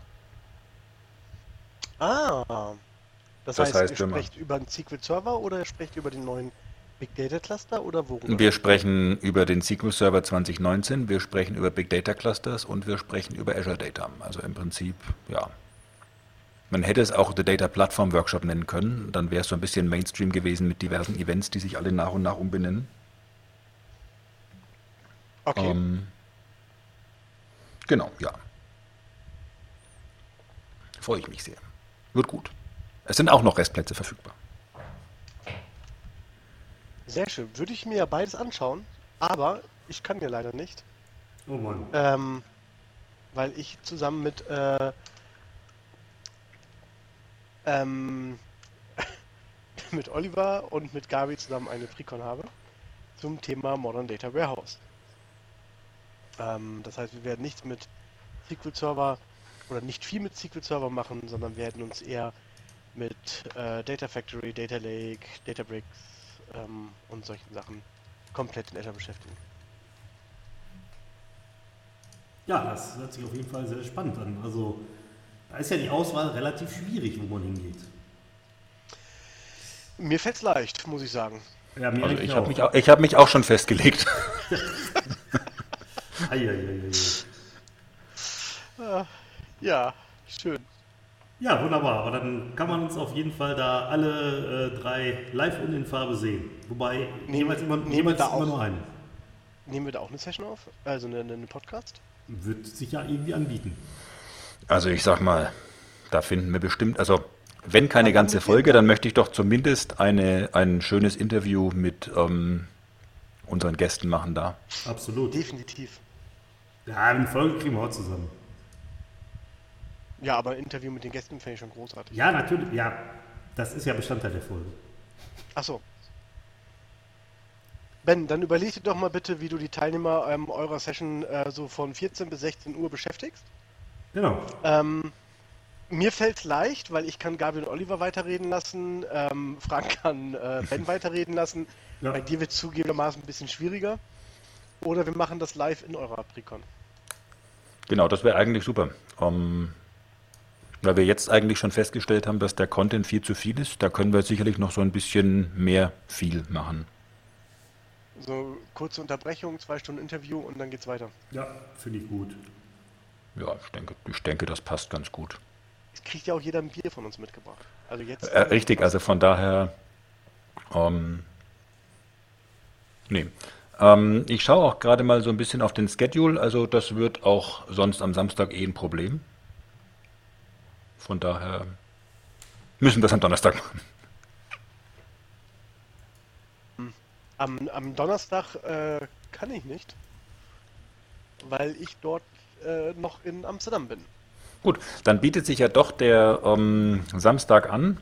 Ah. Das, Das heißt, heißt, ihr sprecht über einen Secret Server oder ihr sprecht über den neuen Big Data Cluster oder worüber? Wir sprechen über den SQL Server 2019, wir sprechen über Big Data Clusters und wir sprechen über Azure Data. Also im Prinzip, ja. Man hätte es auch The Data Platform Workshop nennen können, dann wäre es so ein bisschen Mainstream gewesen mit diversen Events, die sich alle nach und nach umbenennen. Okay. Ähm, genau, ja. Freue ich mich sehr. Wird gut. Es sind auch noch Restplätze verfügbar. Sehr schön. Würde ich mir ja beides anschauen, aber ich kann ja leider nicht, oh Mann. ähm, weil ich zusammen mit äh, ähm, mit Oliver und mit Gabi zusammen eine Precon habe zum Thema Modern Data Warehouse. Ähm, das heißt, wir werden nichts mit SQL Server oder nicht viel mit SQL Server machen, sondern werden uns eher mit äh, Data Factory, Data Lake, Databricks ähm, und solchen Sachen komplett in Azure beschäftigen. Ja, das hört sich auf jeden Fall sehr spannend an. Also, da ist ja die Auswahl relativ schwierig, wo man hingeht. Mir fällt's leicht, muss ich sagen. Ja, mir Also ich habe mich, auch- ich hab mich auch schon festgelegt. Ja, schön. Ja, wunderbar. Aber dann kann man uns auf jeden Fall da alle äh, drei live und in Farbe sehen. Wobei Nehmen- jeweils immer, nehmen jeweils wir da immer auch- nur einen. Nehmen wir da auch eine Session auf? Also eine, eine Podcast? Wird sich ja irgendwie anbieten. Also ich sag mal, da finden wir bestimmt, also wenn keine ganze Folge, dann möchte ich doch zumindest eine, ein schönes Interview mit ähm, unseren Gästen machen da. Absolut. Definitiv. Ja, eine Folge kriegen wir auch zusammen. Ja, aber ein Interview mit den Gästen fände ich schon großartig. Ja, natürlich. Ja, das ist ja Bestandteil der Folge. Achso. Ben, dann überleg dir doch mal bitte, wie du die Teilnehmer ähm, eurer Session äh, so von 14 bis 16 Uhr beschäftigst. Genau. Ähm, mir fällt's leicht, weil ich kann Gabi und Oliver weiterreden lassen, ähm, Frank kann äh, Ben weiterreden lassen. Ja. Bei dir wird es zugegebenermaßen ein bisschen schwieriger. Oder wir machen das live in eurer Precon. Genau, das wäre eigentlich super. Ähm, weil wir jetzt eigentlich schon festgestellt haben, dass der Content viel zu viel ist, da können wir sicherlich noch so ein bisschen mehr viel machen. So kurze Unterbrechung, zwei Stunden Interview und dann geht's weiter. Ja, finde ich gut. Ja, ich denke, ich denke, das passt ganz gut. Es kriegt ja auch jeder ein Bier von uns mitgebracht. Also jetzt. Äh, richtig, also von daher. Ähm, nee. Ähm, ich schaue auch gerade mal so ein bisschen auf den Schedule. Also das wird auch sonst am Samstag eh ein Problem. Von daher müssen wir es am Donnerstag machen. Am, am Donnerstag äh, kann ich nicht, weil ich dort äh, noch in Amsterdam bin. Gut, dann bietet sich ja doch der ähm, Samstag an.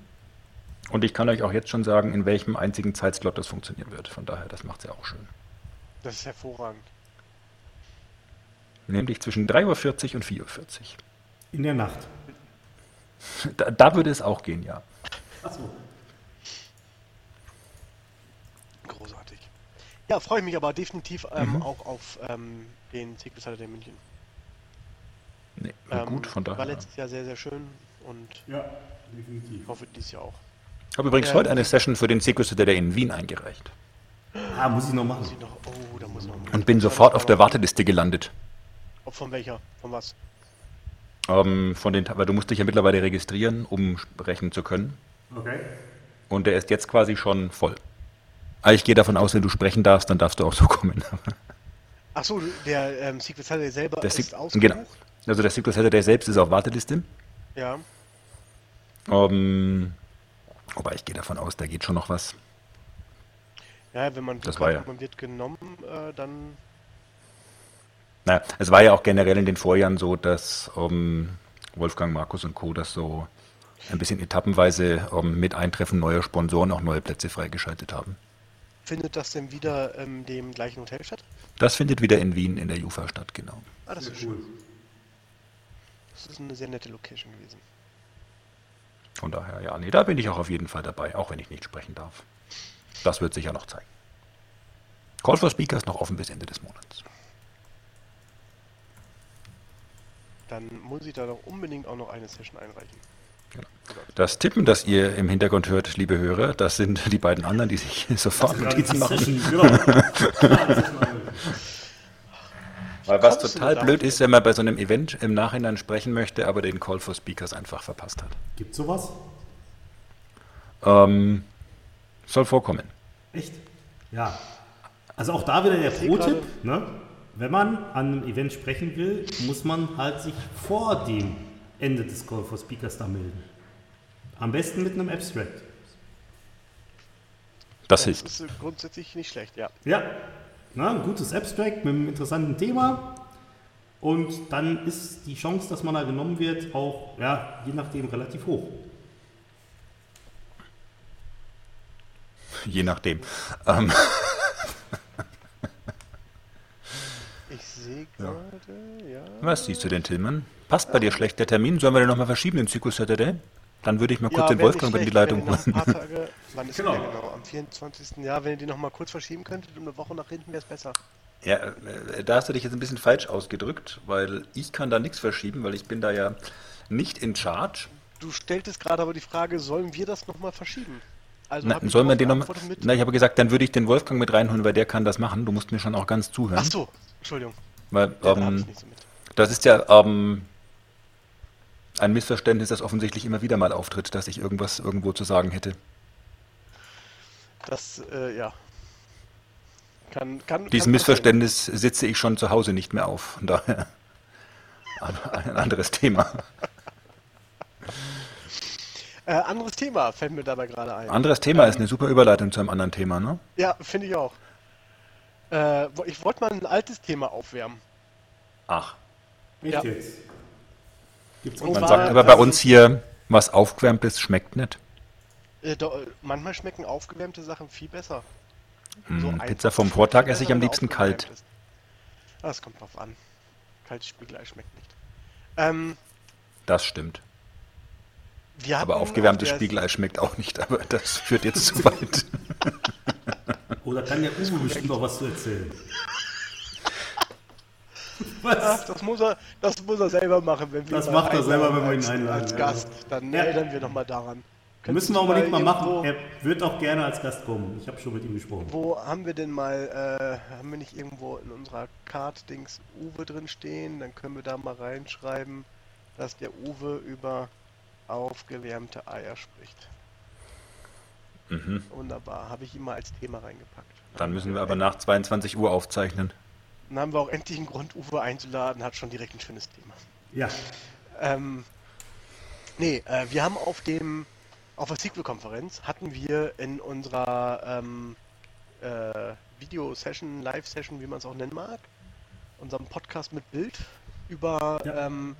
Und ich kann euch auch jetzt schon sagen, in welchem einzigen Zeitslot das funktionieren wird. Von daher, das macht es ja auch schön. Das ist hervorragend. Nämlich zwischen 3.40 Uhr und 4.40 Uhr. In der Nacht. Da, da würde es auch gehen, ja. Achso. Großartig. Ja, freue ich mich aber definitiv ähm, auch auf ähm, den Secret Saturday München. Nee, Ähm, gut, von War daher. letztes Jahr sehr, sehr schön und Ja, definitiv. hoffe dieses Jahr auch. Ich habe übrigens heute eine Session für den Secret Saturday in Wien eingereicht. Ah, muss ich noch Muss machen. ich noch, oh, da muss noch. Und bin sofort auf der Warteliste gelandet. Ob von welcher? Von was? Ähm, von den, weil du musst dich ja mittlerweile registrieren, um sprechen zu können. Okay. Und der ist jetzt quasi schon voll. Aber ich gehe davon aus, wenn du sprechen darfst, dann darfst du auch so kommen. Achso, der ähm, Secret Saturday selber Der ist ausgebucht? genau. Also der Secret Saturday selbst ist auf Warteliste. Ja. Ähm, wobei ich gehe davon aus, da geht schon noch was. Ja, wenn man Das Glück war hat ja- man wird genommen, äh, dann Naja, es war ja auch generell in den Vorjahren so, dass ähm, Wolfgang, Markus und Co. das so ein bisschen etappenweise ähm, mit Eintreffen neuer Sponsoren auch neue Plätze freigeschaltet haben. findet das denn wieder in dem gleichen Hotel statt? Das findet wieder in Wien in der Jufa statt, genau. Ah, das ist Cool. schön. Das ist eine sehr nette Location gewesen. Von daher, ja, nee, da bin ich auch auf jeden Fall dabei, auch wenn ich nicht sprechen darf. Das wird sicher noch zeigen. Call for Speaker ist noch offen bis Ende des Monats. Dann muss ich da doch unbedingt auch noch eine Session einreichen. Genau. Das Tippen, das ihr im Hintergrund hört, liebe Hörer, das sind die beiden anderen, die sich sofort Notizen machen. Session, genau. Weil was total blöd ist, wenn man bei so einem Event im Nachhinein sprechen möchte, aber den Call for Speakers einfach verpasst hat. Gibt's sowas? Ähm, soll vorkommen. Echt? Ja. Also auch da wieder der Pro-Tipp, ne? Wenn man an einem Event sprechen will, muss man halt sich vor dem Ende des Call for Speakers da melden. Am besten mit einem Abstract. Das Das hilft. ist äh, grundsätzlich nicht schlecht, ja. Ja, na, ein gutes Abstract mit einem interessanten Thema. Und dann ist die Chance, dass man da genommen wird, auch, ja, je nachdem relativ hoch. Je nachdem. Ähm, Ich sehe gerade, ja. was siehst du denn, Tillmann? Passt bei dir schlecht der Termin? Sollen wir den nochmal verschieben, den Zyklus Saturday? Dann würde ich mal kurz ja, den Wolfgang in die Leitung ein holen. paar Tage, wann ist Genau. genau? Am 24. Jahr, wenn ihr die noch mal kurz verschieben könntet, um eine Woche nach hinten, wäre es besser. Ja, äh, da hast du dich jetzt ein bisschen falsch ausgedrückt, weil ich kann da nichts verschieben, weil ich bin da ja nicht in Charge. Du stelltest gerade aber die Frage, sollen wir das noch mal verschieben? Also Na, wir darauf den noch mal, geantwortet mit- Na, ich habe gesagt, dann würde ich den Wolfgang mit reinholen, weil der kann das machen. Du musst mir schon auch ganz zuhören. Ach so, Entschuldigung. Weil, Ja, ähm, so. Das ist ja ähm, ein Missverständnis, das offensichtlich immer wieder mal auftritt, dass ich irgendwas irgendwo zu sagen hätte. Das, äh, ja. Kann, kann, Diesem kann Missverständnis sitze ich schon zu Hause nicht mehr auf. Von daher ein anderes Thema. Äh, anderes Thema fällt mir dabei gerade ein. Anderes Thema ist eine super Überleitung zu einem anderen Thema, ne? Ja, finde ich auch. Äh, ich wollte mal ein altes Thema aufwärmen. Ach. Echt Ja. jetzt? Gibt's Man sagt aber bei uns ist- hier, was aufgewärmtes schmeckt nicht. Äh, do, manchmal schmecken aufgewärmte Sachen viel besser. Hm, einfach Pizza vom Vortag esse ich am liebsten aufgewärmt kalt. ist. Ah, Das kommt drauf an. Kaltes Spiegelei schmeckt nicht. Ähm, Das stimmt. Wir Aber aufgewärmtes auf Spiegelei schmeckt auch nicht, aber das führt jetzt zu weit. Oder kann der Uwe bestimmt auch was zu erzählen? Ach, Was? das muss er, das muss er selber machen, wenn wir Das macht er selber, wenn wir ihn einladen, Als. Gast, dann Ja. erinnern wir nochmal daran. Könntest Müssen wir unbedingt mal machen. irgendwo- Er wird auch gerne als Gast kommen. Ich habe schon mit ihm gesprochen. Wo haben wir denn mal, äh, haben wir nicht irgendwo in unserer Card-Dings Uwe drin stehen? Dann können wir da mal reinschreiben, dass der Uwe über aufgewärmte Eier spricht. Mhm. Wunderbar, habe ich ihm mal als Thema reingepackt. Dann müssen wir aber nach 22 Uhr aufzeichnen. Dann haben wir auch endlich einen Grund, Uwe einzuladen, hat schon direkt ein schönes Thema. Ja, Ähm, nee, äh, wir haben auf dem, auf der Sequel-Konferenz hatten wir in unserer ähm, äh, Video-Session, Live-Session, wie man es auch nennen mag, unserem Podcast mit Bild über Ja. ähm,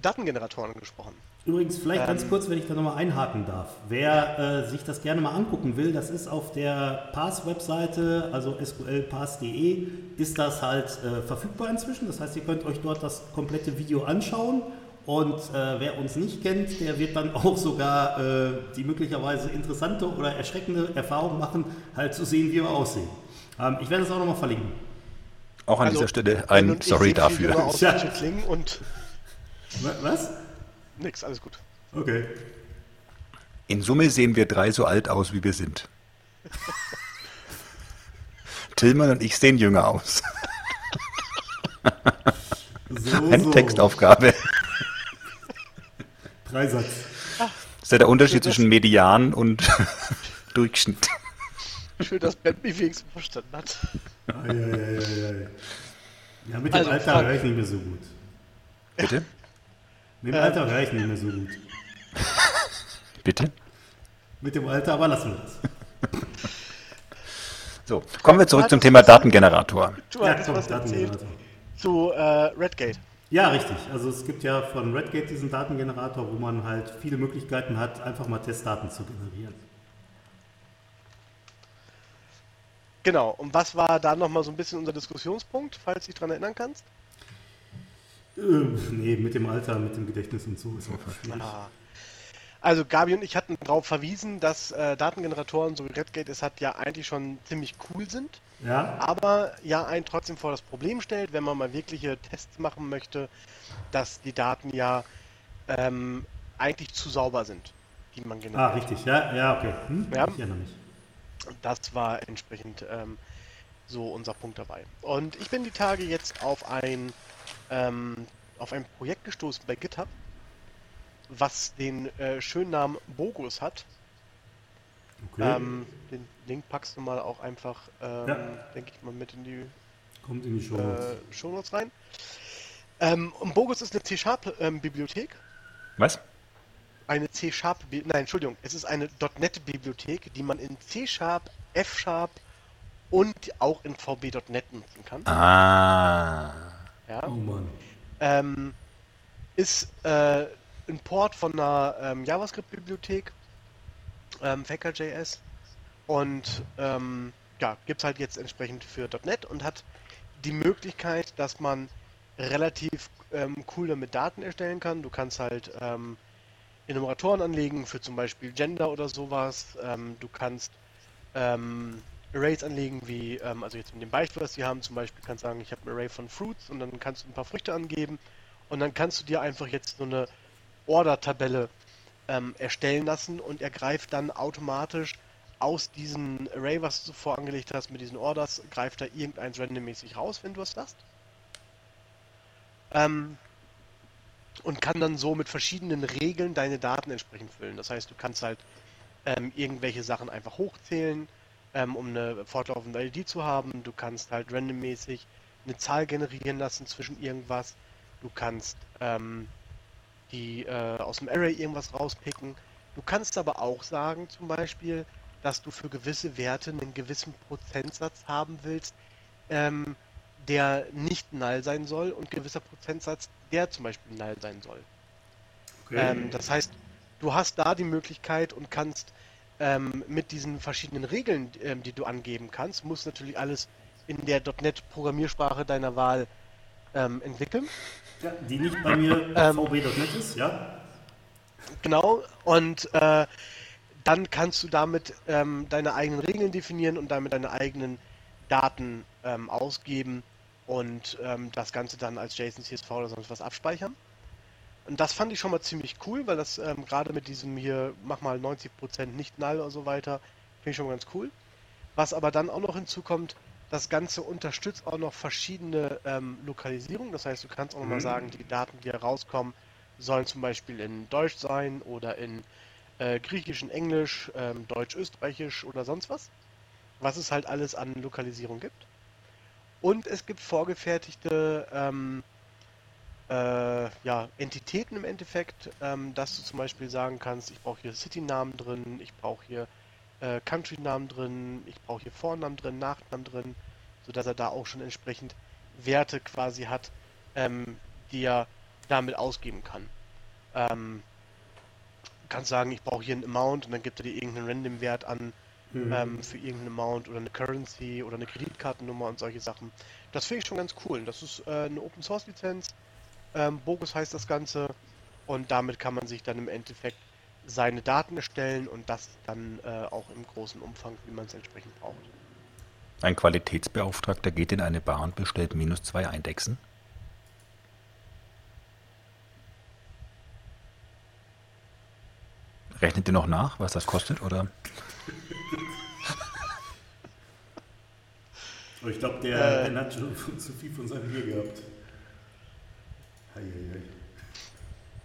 Datengeneratoren gesprochen. Übrigens, vielleicht ganz Ähm. kurz, wenn ich da nochmal einhaken darf. Wer äh, sich das gerne mal angucken will, das ist auf der Pass-Webseite, also sqlpass.de, ist das halt äh, verfügbar inzwischen. Das heißt, ihr könnt euch dort das komplette Video anschauen. Und äh, wer uns nicht kennt, der wird dann auch sogar äh, die möglicherweise interessante oder erschreckende Erfahrung machen, halt zu sehen, wie wir aussehen. Ähm, ich werde es auch nochmal verlinken. Auch an Also, dieser Stelle ein Sorry dafür. Aus Ja. und Wa- Was? Nix, alles gut. Okay. In Summe sehen wir drei so alt aus, wie wir sind. Tillmann und ich sehen jünger aus. So, Eine so. Textaufgabe. Dreisatz. Das ist ja der Unterschied zwischen Median und Durchschnitt. Schön, dass Ben mich wenigstens verstanden hat. Ei, ei, ei, ei, ei. Ja, mit dem Also, Alter höre ich nicht mehr so gut. Bitte? Mit dem Alter höre ich nicht mehr so gut. Bitte? Mit dem Alter, aber lassen wir das. So, kommen wir zurück zum Thema Datengenerator. Du hattest was erzählt Datengenerator. zu äh, Redgate. Ja, richtig. Also es gibt ja von Redgate diesen Datengenerator, wo man halt viele Möglichkeiten hat, einfach mal Testdaten zu generieren. Genau, und was war da nochmal so ein bisschen unser Diskussionspunkt, falls du dich dran erinnern kannst? Äh, nee, mit dem Alter, mit dem Gedächtnis und so ist auch schwierig. Ah. Also Gabi und ich hatten darauf verwiesen, dass äh, Datengeneratoren, so wie Redgate es hat, ja eigentlich schon ziemlich cool sind, Ja, aber ja einen trotzdem vor das Problem stellt, wenn man mal wirkliche Tests machen möchte, dass die Daten ja ähm, eigentlich zu sauber sind, die man generiert. ah, richtig. Ja, ja, okay. Hm? Ja. Ich erinnere mich. Das war entsprechend ähm, so unser Punkt dabei. Und ich bin die Tage jetzt auf ein, ähm, auf ein Projekt gestoßen bei GitHub, was den äh, schönen Namen Bogus hat. Okay. Ähm, den Link packst du mal auch einfach, ähm, Ja. denke ich mal, mit in die Kommt in die Show. äh, Shownotes rein. Ähm, und Bogus ist eine C-Sharp-Bibliothek. Was? Eine C-Sharp, nein, Entschuldigung, es ist eine .NET-Bibliothek, die man in C-Sharp, F-Sharp und auch in VB.NET nutzen kann. Ah. Ja. oh Mann. Ähm, ist äh, ein Port von einer ähm, JavaScript-Bibliothek, ähm, Faker.js und ähm, ja, gibt es halt jetzt entsprechend für .NET und hat die Möglichkeit, dass man relativ ähm, cool damit Daten erstellen kann. Du kannst halt ähm, Enumeratoren anlegen für zum Beispiel Gender oder sowas. Ähm, du kannst ähm, Arrays anlegen, wie, ähm, also jetzt in dem Beispiel, was wir haben, zum Beispiel kannst du sagen, ich habe ein Array von Fruits und dann kannst du ein paar Früchte angeben und dann kannst du dir einfach jetzt so eine Order-Tabelle ähm, erstellen lassen und er greift dann automatisch aus diesem Array, was du zuvor angelegt hast, mit diesen Orders, greift er irgendeins randommäßig raus, wenn du es hast. Ähm, und kann dann so mit verschiedenen Regeln deine Daten entsprechend füllen. Das heißt, du kannst halt ähm, irgendwelche Sachen einfach hochzählen, ähm, um eine fortlaufende ID zu haben. Du kannst halt randommäßig eine Zahl generieren lassen zwischen irgendwas. Du kannst ähm, die äh, aus dem Array irgendwas rauspicken. Du kannst aber auch sagen, zum Beispiel, dass du für gewisse Werte einen gewissen Prozentsatz haben willst, ähm, der nicht null sein soll und gewisser Prozentsatz, der zum Beispiel null sein soll. Okay. Ähm, das heißt, du hast da die Möglichkeit und kannst ähm, mit diesen verschiedenen Regeln, ähm, die du angeben kannst, musst natürlich alles in der .NET-Programmiersprache deiner Wahl ähm, entwickeln. ja, die nicht bei mir ähm, vb.net ist, ja? Genau, und äh, dann kannst du damit ähm, deine eigenen Regeln definieren und damit deine eigenen Daten ähm, ausgeben und das Ganze dann als JSON, CSV oder sonst was abspeichern. Und das fand ich schon mal ziemlich cool, weil das ähm, gerade mit diesem hier, mach mal 90% nicht null oder so weiter, finde ich schon ganz cool. Was aber dann auch noch hinzukommt, das Ganze unterstützt auch noch verschiedene ähm, Lokalisierungen. Das heißt, du kannst auch noch mal sagen, die Daten, die herauskommen, sollen zum Beispiel in Deutsch sein oder in äh, Griechisch, in Englisch, ähm, Deutsch, Österreichisch oder sonst was. Was es halt alles an Lokalisierung gibt. Und es gibt vorgefertigte ähm, äh, ja, Entitäten im Endeffekt, ähm, dass du zum Beispiel sagen kannst, ich brauche hier City-Namen drin, ich brauche hier äh, Country-Namen drin, ich brauche hier Vornamen drin, Nachnamen drin, sodass er da auch schon entsprechend Werte quasi hat, ähm, die er damit ausgeben kann. Ähm, du kannst sagen, ich brauche hier einen Amount und dann gibt er dir irgendeinen Random-Wert an ähm, für irgendeinen Amount oder eine Currency oder eine Kreditkartennummer und solche Sachen. Das finde ich schon ganz cool. Das ist äh, eine Open-Source-Lizenz. Ähm, Bogus heißt das Ganze und damit kann man sich dann im Endeffekt seine Daten erstellen und das dann äh, auch im großen Umfang, wie man es entsprechend braucht. Ein Qualitätsbeauftragter geht in eine Bar und bestellt minus zwei Eindechsen. Rechnet ihr noch nach, was das kostet? Oder? Ich glaube, der, der hat schon zu viel von seinem Bier gehabt.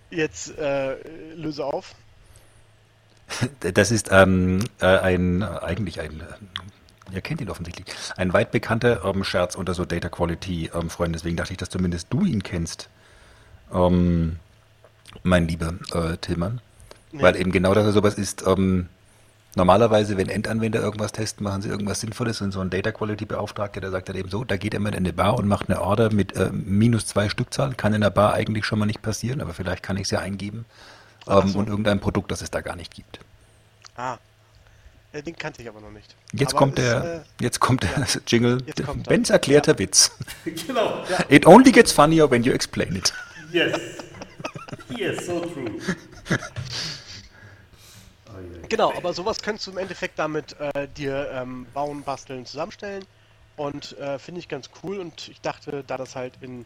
Jetzt äh, löse auf. Das ist ähm, äh, ein, eigentlich ein, ihr kennt ihn offensichtlich, ein weit bekannter ähm, Scherz unter so Data Quality ähm, Freunden. Deswegen dachte ich, dass zumindest du ihn kennst, ähm, mein lieber äh, Tillmann. Nee. Weil eben genau das sowas ist. Ähm, normalerweise, wenn Endanwender irgendwas testen, machen sie irgendwas Sinnvolles und so ein Data Quality Beauftragter, der sagt dann eben so, da geht er mal in eine Bar und macht eine Order mit äh, minus zwei Stückzahl. Kann in der Bar eigentlich schon mal nicht passieren, aber vielleicht kann ich es ja eingeben. Ähm, so. Und irgendein Produkt, das es da gar nicht gibt. Ah. Den kannte ich aber noch nicht. Jetzt aber kommt ist, der, äh, jetzt kommt der Jingle. Jetzt kommt. Bens erklärter Witz. genau. It only gets funnier when you explain it. Yes. Yes, so true. Genau, aber sowas könntest du im Endeffekt damit äh, dir ähm, bauen, basteln, zusammenstellen. Und äh, finde ich ganz cool. Und ich dachte, da das halt in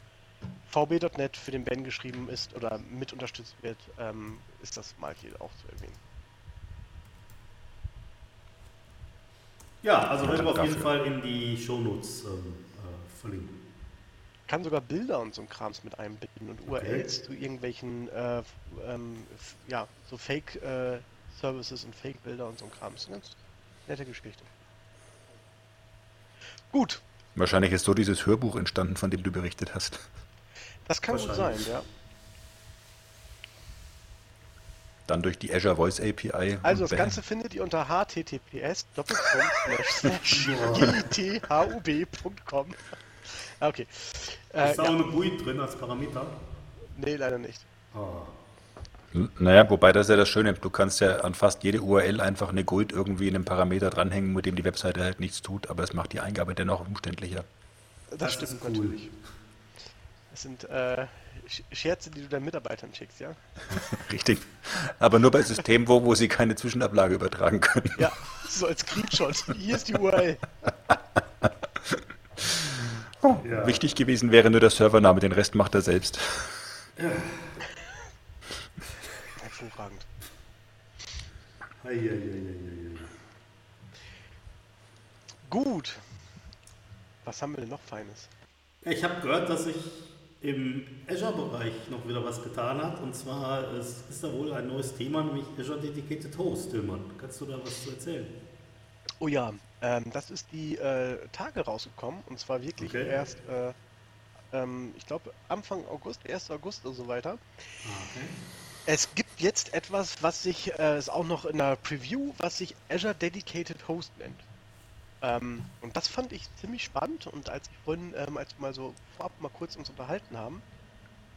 VB.net für den Ben geschrieben ist oder mit unterstützt wird, ähm, ist das mal hier auch zu erwähnen. Ja, also werden wir auf jeden Dafür. Fall in die Shownotes ähm, äh, verlinken. Kann sogar Bilder und so ein Krams mit einbinden und URLs zu irgendwelchen, äh, ähm, ja, so Fake-Services und Fake-Bilder und so ein Krams. Eine ganz nette Geschichte. Gut, Wahrscheinlich ist so dieses Hörbuch entstanden, von dem du berichtet hast. das kann gut sein, ja. Dann durch die Azure Voice API. Also das bam. Ganze findet ihr unter https github.com. Okay. Äh, Ist da ja, auch eine GUI drin als Parameter? nee, leider nicht. Ah. Naja, wobei das ist ja das Schöne, du kannst ja an fast jede URL einfach eine GUID irgendwie in einem Parameter dranhängen, mit dem die Webseite halt nichts tut, aber es macht die Eingabe dennoch umständlicher. Das, Das stimmt cool. natürlich. Das sind äh, Sch- Scherze, die du deinen Mitarbeitern schickst, ja? Richtig. Aber nur bei Systemen, wo, wo sie keine Zwischenablage übertragen können. Ja, so als Screenshot. Hier ist die URL. Ja. Wichtig gewesen wäre nur der Servername, den Rest macht er selbst. Gut. Was haben wir denn noch Feines? Ich habe gehört, dass sich im Azure-Bereich noch wieder was getan hat. Und zwar es ist da wohl ein neues Thema, nämlich Azure Dedicated Host. Tillmann, kannst du da was zu erzählen? Oh ja, ähm, das ist die äh, Tage rausgekommen. Und zwar wirklich Okay. erst, äh, ähm, ich glaube, Anfang August, 1. August oder so weiter. Es gibt jetzt etwas, was sich, äh, ist auch noch in der Preview, was sich Azure Dedicated Host nennt. Ähm, und das fand ich ziemlich spannend und als ich vorhin, ähm, als wir mal so vorab mal kurz uns unterhalten haben,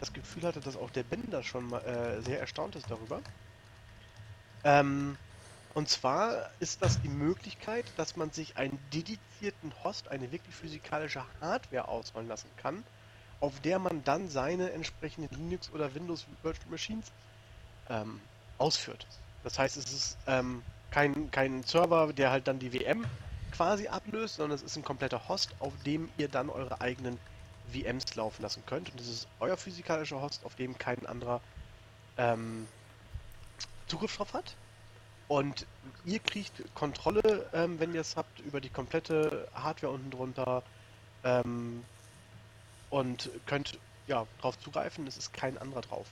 das Gefühl hatte, dass auch der Ben da schon mal äh, sehr erstaunt ist darüber. Ähm, und zwar ist das die Möglichkeit, dass man sich einen dedizierten Host, eine wirklich physikalische Hardware ausrollen lassen kann, auf der man dann seine entsprechenden Linux oder Windows Virtual Machines ähm, ausführt. Das heißt, es ist ähm, kein, kein Server, der halt dann die VM quasi ablöst, sondern es ist ein kompletter Host, auf dem ihr dann eure eigenen VMs laufen lassen könnt. Und es ist euer physikalischer Host, auf dem kein anderer ähm, Zugriff drauf hat. Und ihr kriegt Kontrolle, ähm, wenn ihr es habt, über die komplette Hardware unten drunter ähm, und könnt ja drauf zugreifen. Es ist kein anderer drauf.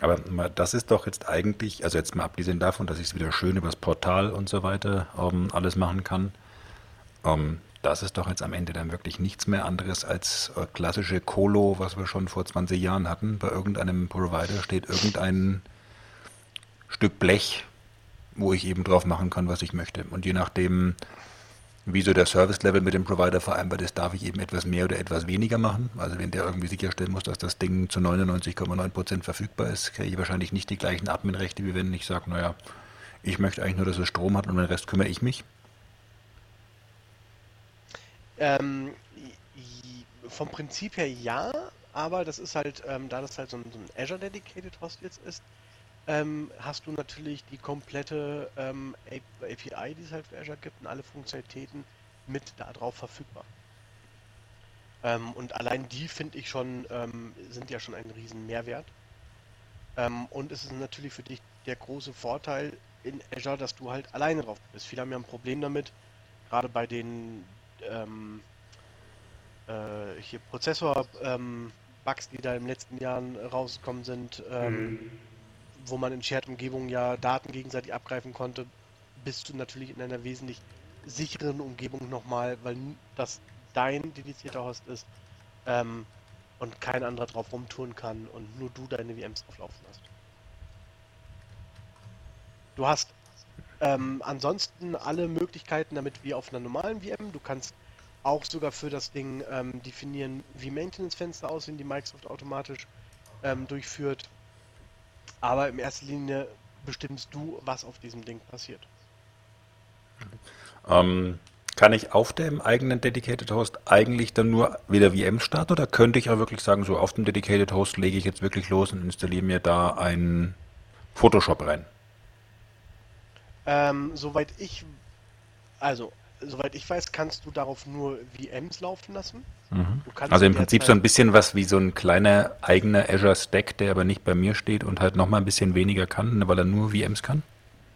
Aber das ist doch jetzt eigentlich, also jetzt mal abgesehen davon, dass ich es wieder schön übers Portal und so weiter ähm, alles machen kann, ähm, das ist doch jetzt am Ende dann wirklich nichts mehr anderes als äh, klassische Colo, was wir schon vor 20 Jahren hatten. Bei irgendeinem Provider steht irgendein Stück Blech, wo ich eben drauf machen kann, was ich möchte. Und je nachdem, wie so der Service-Level mit dem Provider vereinbart ist, darf ich eben etwas mehr oder etwas weniger machen. Also wenn der irgendwie sicherstellen muss, dass das Ding zu 99,9% verfügbar ist, kriege ich wahrscheinlich nicht die gleichen Admin-Rechte, wie wenn ich sage, naja, ich möchte eigentlich nur, dass es Strom hat und den Rest kümmere ich mich. Ähm, vom Prinzip her ja, aber das ist halt, ähm, da das halt so ein, so ein Azure Dedicated Host jetzt ist, ähm, hast du natürlich die komplette ähm, API, die es halt für Azure gibt und alle Funktionalitäten mit da drauf verfügbar. Ähm, und allein die finde ich schon, ähm, sind ja schon ein riesen Mehrwert. Ähm, und es ist natürlich für dich der große Vorteil in Azure, dass du halt alleine drauf bist. Viele haben ja ein Problem damit, gerade bei den ähm, äh, hier Prozessor-Bugs, Bugs, die da den letzten Jahren rausgekommen sind, ähm, wo man in Shared-Umgebungen ja Daten gegenseitig abgreifen konnte, bist du natürlich in einer wesentlich sicheren Umgebung nochmal, weil das dein dedizierter Host ist ähm, und kein anderer drauf rumtouren kann und nur du deine VMs drauflaufen hast. Du hast ähm, ansonsten alle Möglichkeiten, damit wie auf einer normalen VM. Du kannst auch sogar für das Ding ähm, definieren, wie Maintenance-Fenster aussehen, die Microsoft automatisch ähm, durchführt. Aber in erster Linie bestimmst du, was auf diesem Ding passiert. Ähm, kann ich auf dem eigenen Dedicated Host eigentlich dann nur wieder VM starten oder könnte ich auch wirklich sagen, so auf dem Dedicated Host lege ich jetzt wirklich los und installiere mir da ein Photoshop rein? Ähm, soweit ich, also, soweit ich weiß, kannst du darauf nur VMs laufen lassen. Kannst Also im Prinzip so ein bisschen was wie so ein kleiner eigener Azure Stack, der aber nicht bei mir steht und halt nochmal ein bisschen weniger kann, weil er nur VMs kann.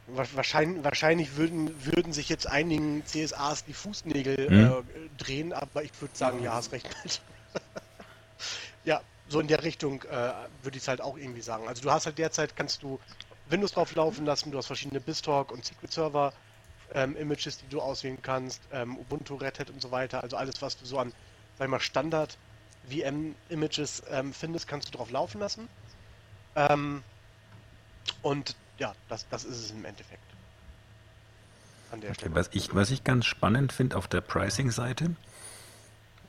Wa- Wahrscheinlich, wahrscheinlich würden, würden sich jetzt einigen CSAs die Fußnägel Mhm. äh, drehen, aber ich würde sagen, ja, hast recht mit. ja, so in der Richtung äh, würde ich es halt auch irgendwie sagen. Also du hast halt derzeit, kannst du Windows drauf laufen lassen, du hast verschiedene BizTalk und Secret Server ähm, Images, die du auswählen kannst, ähm, Ubuntu, Red Hat und so weiter. Also alles, was du so an, sag ich mal, Standard VM-Images ähm, findest, kannst du drauf laufen lassen. Ähm, und ja, das, das ist es im Endeffekt. An der Okay, Stelle. was, ich, was ich ganz spannend finde auf der Pricing-Seite,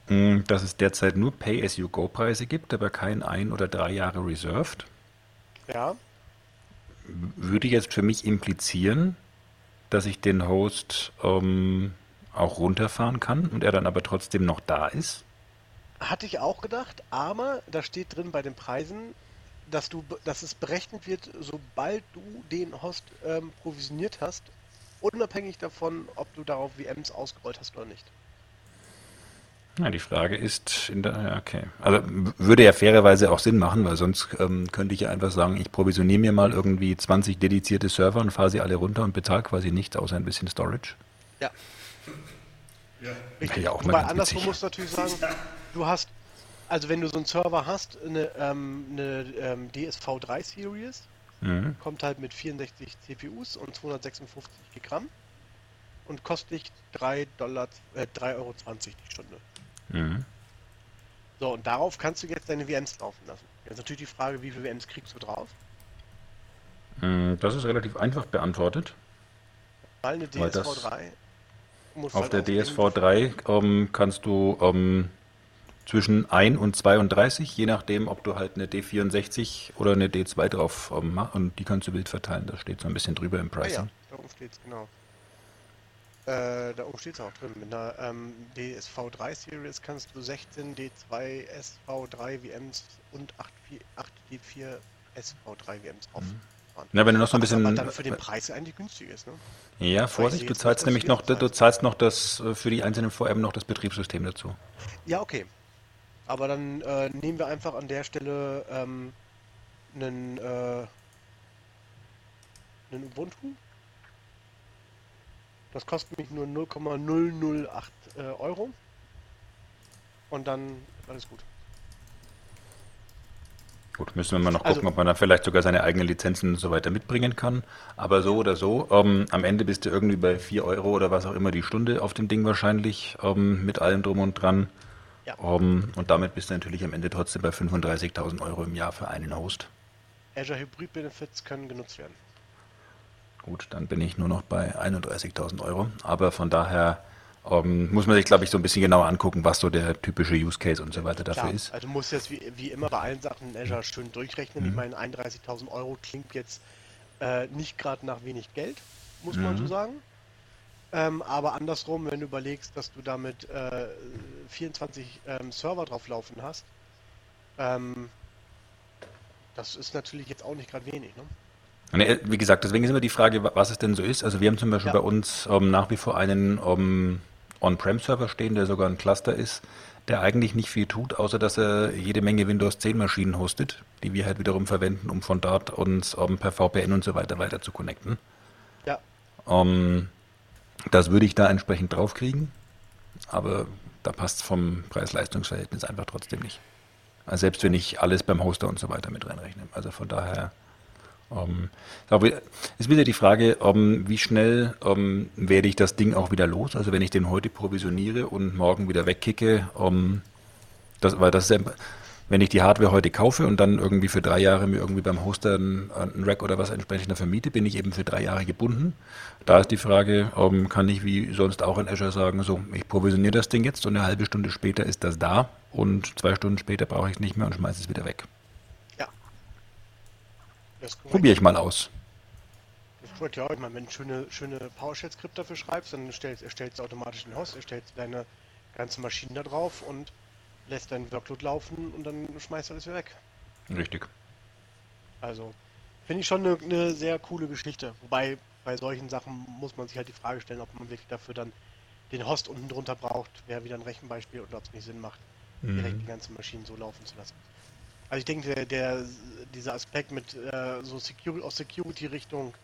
mh, dass es derzeit nur Pay-as-you-go-Preise gibt, aber kein ein oder drei Jahre Reserved, Ja, würde jetzt für mich implizieren, dass ich den Host ähm, auch runterfahren kann und er dann aber trotzdem noch da ist. hatte ich auch gedacht, aber da steht drin bei den Preisen, dass du, dass es berechnet wird, sobald du den Host ähm, provisioniert hast, unabhängig davon, ob du darauf VMs ausgerollt hast oder nicht. Ja, die Frage ist, in der, ja, okay. Also würde ja fairerweise auch Sinn machen, weil sonst ähm, könnte ich ja einfach sagen, ich provisioniere mir mal irgendwie 20 dedizierte Server und fahre sie alle runter und bezahle quasi nichts außer ein bisschen Storage. Ja. Richtig. Ja, auch mal Wobei andersrum musst du natürlich sagen, du hast, also wenn du so einen Server hast, eine, ähm, eine ähm, DSV3 Series, Mhm. kommt halt mit 64 CPUs und 256 Gramm und kostet dich 3 Dollar, äh, 3,20 Euro die Stunde. Mhm. So, und darauf kannst du jetzt deine VMs laufen lassen. Jetzt natürlich die Frage, wie viele VMs kriegst du drauf? Mm, Das ist relativ einfach beantwortet. Mal eine Weil das- DSV3. muss Auf halt der auch irgendwie- DSV3 ähm, kannst du ähm, zwischen 1 und 32, je nachdem, ob du halt eine D64 oder eine D2 drauf ähm, machst. Und die kannst du wild verteilen. Das steht so ein bisschen drüber im Ah ja, Pricing. da oben steht's, genau. Äh, da oben steht's auch drin. Mit einer ähm, DSV3 Series kannst du 16 D2 SV3 VMs und 8, 4, 8 D4 SV3 VMs drauf. fahren. Ja, wenn du noch so ein Was aber bisschen. dann für den Preis eigentlich günstig ist, ne? Ja, Vorsicht, du zahlst nämlich noch, du zahlst noch das äh, für die einzelnen VM noch das Betriebssystem dazu. Ja, okay. Aber dann äh, nehmen wir einfach an der Stelle ähm, einen, äh, einen Ubuntu. Das kostet mich nur 0,008 äh, Euro. Und dann alles gut. Gut, müssen wir mal noch Also- gucken, ob man da vielleicht sogar seine eigenen Lizenzen und so weiter mitbringen kann. Aber so oder so, ähm, am Ende bist du irgendwie bei 4 Euro oder was auch immer die Stunde auf dem Ding wahrscheinlich, ähm, mit allem drum und dran. Ja. Ähm, und damit bist du natürlich am Ende trotzdem bei 35.000 Euro im Jahr für einen Host. Azure Hybrid Benefits können genutzt werden. Gut, dann bin ich nur noch bei 31.000 Euro. Aber von daher ähm, muss man sich, glaube ich, so ein bisschen genauer angucken, was so der typische Use Case und so weiter dafür Klar, ist. also du musst jetzt wie, wie immer bei allen Sachen in Azure schön durchrechnen. Mhm. Ich meine, 31.000 Euro klingt jetzt äh, nicht gerade nach wenig Geld, muss man Mhm. so sagen. Ähm, aber andersrum, wenn du überlegst, dass du damit äh, 24 ähm, Server drauf laufen hast, ähm, das ist natürlich jetzt auch nicht gerade wenig. Ne? Wie gesagt, deswegen ist immer die Frage, wa- was es denn so ist. Also wir haben zum Beispiel Ja. bei uns ähm, nach wie vor einen ähm, On-Prem-Server stehen, der sogar ein Cluster ist, der eigentlich nicht viel tut, außer dass er jede Menge Windows 10 Maschinen hostet, die wir halt wiederum verwenden, um von dort uns ähm, per VPN und so weiter weiter zu connecten. Ja, das würde ich da entsprechend draufkriegen, aber da passt es vom Preis-Leistungs-Verhältnis einfach trotzdem nicht. Also selbst wenn ich alles beim Hoster und so weiter mit reinrechne. Also von daher ähm, glaube, ist wieder die Frage, ähm, wie schnell ähm, werde ich das Ding auch wieder los? Also wenn ich den heute provisioniere und morgen wieder wegkicke, das, weil das ist wenn ich die Hardware heute kaufe und dann irgendwie für drei Jahre mir irgendwie beim Hoster ein, ein Rack oder was entsprechender vermiete, bin ich eben für drei Jahre gebunden. Da ist die Frage, kann ich wie sonst auch in Azure sagen, so, ich provisioniere das Ding jetzt und eine halbe Stunde später ist das da und zwei Stunden später brauche ich es nicht mehr und schmeiße es wieder weg. ja. Das ist korrekt. Probiere ich mal aus. Das ist korrekt, ja. Ich meine, wenn du schöne, schöne PowerShell-Skript dafür schreibst, dann stellst, erstellst du automatisch den Host, erstellst deine ganze Maschine da drauf und lässt deinen Workload laufen und dann schmeißt du alles wieder weg. Richtig. Also, finde ich schon eine, eine sehr coole Geschichte. Wobei, bei solchen Sachen muss man sich halt die Frage stellen, ob man wirklich dafür dann den Host unten drunter braucht, wäre wieder ein Rechenbeispiel und ob es nicht Sinn macht, direkt die ganze Maschine so laufen zu lassen. Also ich denke, der, der, dieser Aspekt mit äh, so Security, aus Security-Richtung,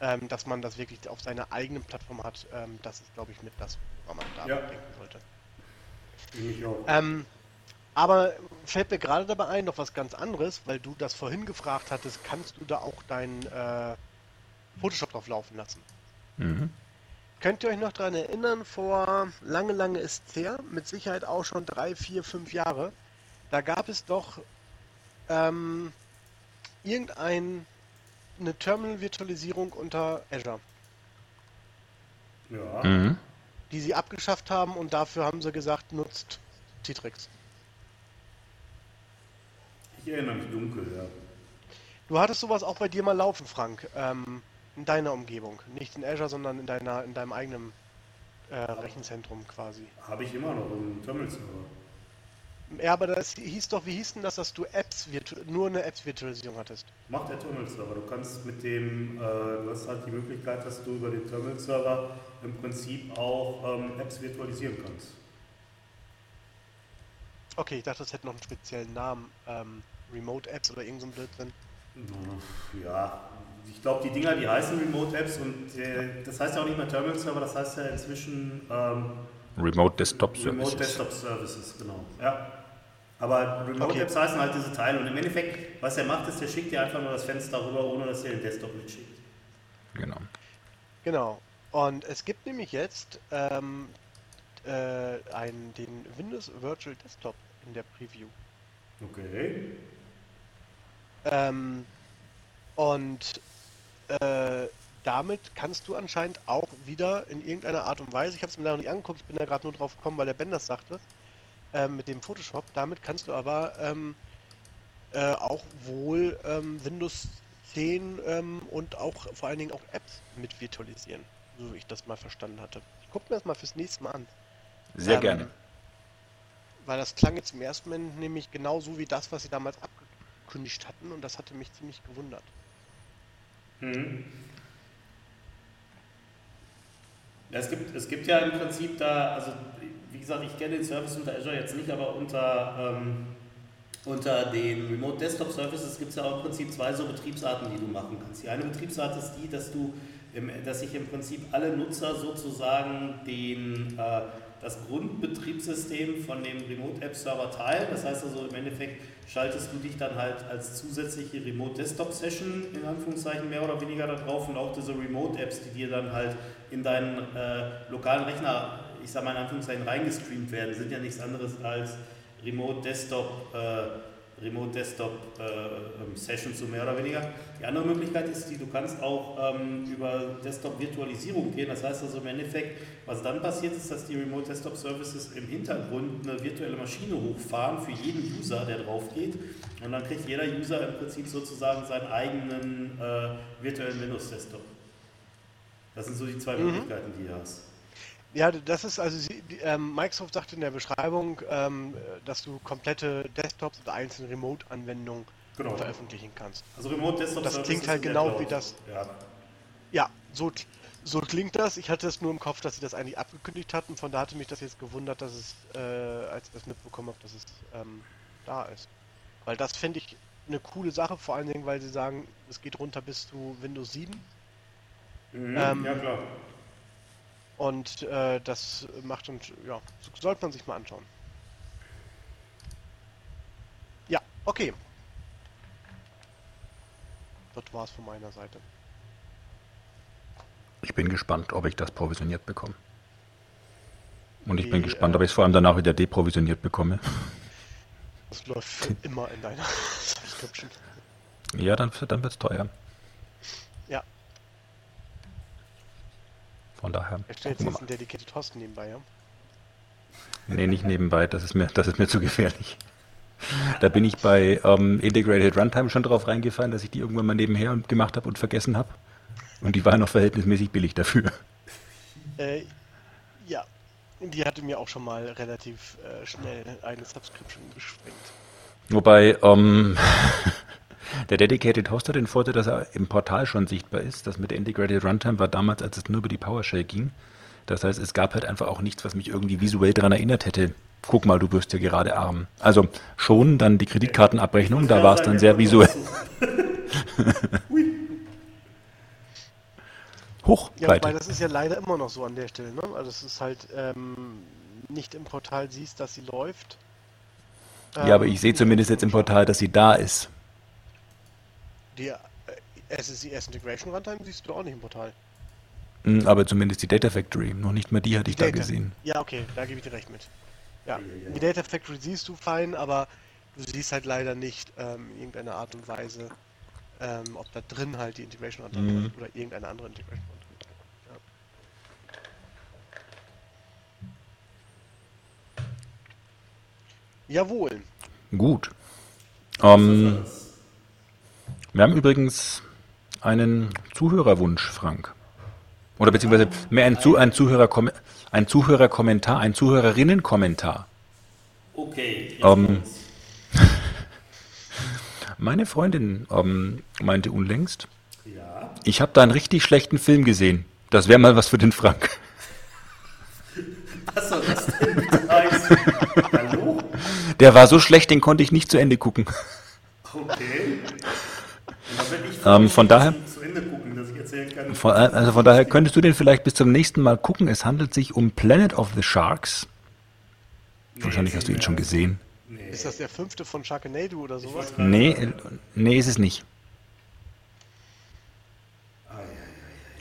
ähm, dass man das wirklich auf seiner eigenen Plattform hat, ähm, das ist, glaube ich, mit das, woran man da Ja. denken sollte. Ich auch. Ähm, aber fällt mir gerade dabei ein, noch was ganz anderes, weil du das vorhin gefragt hattest, kannst du da auch dein äh, Photoshop drauf laufen lassen? Mhm. Könnt ihr euch noch daran erinnern, vor lange, lange ist es her, mit Sicherheit auch schon drei, vier, fünf Jahre, da gab es doch ähm, irgendein eine Terminal-Virtualisierung unter Azure, Ja. Mhm. die sie abgeschafft haben und dafür haben sie gesagt, nutzt Citrix. Ich erinnere mich dunkel, ja. Du hattest sowas auch bei dir mal laufen, Frank, ähm, in deiner Umgebung. Nicht in Azure, sondern in, deiner, in deinem eigenen äh, Rechenzentrum quasi. Habe ich immer noch im Terminal-Server. Ja, aber das hieß doch, wie hieß denn das, dass du Apps nur eine Apps-Virtualisierung hattest? Macht der Terminal-Server. Du kannst mit dem, äh, du hast halt die Möglichkeit, dass du über den Terminal-Server im Prinzip auch ähm, Apps virtualisieren kannst. Okay, ich dachte, das hätte noch einen speziellen Namen. Ähm, Remote Apps oder irgend so ein Blödsinn. Ja, ich glaube, die Dinger, die heißen Remote Apps und äh, das heißt ja auch nicht mehr Terminal Server, das heißt ja inzwischen ähm, Remote Desktop Remote Services. Desktop Services, genau. Ja. Aber Remote Okay. Apps heißen halt diese Teile und im Endeffekt, was er macht, ist, er schickt dir einfach nur das Fenster rüber, ohne dass er den Desktop mitschickt. Genau. Genau. Und es gibt nämlich jetzt ähm, äh, einen, den Windows Virtual Desktop in der Preview. Okay. Ähm, und äh, damit kannst du anscheinend auch wieder in irgendeiner Art und Weise, ich habe es mir noch nicht angeguckt, ich bin da gerade nur drauf gekommen, weil der Ben das sagte, ähm, mit dem Photoshop, damit kannst du aber ähm, äh, auch wohl ähm, Windows 10 ähm, und auch vor allen Dingen auch Apps mit virtualisieren, so wie ich das mal verstanden hatte. Ich gucke mir das mal fürs nächste Mal an. Sehr Ähm, gerne. Weil das klang jetzt im ersten Moment nämlich genauso wie das, was sie damals abgekündigt hatten und das hatte mich ziemlich gewundert. Mhm. Ja, es, gibt, es gibt ja im Prinzip da, also wie gesagt, ich kenne den Service unter Azure jetzt nicht, aber unter, ähm, unter den Remote Desktop Services gibt es ja auch im Prinzip zwei so Betriebsarten, die du machen kannst. Die eine Betriebsart ist die, dass du, im, dass sich im Prinzip alle Nutzer sozusagen den, äh, das Grundbetriebssystem von dem Remote App Server teilen. Das heißt also im Endeffekt schaltest du dich dann halt als zusätzliche Remote Desktop Session in Anführungszeichen mehr oder weniger da drauf und auch diese Remote Apps, die dir dann halt in deinen äh, lokalen Rechner, ich sag mal in Anführungszeichen, reingestreamt werden, sind ja nichts anderes als Remote Desktop, äh, Remote Desktop äh, ähm, Sessions so mehr oder weniger. Die andere Möglichkeit ist die, du kannst auch ähm, über Desktop Virtualisierung gehen. Das heißt also im Endeffekt, was dann passiert ist, dass die Remote Desktop Services im Hintergrund eine virtuelle Maschine hochfahren für jeden User, der drauf geht. Und dann kriegt jeder User im Prinzip sozusagen seinen eigenen äh, virtuellen Windows Desktop. Das sind so die zwei mhm. Möglichkeiten, die du hast. Ja, das ist also, ähm, Microsoft sagt in der Beschreibung, ähm, dass du komplette Desktops und einzelne Remote-Anwendungen genau. veröffentlichen kannst. Also Remote Desktop Das klingt halt genau wie das. Ja, ja so, so klingt das. Ich hatte es nur im Kopf, dass sie das eigentlich abgekündigt hatten. Von da hatte mich das jetzt gewundert, dass es, äh, als ich das mitbekommen habe, dass es ähm, da ist. Weil das finde ich eine coole Sache, vor allen Dingen, weil sie sagen, es geht runter bis zu Windows 7. Mhm, ähm, ja, klar. Und äh, das macht und ja, sollte man sich mal anschauen. Ja, okay. Das war's von meiner Seite. Ich bin gespannt, ob ich das provisioniert bekomme. Und ich Die, bin gespannt, äh, ob ich es vor allem danach wieder deprovisioniert bekomme. Das läuft immer in deiner Subscription. Ja, dann, dann wird es teuer. Von daher. Er stellt jetzt ein Dedicated Host nebenbei, ja? Nee, nicht nebenbei, das ist mir, das ist mir zu gefährlich. Da bin ich bei ähm, Integrated Runtime schon drauf reingefallen, dass ich die irgendwann mal nebenher gemacht habe und vergessen habe. Und die war noch verhältnismäßig billig dafür. Äh, ja, die hatte mir auch schon mal relativ äh, schnell eine Subscription gesprengt. Wobei, ähm, Der Dedicated Host hat den Vorteil, dass er im Portal schon sichtbar ist. Das mit der Integrated Runtime war damals, als es nur über die PowerShell ging. Das heißt, es gab halt einfach auch nichts, was mich irgendwie visuell daran erinnert hätte. Guck mal, du wirst ja gerade arm. Also schon dann die Kreditkartenabrechnung, da war es dann sehr visuell. Hoch, ja, weil das ist ja leider immer noch so an der Stelle. Ne? Also es ist halt ähm, nicht im Portal siehst, dass sie läuft. Ähm, ja, aber ich sehe zumindest jetzt im Portal, dass sie da ist. Die äh, SSIS Integration Runtime siehst du auch nicht im Portal. Hm, aber zumindest die Data Factory, noch nicht mal die hatte ich Data. da gesehen. Ja, okay, da gebe ich dir recht mit. Ja, die Data Factory siehst du fein, aber du siehst halt leider nicht ähm, in irgendeiner Art und Weise, ähm, ob da drin halt die Integration Runtime mhm. oder irgendeine andere Integration Runtime. Ja. Jawohl. Gut. Ähm, wir haben übrigens einen Zuhörerwunsch, Frank. Oder beziehungsweise mehr ein, Zu ein, Zuhörer ein Zuhörerkommentar, ein Zuhörerinnenkommentar. Okay. Ähm, meine Freundin ähm, meinte unlängst, ja. ich habe da einen richtig schlechten Film gesehen. Das wäre mal was für den Frank. Was soll das denn Hallo? Der war so schlecht, den konnte ich nicht zu Ende gucken. Okay. Ähm, von daher. Von, also von daher könntest du den vielleicht bis zum nächsten Mal gucken. Es handelt sich um Planet of the Sharks. Nee, Wahrscheinlich hast du ihn schon gesehen. Nee. Ist das der fünfte von Sharknado oder sowas? Nee, nee, ist es nicht.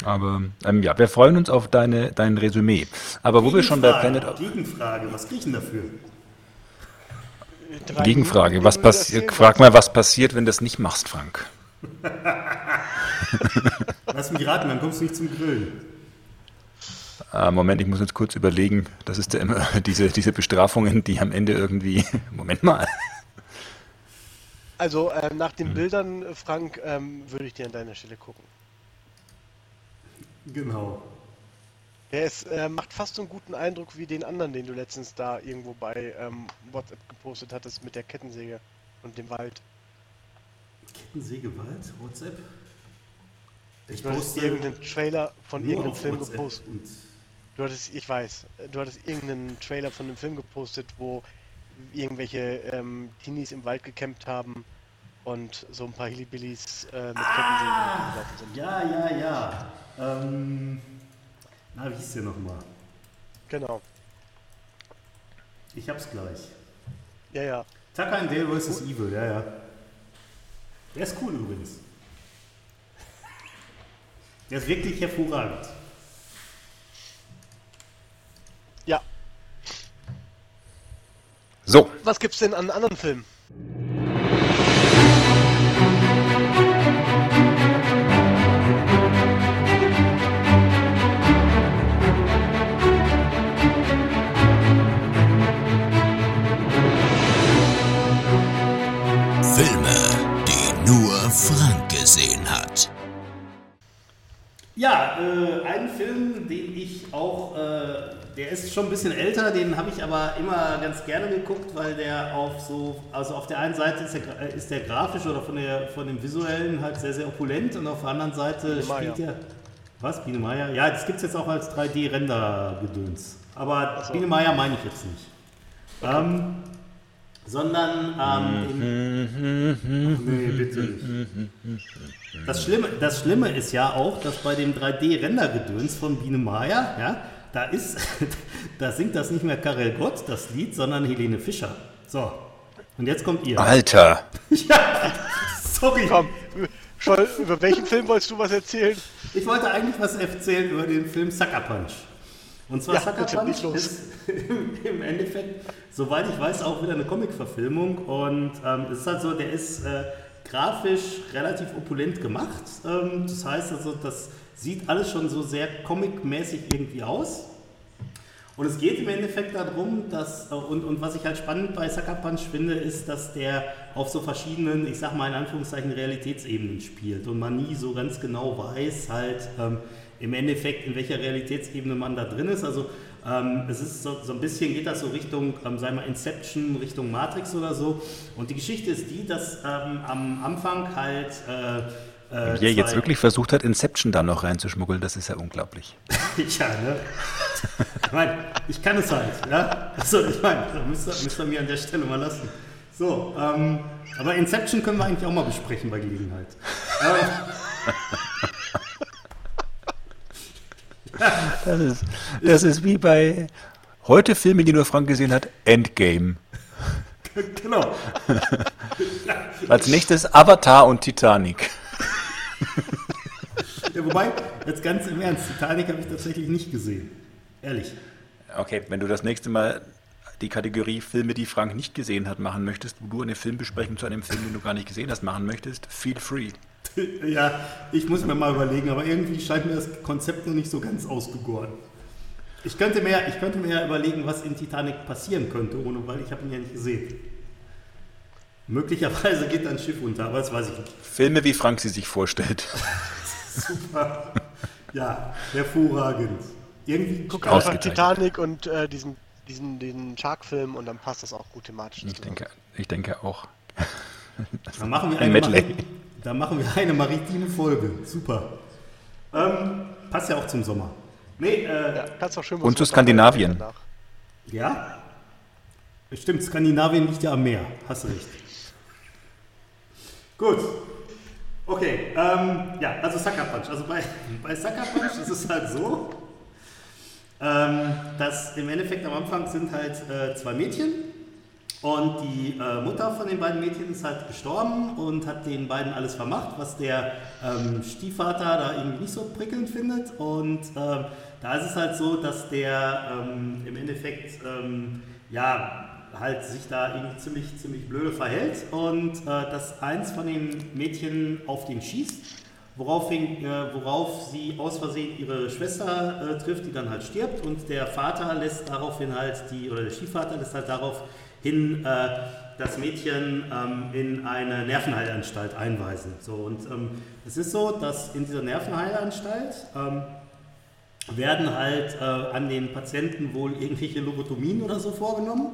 Aber ähm, ja, wir freuen uns auf deine, dein Resümee. Aber wo wir schon bei Planet of Gegenfrage, was kriege ich denn dafür? Gegenfrage, was passiert? Frag mal, was passiert, wenn du das nicht machst, Frank? Lass mich raten, dann kommst du nicht zum Grillen. Äh, Moment, ich muss jetzt kurz überlegen. Das ist ja immer diese, diese Bestrafungen, die am Ende irgendwie. Moment mal. Also äh, nach den hm. Bildern, Frank, ähm, würde ich dir an deiner Stelle gucken. Genau. Er ist, äh, macht fast so einen guten Eindruck wie den anderen, den du letztens da irgendwo bei ähm, WhatsApp gepostet hattest mit der Kettensäge und dem Wald. Kettensägewald, WhatsApp. Ich du hattest irgendeinen Trailer von irgendeinem Film gepostet. Du hattest, ich weiß, du hattest irgendeinen Trailer von einem Film gepostet, wo irgendwelche ähm, Teenies im Wald gecampt haben und so ein paar Hillbillies äh, mit Ah, Kettensägen sind. ja, ja, ja. Ähm, na, wie hieß der nochmal? Genau. Ich hab's gleich. Ja, ja. Tucker and Dale vs. Evil, ja, ja. Der ist cool übrigens. Der ist wirklich hervorragend. Ja. So, Was gibt's denn an anderen Filmen? Gesehen hat. Ja, äh, ein Film, den ich auch, äh, der ist schon ein bisschen älter, den habe ich aber immer ganz gerne geguckt, weil der auf so, also auf der einen Seite ist der, äh, ist der grafisch oder von, der, von dem visuellen halt sehr, sehr opulent und auf der anderen Seite Biene spielt Meier. der, was, Biene Meier? Ja, das gibt es jetzt auch als 3D-Render-Gedöns, aber Biene Meier meine ich jetzt nicht. Ähm, sondern ähm, im, nee, bitte nicht. Das Schlimme, das Schlimme ist ja auch, dass bei dem 3D-Render-Gedöns von Biene Maya, ja, da ist, da singt das nicht mehr Karel Gott, das Lied, sondern Helene Fischer. So. Und jetzt kommt ihr. Alter, Ja, sorry. Komm, Scholl, über welchen Film wolltest du was erzählen? Ich wollte eigentlich was erzählen über den Film Sucker Punch. Und zwar Ja, Sucker Punch ist im, im Endeffekt, soweit ich weiß, auch wieder eine Comic-Verfilmung. Und ähm, es ist halt so, der ist äh, grafisch relativ opulent gemacht. Ähm, das heißt also, das sieht alles schon so sehr comic-mäßig irgendwie aus. Und es geht im Endeffekt darum, dass, äh, und, und was ich halt spannend bei Sucker Punch finde, ist, dass der auf so verschiedenen, ich sag mal in Anführungszeichen, Realitätsebenen spielt und man nie so ganz genau weiß, halt ähm, im Endeffekt, in welcher Realitätsebene man da drin ist. Also ähm, es ist so, so ein bisschen, geht das so Richtung, ähm, sagen wir Inception, Richtung Matrix oder so. Und die Geschichte ist die, dass ähm, am Anfang halt. Äh, äh, wie er jetzt wirklich versucht hat, Inception da noch reinzuschmuggeln, das ist ja unglaublich. ja, ne? Ich meine, ich kann es halt, ja? Also, ich meine, das müsst ihr, müsst ihr mir an der Stelle mal lassen. So, ähm, aber Inception können wir eigentlich auch mal besprechen bei Gelegenheit. Ähm, Das ist, das ist wie bei heute Filme, die nur Frank gesehen hat, Endgame. genau. Als nächstes Avatar und Titanic. Ja, wobei, jetzt ganz im Ernst, Titanic habe ich tatsächlich nicht gesehen. Ehrlich. Okay, wenn du das nächste Mal die Kategorie Filme, die Frank nicht gesehen hat, machen möchtest, wo du eine Filmbesprechung zu einem Film, den du gar nicht gesehen hast, machen möchtest, feel free. Ja, ich muss mir mal überlegen, aber irgendwie scheint mir das Konzept noch nicht so ganz ausgegoren. Ich könnte mir, ich könnte mir ja überlegen, was in Titanic passieren könnte, ohne, weil ich habe ihn ja nicht gesehen. Möglicherweise geht ein Schiff unter, aber das weiß ich nicht. Filme, wie Frank sie sich vorstellt. Super. Ja, hervorragend. Irgendwie Guck einfach. Titanic und äh, diesen, diesen, diesen Shark-Film und dann passt das auch gut thematisch. Ich zusammen. denke, ich denke auch. Dann machen wir Ein Medley. Mari- dann machen wir eine maritime Folge. Super. Ähm, passt ja auch zum Sommer. Nee, äh, Ja, kannst auch schön Und zu Skandinavien. ja. Stimmt, Skandinavien liegt ja am Meer. Hast recht. Gut. Okay, ähm, ja, also Sucker Punch. Also bei, bei Sucker Punch ist es halt so, ähm, dass im Endeffekt am Anfang sind halt äh, zwei Mädchen und die äh, Mutter von den beiden Mädchen ist halt gestorben und hat den beiden alles vermacht, was der ähm, Stiefvater da irgendwie nicht so prickelnd findet. Und ähm, da ist es halt so, dass der ähm, im Endeffekt ähm, ja halt sich da irgendwie ziemlich, ziemlich blöde verhält und äh, dass eins von den Mädchen auf den schießt, woraufhin, äh, worauf sie aus Versehen ihre Schwester äh, trifft, die dann halt stirbt und der Vater lässt daraufhin halt die, oder der Stiefvater lässt halt daraufhin äh, das Mädchen ähm, in eine Nervenheilanstalt einweisen. So, und ähm, es ist so, dass in dieser Nervenheilanstalt ähm, werden halt äh, an den Patienten wohl irgendwelche Lobotomien oder so vorgenommen.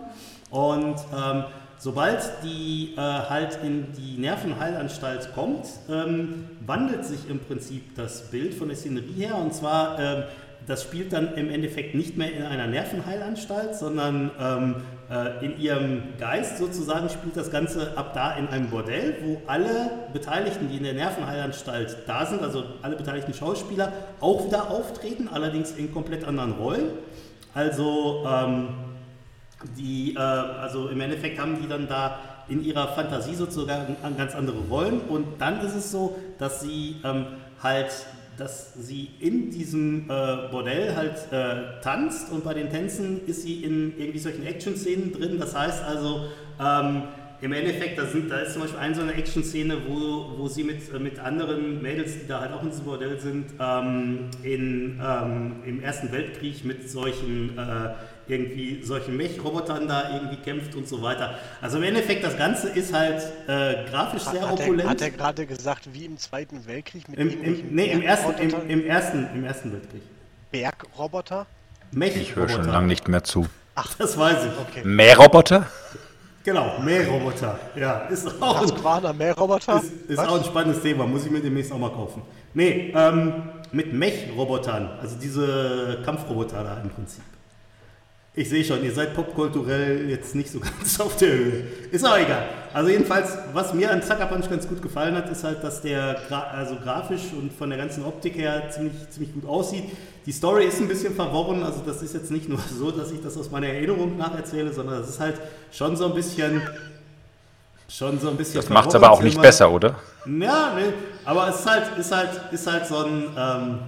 Und ähm, sobald die äh, halt in die Nervenheilanstalt kommt, ähm, wandelt sich im Prinzip das Bild von der Szenerie her. Und zwar ähm, das spielt dann im Endeffekt nicht mehr in einer Nervenheilanstalt, sondern ähm, äh, in ihrem Geist sozusagen spielt das Ganze ab da in einem Bordell, wo alle Beteiligten, die in der Nervenheilanstalt da sind, also alle beteiligten Schauspieler, auch wieder auftreten, allerdings in komplett anderen Rollen. Also, ähm, die, äh, also im Endeffekt haben die dann da in ihrer Fantasie sozusagen ganz andere Rollen und dann ist es so, dass sie ähm, halt dass sie in diesem äh, Bordell halt äh, tanzt und bei den Tänzen ist sie in irgendwie solchen Action-Szenen drin. Das heißt also, ähm, im Endeffekt, da, sind, da ist zum Beispiel eine so eine Action-Szene, wo, wo sie mit, äh, mit anderen Mädels, die da halt auch in diesem Bordell sind, ähm, in, ähm, im Ersten Weltkrieg mit solchen äh, irgendwie solchen Mech-Robotern da irgendwie kämpft und so weiter. Also im Endeffekt, das Ganze ist halt äh, grafisch sehr hat opulent. Er, hat er gerade gesagt, wie im Zweiten Weltkrieg mit Im, im, nee, im ersten, im, im, ersten, im Ersten Weltkrieg. Bergroboter? Mech Ich höre schon lange nicht mehr zu. Ach, das weiß ich. Okay. Mähroboter? Genau, Mähroboter. Ja, ist auch, ein, Husqvarna Mähroboter? ist, ist auch ein spannendes Thema. Muss ich mir demnächst auch mal kaufen. Nee, ähm, mit Mech-Robotern. Also diese Kampfroboter da im Prinzip. Ich sehe schon, ihr seid popkulturell jetzt nicht so ganz auf der Höhe. Ist auch egal. Also jedenfalls, was mir an Sucker Punch ganz gut gefallen hat, ist halt, dass der gra also grafisch und von der ganzen Optik her ziemlich, ziemlich gut aussieht. Die Story ist ein bisschen verworren, also das ist jetzt nicht nur so, dass ich das aus meiner Erinnerung nacherzähle, sondern das ist halt schon so ein bisschen... Schon so ein bisschen Das macht es aber auch nicht besser, oder? ja, ne, aber es ist halt, ist halt, ist halt so ein, ähm,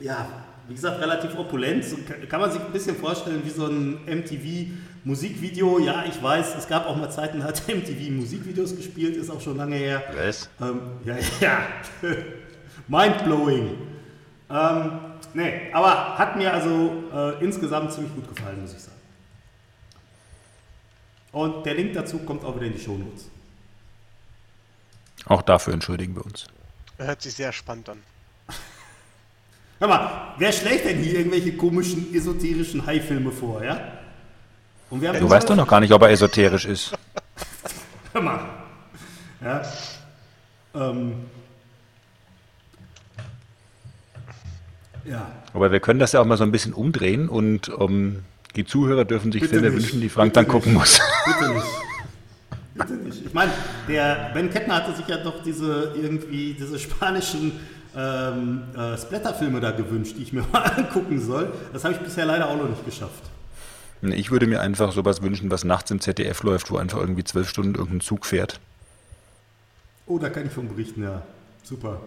ja, wie gesagt, relativ opulent. So kann- man sich ein bisschen vorstellen wie so ein MTV-Musikvideo. Ja, ich weiß, es gab auch mal Zeiten, da hat MTV Musikvideos gespielt, ist auch schon lange her. Was? Ähm, ja, ja. Mindblowing. Ähm, nee, aber hat mir also äh, insgesamt ziemlich gut gefallen, muss ich sagen. Und der Link dazu kommt auch wieder in die Shownotes. Auch dafür entschuldigen wir uns. Hört sich sehr spannend an. Hör mal, wer schlägt denn hier irgendwelche komischen, esoterischen Hai-Filme vor, ja? Und wir haben Du weißt doch noch gar nicht, ob er esoterisch ist. Hör mal. Ja. Ähm. Ja. Aber wir können das ja auch mal so ein bisschen umdrehen und ähm, die Zuhörer dürfen sich Bitte Filme nicht. wünschen, die Frank Bitte dann gucken nicht. muss. Bitte nicht. Bitte nicht. Ich meine, der Ben Kettner hatte sich ja doch diese irgendwie diese spanischen ähm, äh, Splatter-Filme da gewünscht, die ich mir mal angucken soll. Das habe ich bisher leider auch noch nicht geschafft. Ich würde mir einfach sowas wünschen, was nachts im ZDF läuft, wo einfach irgendwie zwölf Stunden irgendein Zug fährt. Oh, da kann ich von berichten, ja. Super.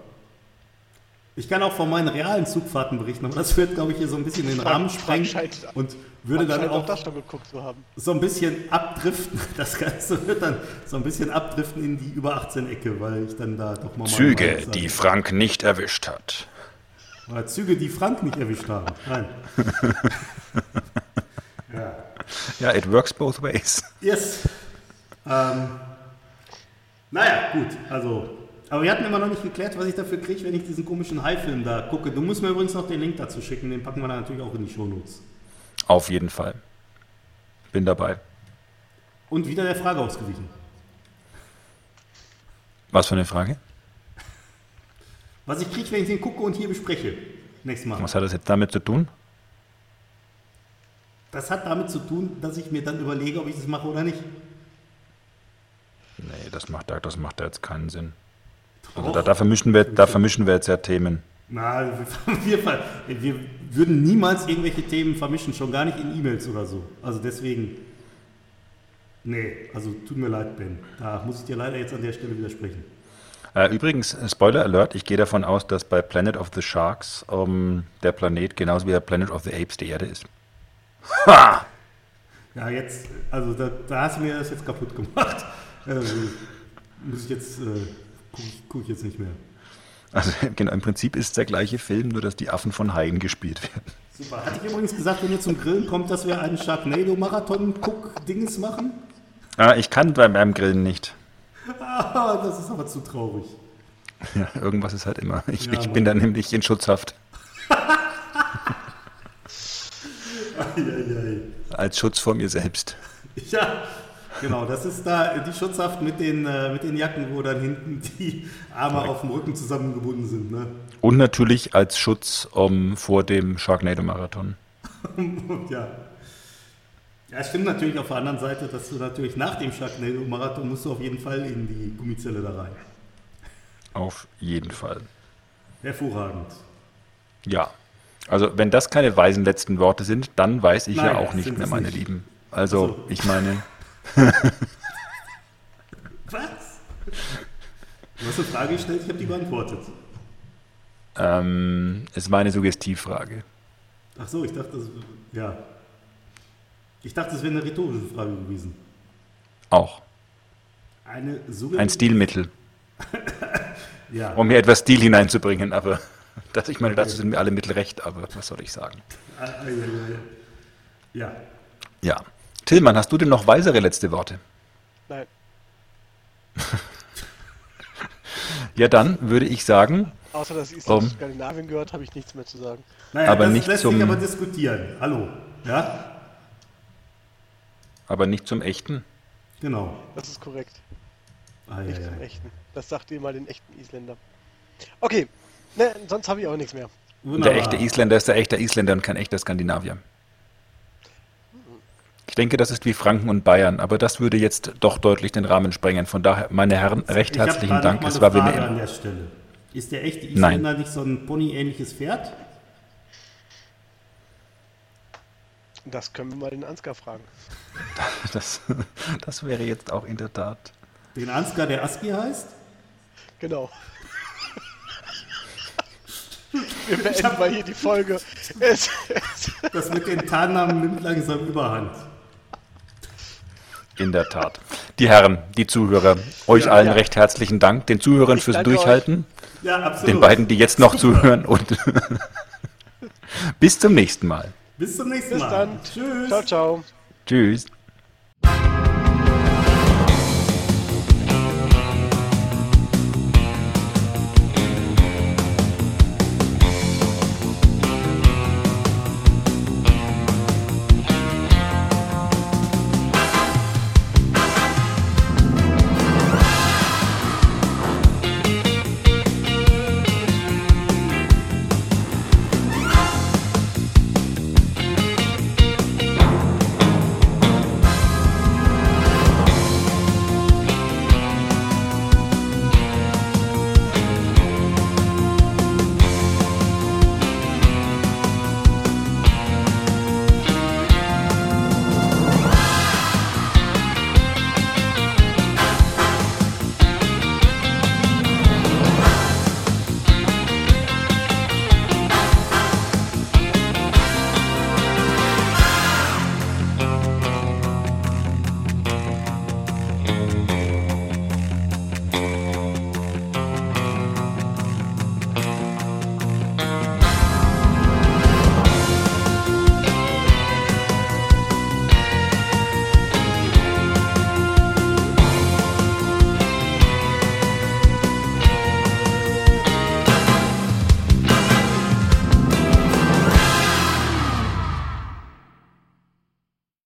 Ich kann auch von meinen realen Zugfahrten berichten, aber das wird, glaube ich, hier so ein bisschen den Rahmen sprengen und würde dann auch auch das schon geguckt zu haben. so ein bisschen abdriften. Das Ganze wird dann so ein bisschen abdriften in die über 18-Ecke, weil ich dann da doch mal. Züge, mal die Frank nicht erwischt hat. Oder Züge, die Frank nicht erwischt haben. Nein. ja. Ja, it works both ways. Yes. Ähm, naja, gut, also. Aber wir hatten immer noch nicht geklärt, was ich dafür kriege, wenn ich diesen komischen Hai-Film da gucke. Du musst mir übrigens noch den Link dazu schicken, den packen wir dann natürlich auch in die Shownotes. Auf jeden Fall. Bin dabei. Und wieder der Frage ausgewichen. Was für eine Frage? Was ich kriege, wenn ich den gucke und hier bespreche. Nächstes Mal. Was hat das jetzt damit zu tun? Das hat damit zu tun, dass ich mir dann überlege, ob ich das mache oder nicht. Nee, das macht, da- das macht da jetzt keinen Sinn. Also da, da, vermischen wir, da vermischen wir jetzt ja Themen. Na, wir, wir, würden niemals irgendwelche Themen vermischen, schon gar nicht in E-Mails oder so. Also deswegen. Nee, also tut mir leid, Ben. Da muss ich dir leider jetzt an der Stelle widersprechen. Äh, übrigens, äh, Spoiler Alert, ich gehe davon aus, dass bei Planet of the Sharks ähm, der Planet genauso wie der Planet of the Apes die Erde ist. Ha! Ja, jetzt, also da, da hast du mir das jetzt kaputt gemacht. Also, muss ich jetzt, äh, gucke guck ich jetzt nicht mehr. Also genau, im Prinzip ist es der gleiche Film, nur dass die Affen von Haien gespielt werden. Super. Hatte ich übrigens gesagt, wenn ihr zum Grillen kommt, dass wir einen Sharknado-Marathon-Guck-Dinges machen? Ah, ich kann beim, beim Grillen nicht. Ah, das ist aber zu traurig. Ja, irgendwas ist halt immer. Ich, Ja, ich bin dann nämlich in Schutzhaft. Als Schutz vor mir selbst. Ja, Genau, das ist da die Schutzhaft mit den, äh, mit den Jacken, wo dann hinten die Arme auf dem Rücken zusammengebunden sind. Ne? Und natürlich als Schutz um, vor dem Sharknado-Marathon. Und ja. Ja, es stimmt natürlich auf der anderen Seite, dass du natürlich nach dem Sharknado-Marathon musst du auf jeden Fall in die Gummizelle da rein. Auf jeden Fall. Hervorragend. Ja. Also, wenn das keine weisen letzten Worte sind, dann weiß ich Nein, ja auch nicht mehr, meine nicht. Lieben. Also, Also- ich meine, Was? Du hast eine Frage gestellt, ich habe die beantwortet. ähm, es war eine Suggestivfrage. Ach so, ich dachte, das, ja. Ich dachte, es wäre eine rhetorische Frage gewesen. Auch. Eine Ein Stilmittel, Ja. um hier etwas Stil hineinzubringen, aber das, ich meine, dazu sind mir alle Mittel recht, aber was soll ich sagen? Ah, ah, ja. Ja. Tillmann, hast du denn noch weisere letzte Worte? Nein. Ja, dann würde ich sagen, Außer dass Island Um. zu Skandinavien gehört, habe ich nichts mehr zu sagen. Naja, Aber das nicht lässt zum- sich aber diskutieren. Hallo. Ja, aber nicht zum echten. genau. Das ist korrekt. Ah, ja, Nicht ja. zum echten. Das sagt ihr mal den echten Isländer. Okay. Ne, sonst habe ich auch nichts mehr. Wunderbar. Der echte Isländer ist der echte Isländer und kein echter Skandinavier. Ich denke, das ist wie Franken und Bayern, aber das würde jetzt doch deutlich den Rahmen sprengen. Von daher, meine Herren, recht Ich hab herzlichen Dank. Es eine war Frage an der Stelle. Ist der echte Nein. Isländer nicht so ein Pony-ähnliches Pferd? Das können wir mal den Ansgar fragen. Das, das wäre jetzt auch in der Tat. Den Ansgar, der Aski heißt? Genau. Wir beenden mal hier die Folge. Es, es, Das mit den Tarnnamen nimmt langsam überhand. In der Tat. Die Herren, die Zuhörer, euch allen ja. recht herzlichen Dank. Den Zuhörern Ich fürs Durchhalten, Ja, absolut. den beiden, die jetzt noch zuhören und bis zum nächsten Mal. Bis zum nächsten bis Mal. dann. Tschüss. Ciao, ciao. Tschüss.